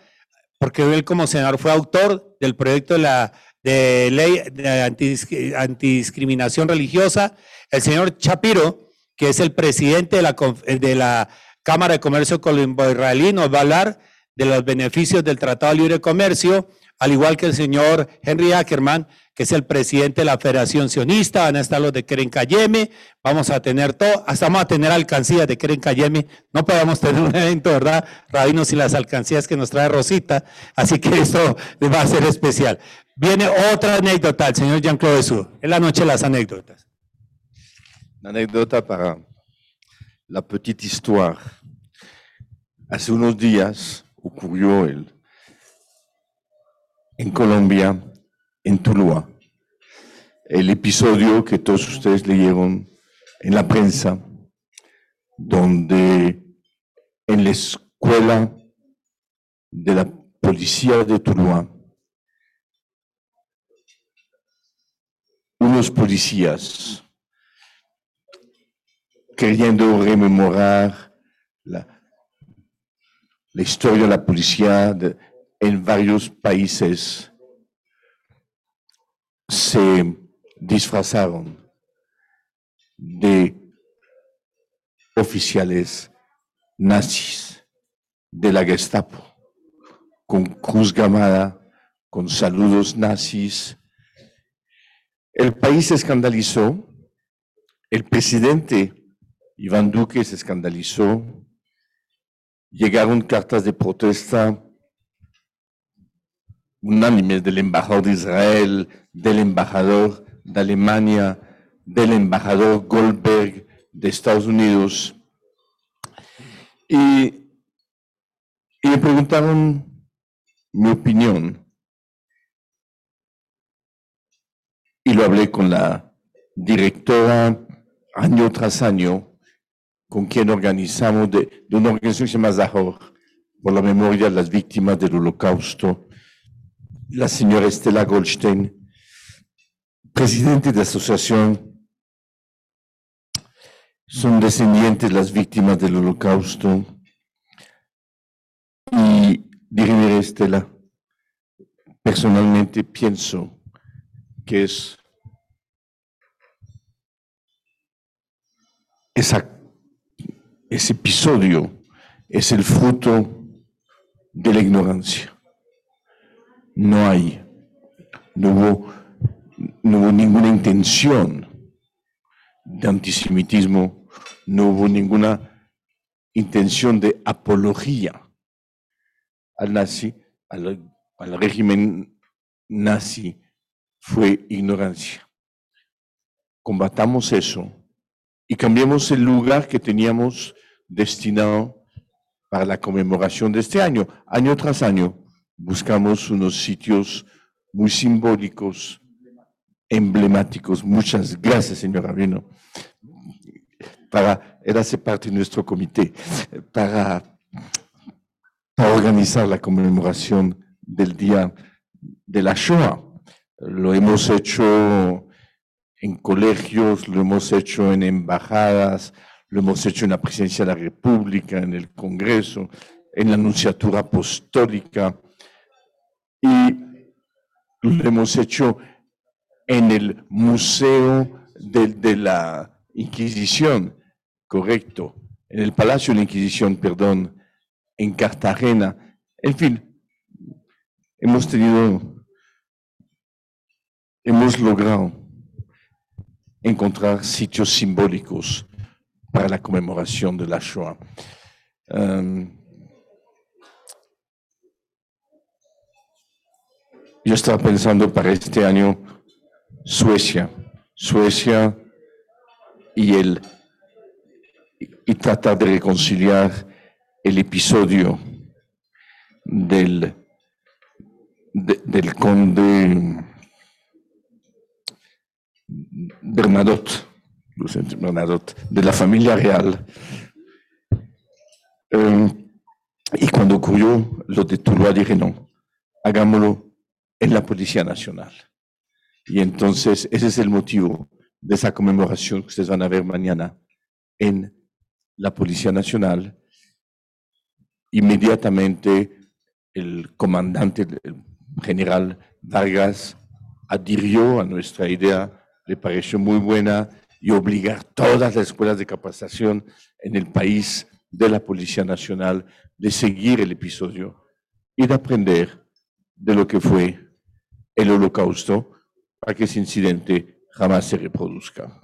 porque él como senador fue autor del proyecto de la de ley de antidiscriminación religiosa, el señor Chapiro, que es el presidente de la, de la Cámara de Comercio Colombo-Israelí, nos va a hablar de los beneficios del Tratado de Libre Comercio, al igual que el señor Henry Ackerman, que es el presidente de la Federación Sionista, van a estar los de Keren Cayeme, vamos a tener todo, hasta vamos a tener alcancías de Keren Cayeme, no podemos tener un evento, ¿verdad? Rabinos y las alcancías que nos trae Rosita, así que esto va a ser especial. Viene otra anécdota, el señor Jean-Claude Sou, en la noche de las anécdotas. Una anécdota para la petite histoire. Hace unos días ocurrió el, en Colombia en Tuluá. El episodio que todos ustedes leyeron en la prensa, donde en la escuela de la policía de Tuluá, unos policías queriendo rememorar la, la historia de la policía en varios países se disfrazaron de oficiales nazis de la Gestapo, con cruz gamada, con saludos nazis. El país se escandalizó, el presidente Iván Duque se escandalizó, llegaron cartas de protesta unánimes del embajador de Israel, del embajador de Alemania, del embajador Goldberg de Estados Unidos. Y, y me preguntaron mi opinión. Y lo hablé con la directora año tras año, con quien organizamos de, una organización que se llama Zahor, por la memoria de las víctimas del holocausto, la señora Estela Goldstein, presidente de asociación son descendientes las víctimas del holocausto. Y dirigir Estela, personalmente pienso que es esa, ese episodio es el fruto de la ignorancia. No hay, no hubo, no hubo ninguna intención de antisemitismo, no hubo ninguna intención de apología al nazi, al, régimen nazi, fue ignorancia. Combatamos eso y cambiemos el lugar que teníamos destinado para la conmemoración de este año. Año tras año buscamos unos sitios muy simbólicos, emblemáticos. Muchas gracias, señor Rabino, para, él hace parte de nuestro comité, para, para organizar la conmemoración del Día de la Shoah. Lo hemos hecho en colegios, lo hemos hecho en embajadas, lo hemos hecho en la Presidencia de la República, en el Congreso, en la Anunciatura Apostólica y lo hemos hecho en el Museo de, la Inquisición, correcto, en el Palacio de la Inquisición, perdón, en Cartagena. En fin, hemos tenido, hemos logrado encontrar sitios simbólicos para la conmemoración de la Shoah. Yo estaba pensando para este año Suecia, Suecia y el y tratar de reconciliar el episodio del, del conde Bernadotte, Bernadotte, de la familia real. Eh, y cuando ocurrió lo de Tuluá, dije no, hagámoslo en la Policía Nacional. Y entonces ese es el motivo de esa conmemoración que ustedes van a ver mañana en la Policía Nacional. Inmediatamente el comandante, el general Vargas, adhirió a nuestra idea, le pareció muy buena y obligar todas las escuelas de capacitación en el país de la Policía Nacional de seguir el episodio y de aprender de lo que fue el holocausto para que ese incidente jamás se reproduzca.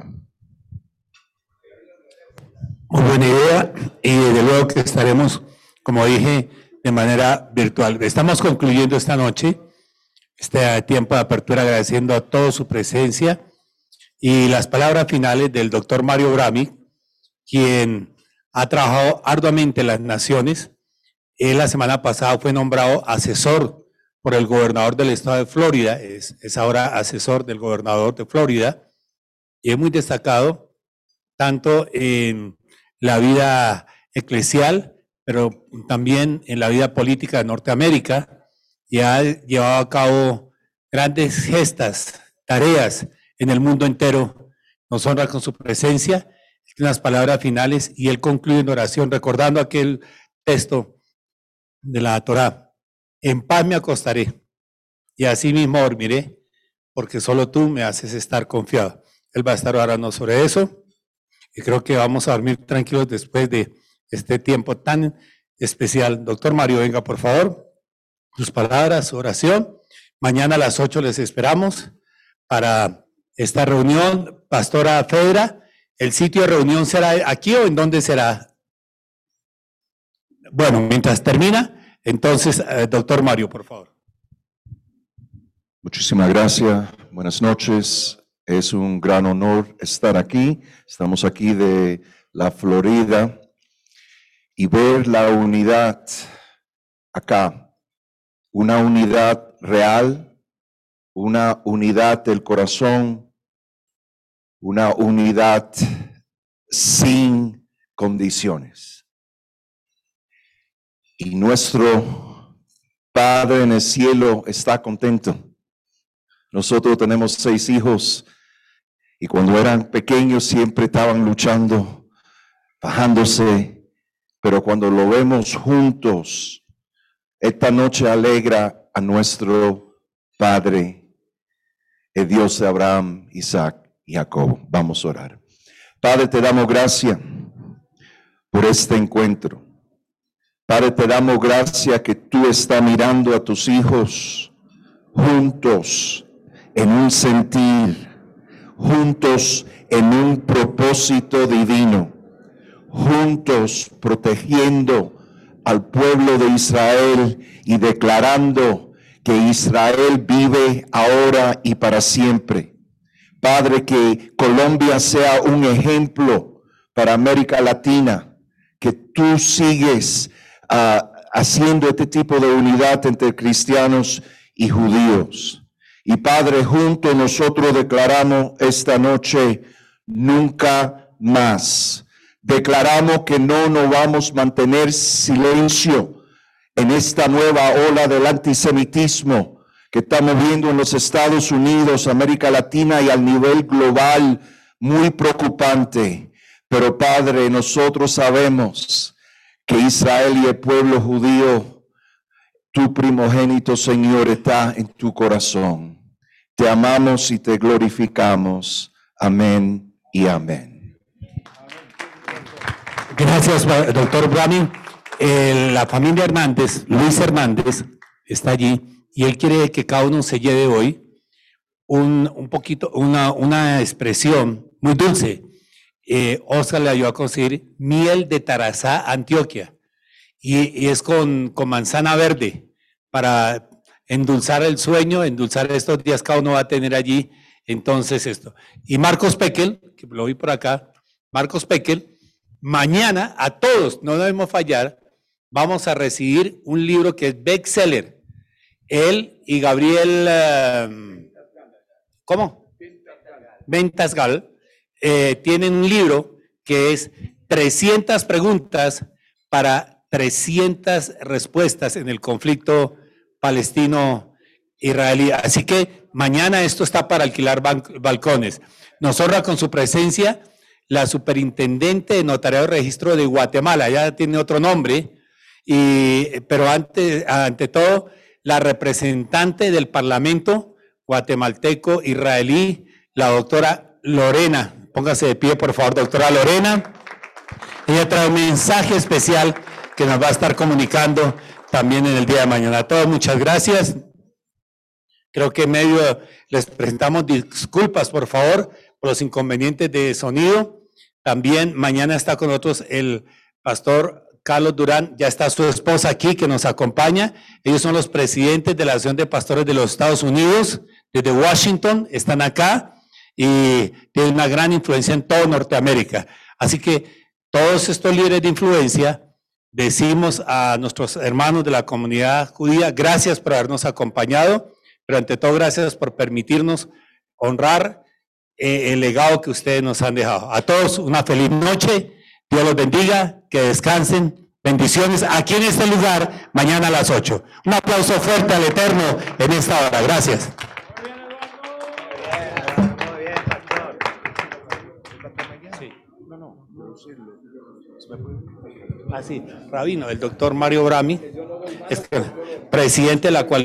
Muy buena idea y desde luego que estaremos, como dije, de manera virtual. Estamos concluyendo esta noche este tiempo de apertura agradeciendo a todos su presencia y las palabras finales del doctor Mario Brami, quien ha trabajado arduamente en las naciones. Él la semana pasada fue nombrado asesor por el gobernador del estado de Florida, es, ahora asesor del gobernador de Florida, y es muy destacado tanto en la vida eclesial, pero también en la vida política de Norteamérica, y ha llevado a cabo grandes gestas, tareas en el mundo entero. Nos honra con su presencia, unas palabras finales, y él concluye en oración recordando aquel texto de la Torá en paz me acostaré y así mismo dormiré, porque solo tú me haces estar confiado. Él va a estar orando sobre eso y creo que vamos a dormir tranquilos después de este tiempo tan especial. Doctor Mario, venga por favor, sus palabras, su oración. Mañana a las 8 les esperamos para esta reunión. Pastora Fedra, ¿el sitio de reunión será aquí o en dónde será? Bueno, mientras termina, entonces, eh, doctor Mario, por favor. Muchísimas gracias. Buenas noches. Es un gran honor estar aquí. Estamos aquí de la Florida y ver la unidad acá. Una unidad real, una unidad del corazón, una unidad sin condiciones. Y nuestro Padre en el cielo está contento nosotros tenemos seis hijos y cuando eran pequeños siempre estaban luchando, bajándose, pero cuando lo vemos juntos, esta noche alegra a nuestro Padre, el Dios de Abraham, Isaac y Jacob. Vamos a orar. Padre, te damos gracias por este encuentro. Padre, te damos gracias que tú estás mirando a tus hijos juntos en un sentir, juntos en un propósito divino, juntos protegiendo al pueblo de Israel y declarando que Israel vive ahora y para siempre. Padre, que Colombia sea un ejemplo para América Latina, que tú sigues haciendo este tipo de unidad entre cristianos y judíos. Y Padre, junto nosotros declaramos esta noche, nunca más. Declaramos que no nos vamos a mantener silencio en esta nueva ola del antisemitismo que estamos viendo en los Estados Unidos, América Latina y al nivel global, muy preocupante. Pero Padre, nosotros sabemos que Israel y el pueblo judío, tu primogénito Señor, está en tu corazón. Te amamos y te glorificamos. Amén y amén. Gracias, doctor Brani. la familia Hernández, Luis Hernández, está allí y él quiere que cada uno se lleve hoy un, un poquito, una, una, expresión muy dulce. Eh, Oscar le ayudó a conseguir miel de Tarazá, Antioquia, y, es con, con manzana verde para endulzar el sueño, endulzar estos días cada uno va a tener allí. Entonces esto. Y Marcos Pekel, que lo vi por acá, Marcos Pekel, mañana a todos, no debemos fallar, vamos a recibir un libro que es bestseller. Él y Gabriel, em, ¿cómo? Ventasgal, eh, tienen un libro que es 300 preguntas para 300 respuestas en el conflicto palestino-israelí. Así que mañana esto está para alquilar balcones. Nos honra con su presencia la superintendente de notariado registro de Guatemala, ya tiene otro nombre, y, pero ante, ante todo la representante del Parlamento guatemalteco israelí, la doctora Lorena. Póngase de pie, por favor, doctora Lorena. Ella trae un mensaje especial que nos va a estar comunicando también en el día de mañana. A todos muchas gracias. Creo que medio les presentamos disculpas, por favor, por los inconvenientes de sonido. También mañana está con nosotros el pastor Carlos Durán, ya está su esposa aquí que nos acompaña. Ellos son los presidentes de la Asociación de Pastores de los Estados Unidos, desde Washington, están acá y tienen una gran influencia en todo Norteamérica. Así que todos estos líderes de influencia decimos a nuestros hermanos de la comunidad judía, gracias por habernos acompañado, pero ante todo gracias por permitirnos honrar eh, el legado que ustedes nos han dejado. A todos una feliz noche, Dios los bendiga, que descansen, bendiciones aquí en este lugar, mañana a las 8. Un aplauso fuerte al Eterno en esta hora, gracias. Así, ah, Rabino, el doctor Mario Brami, es presidente de la cual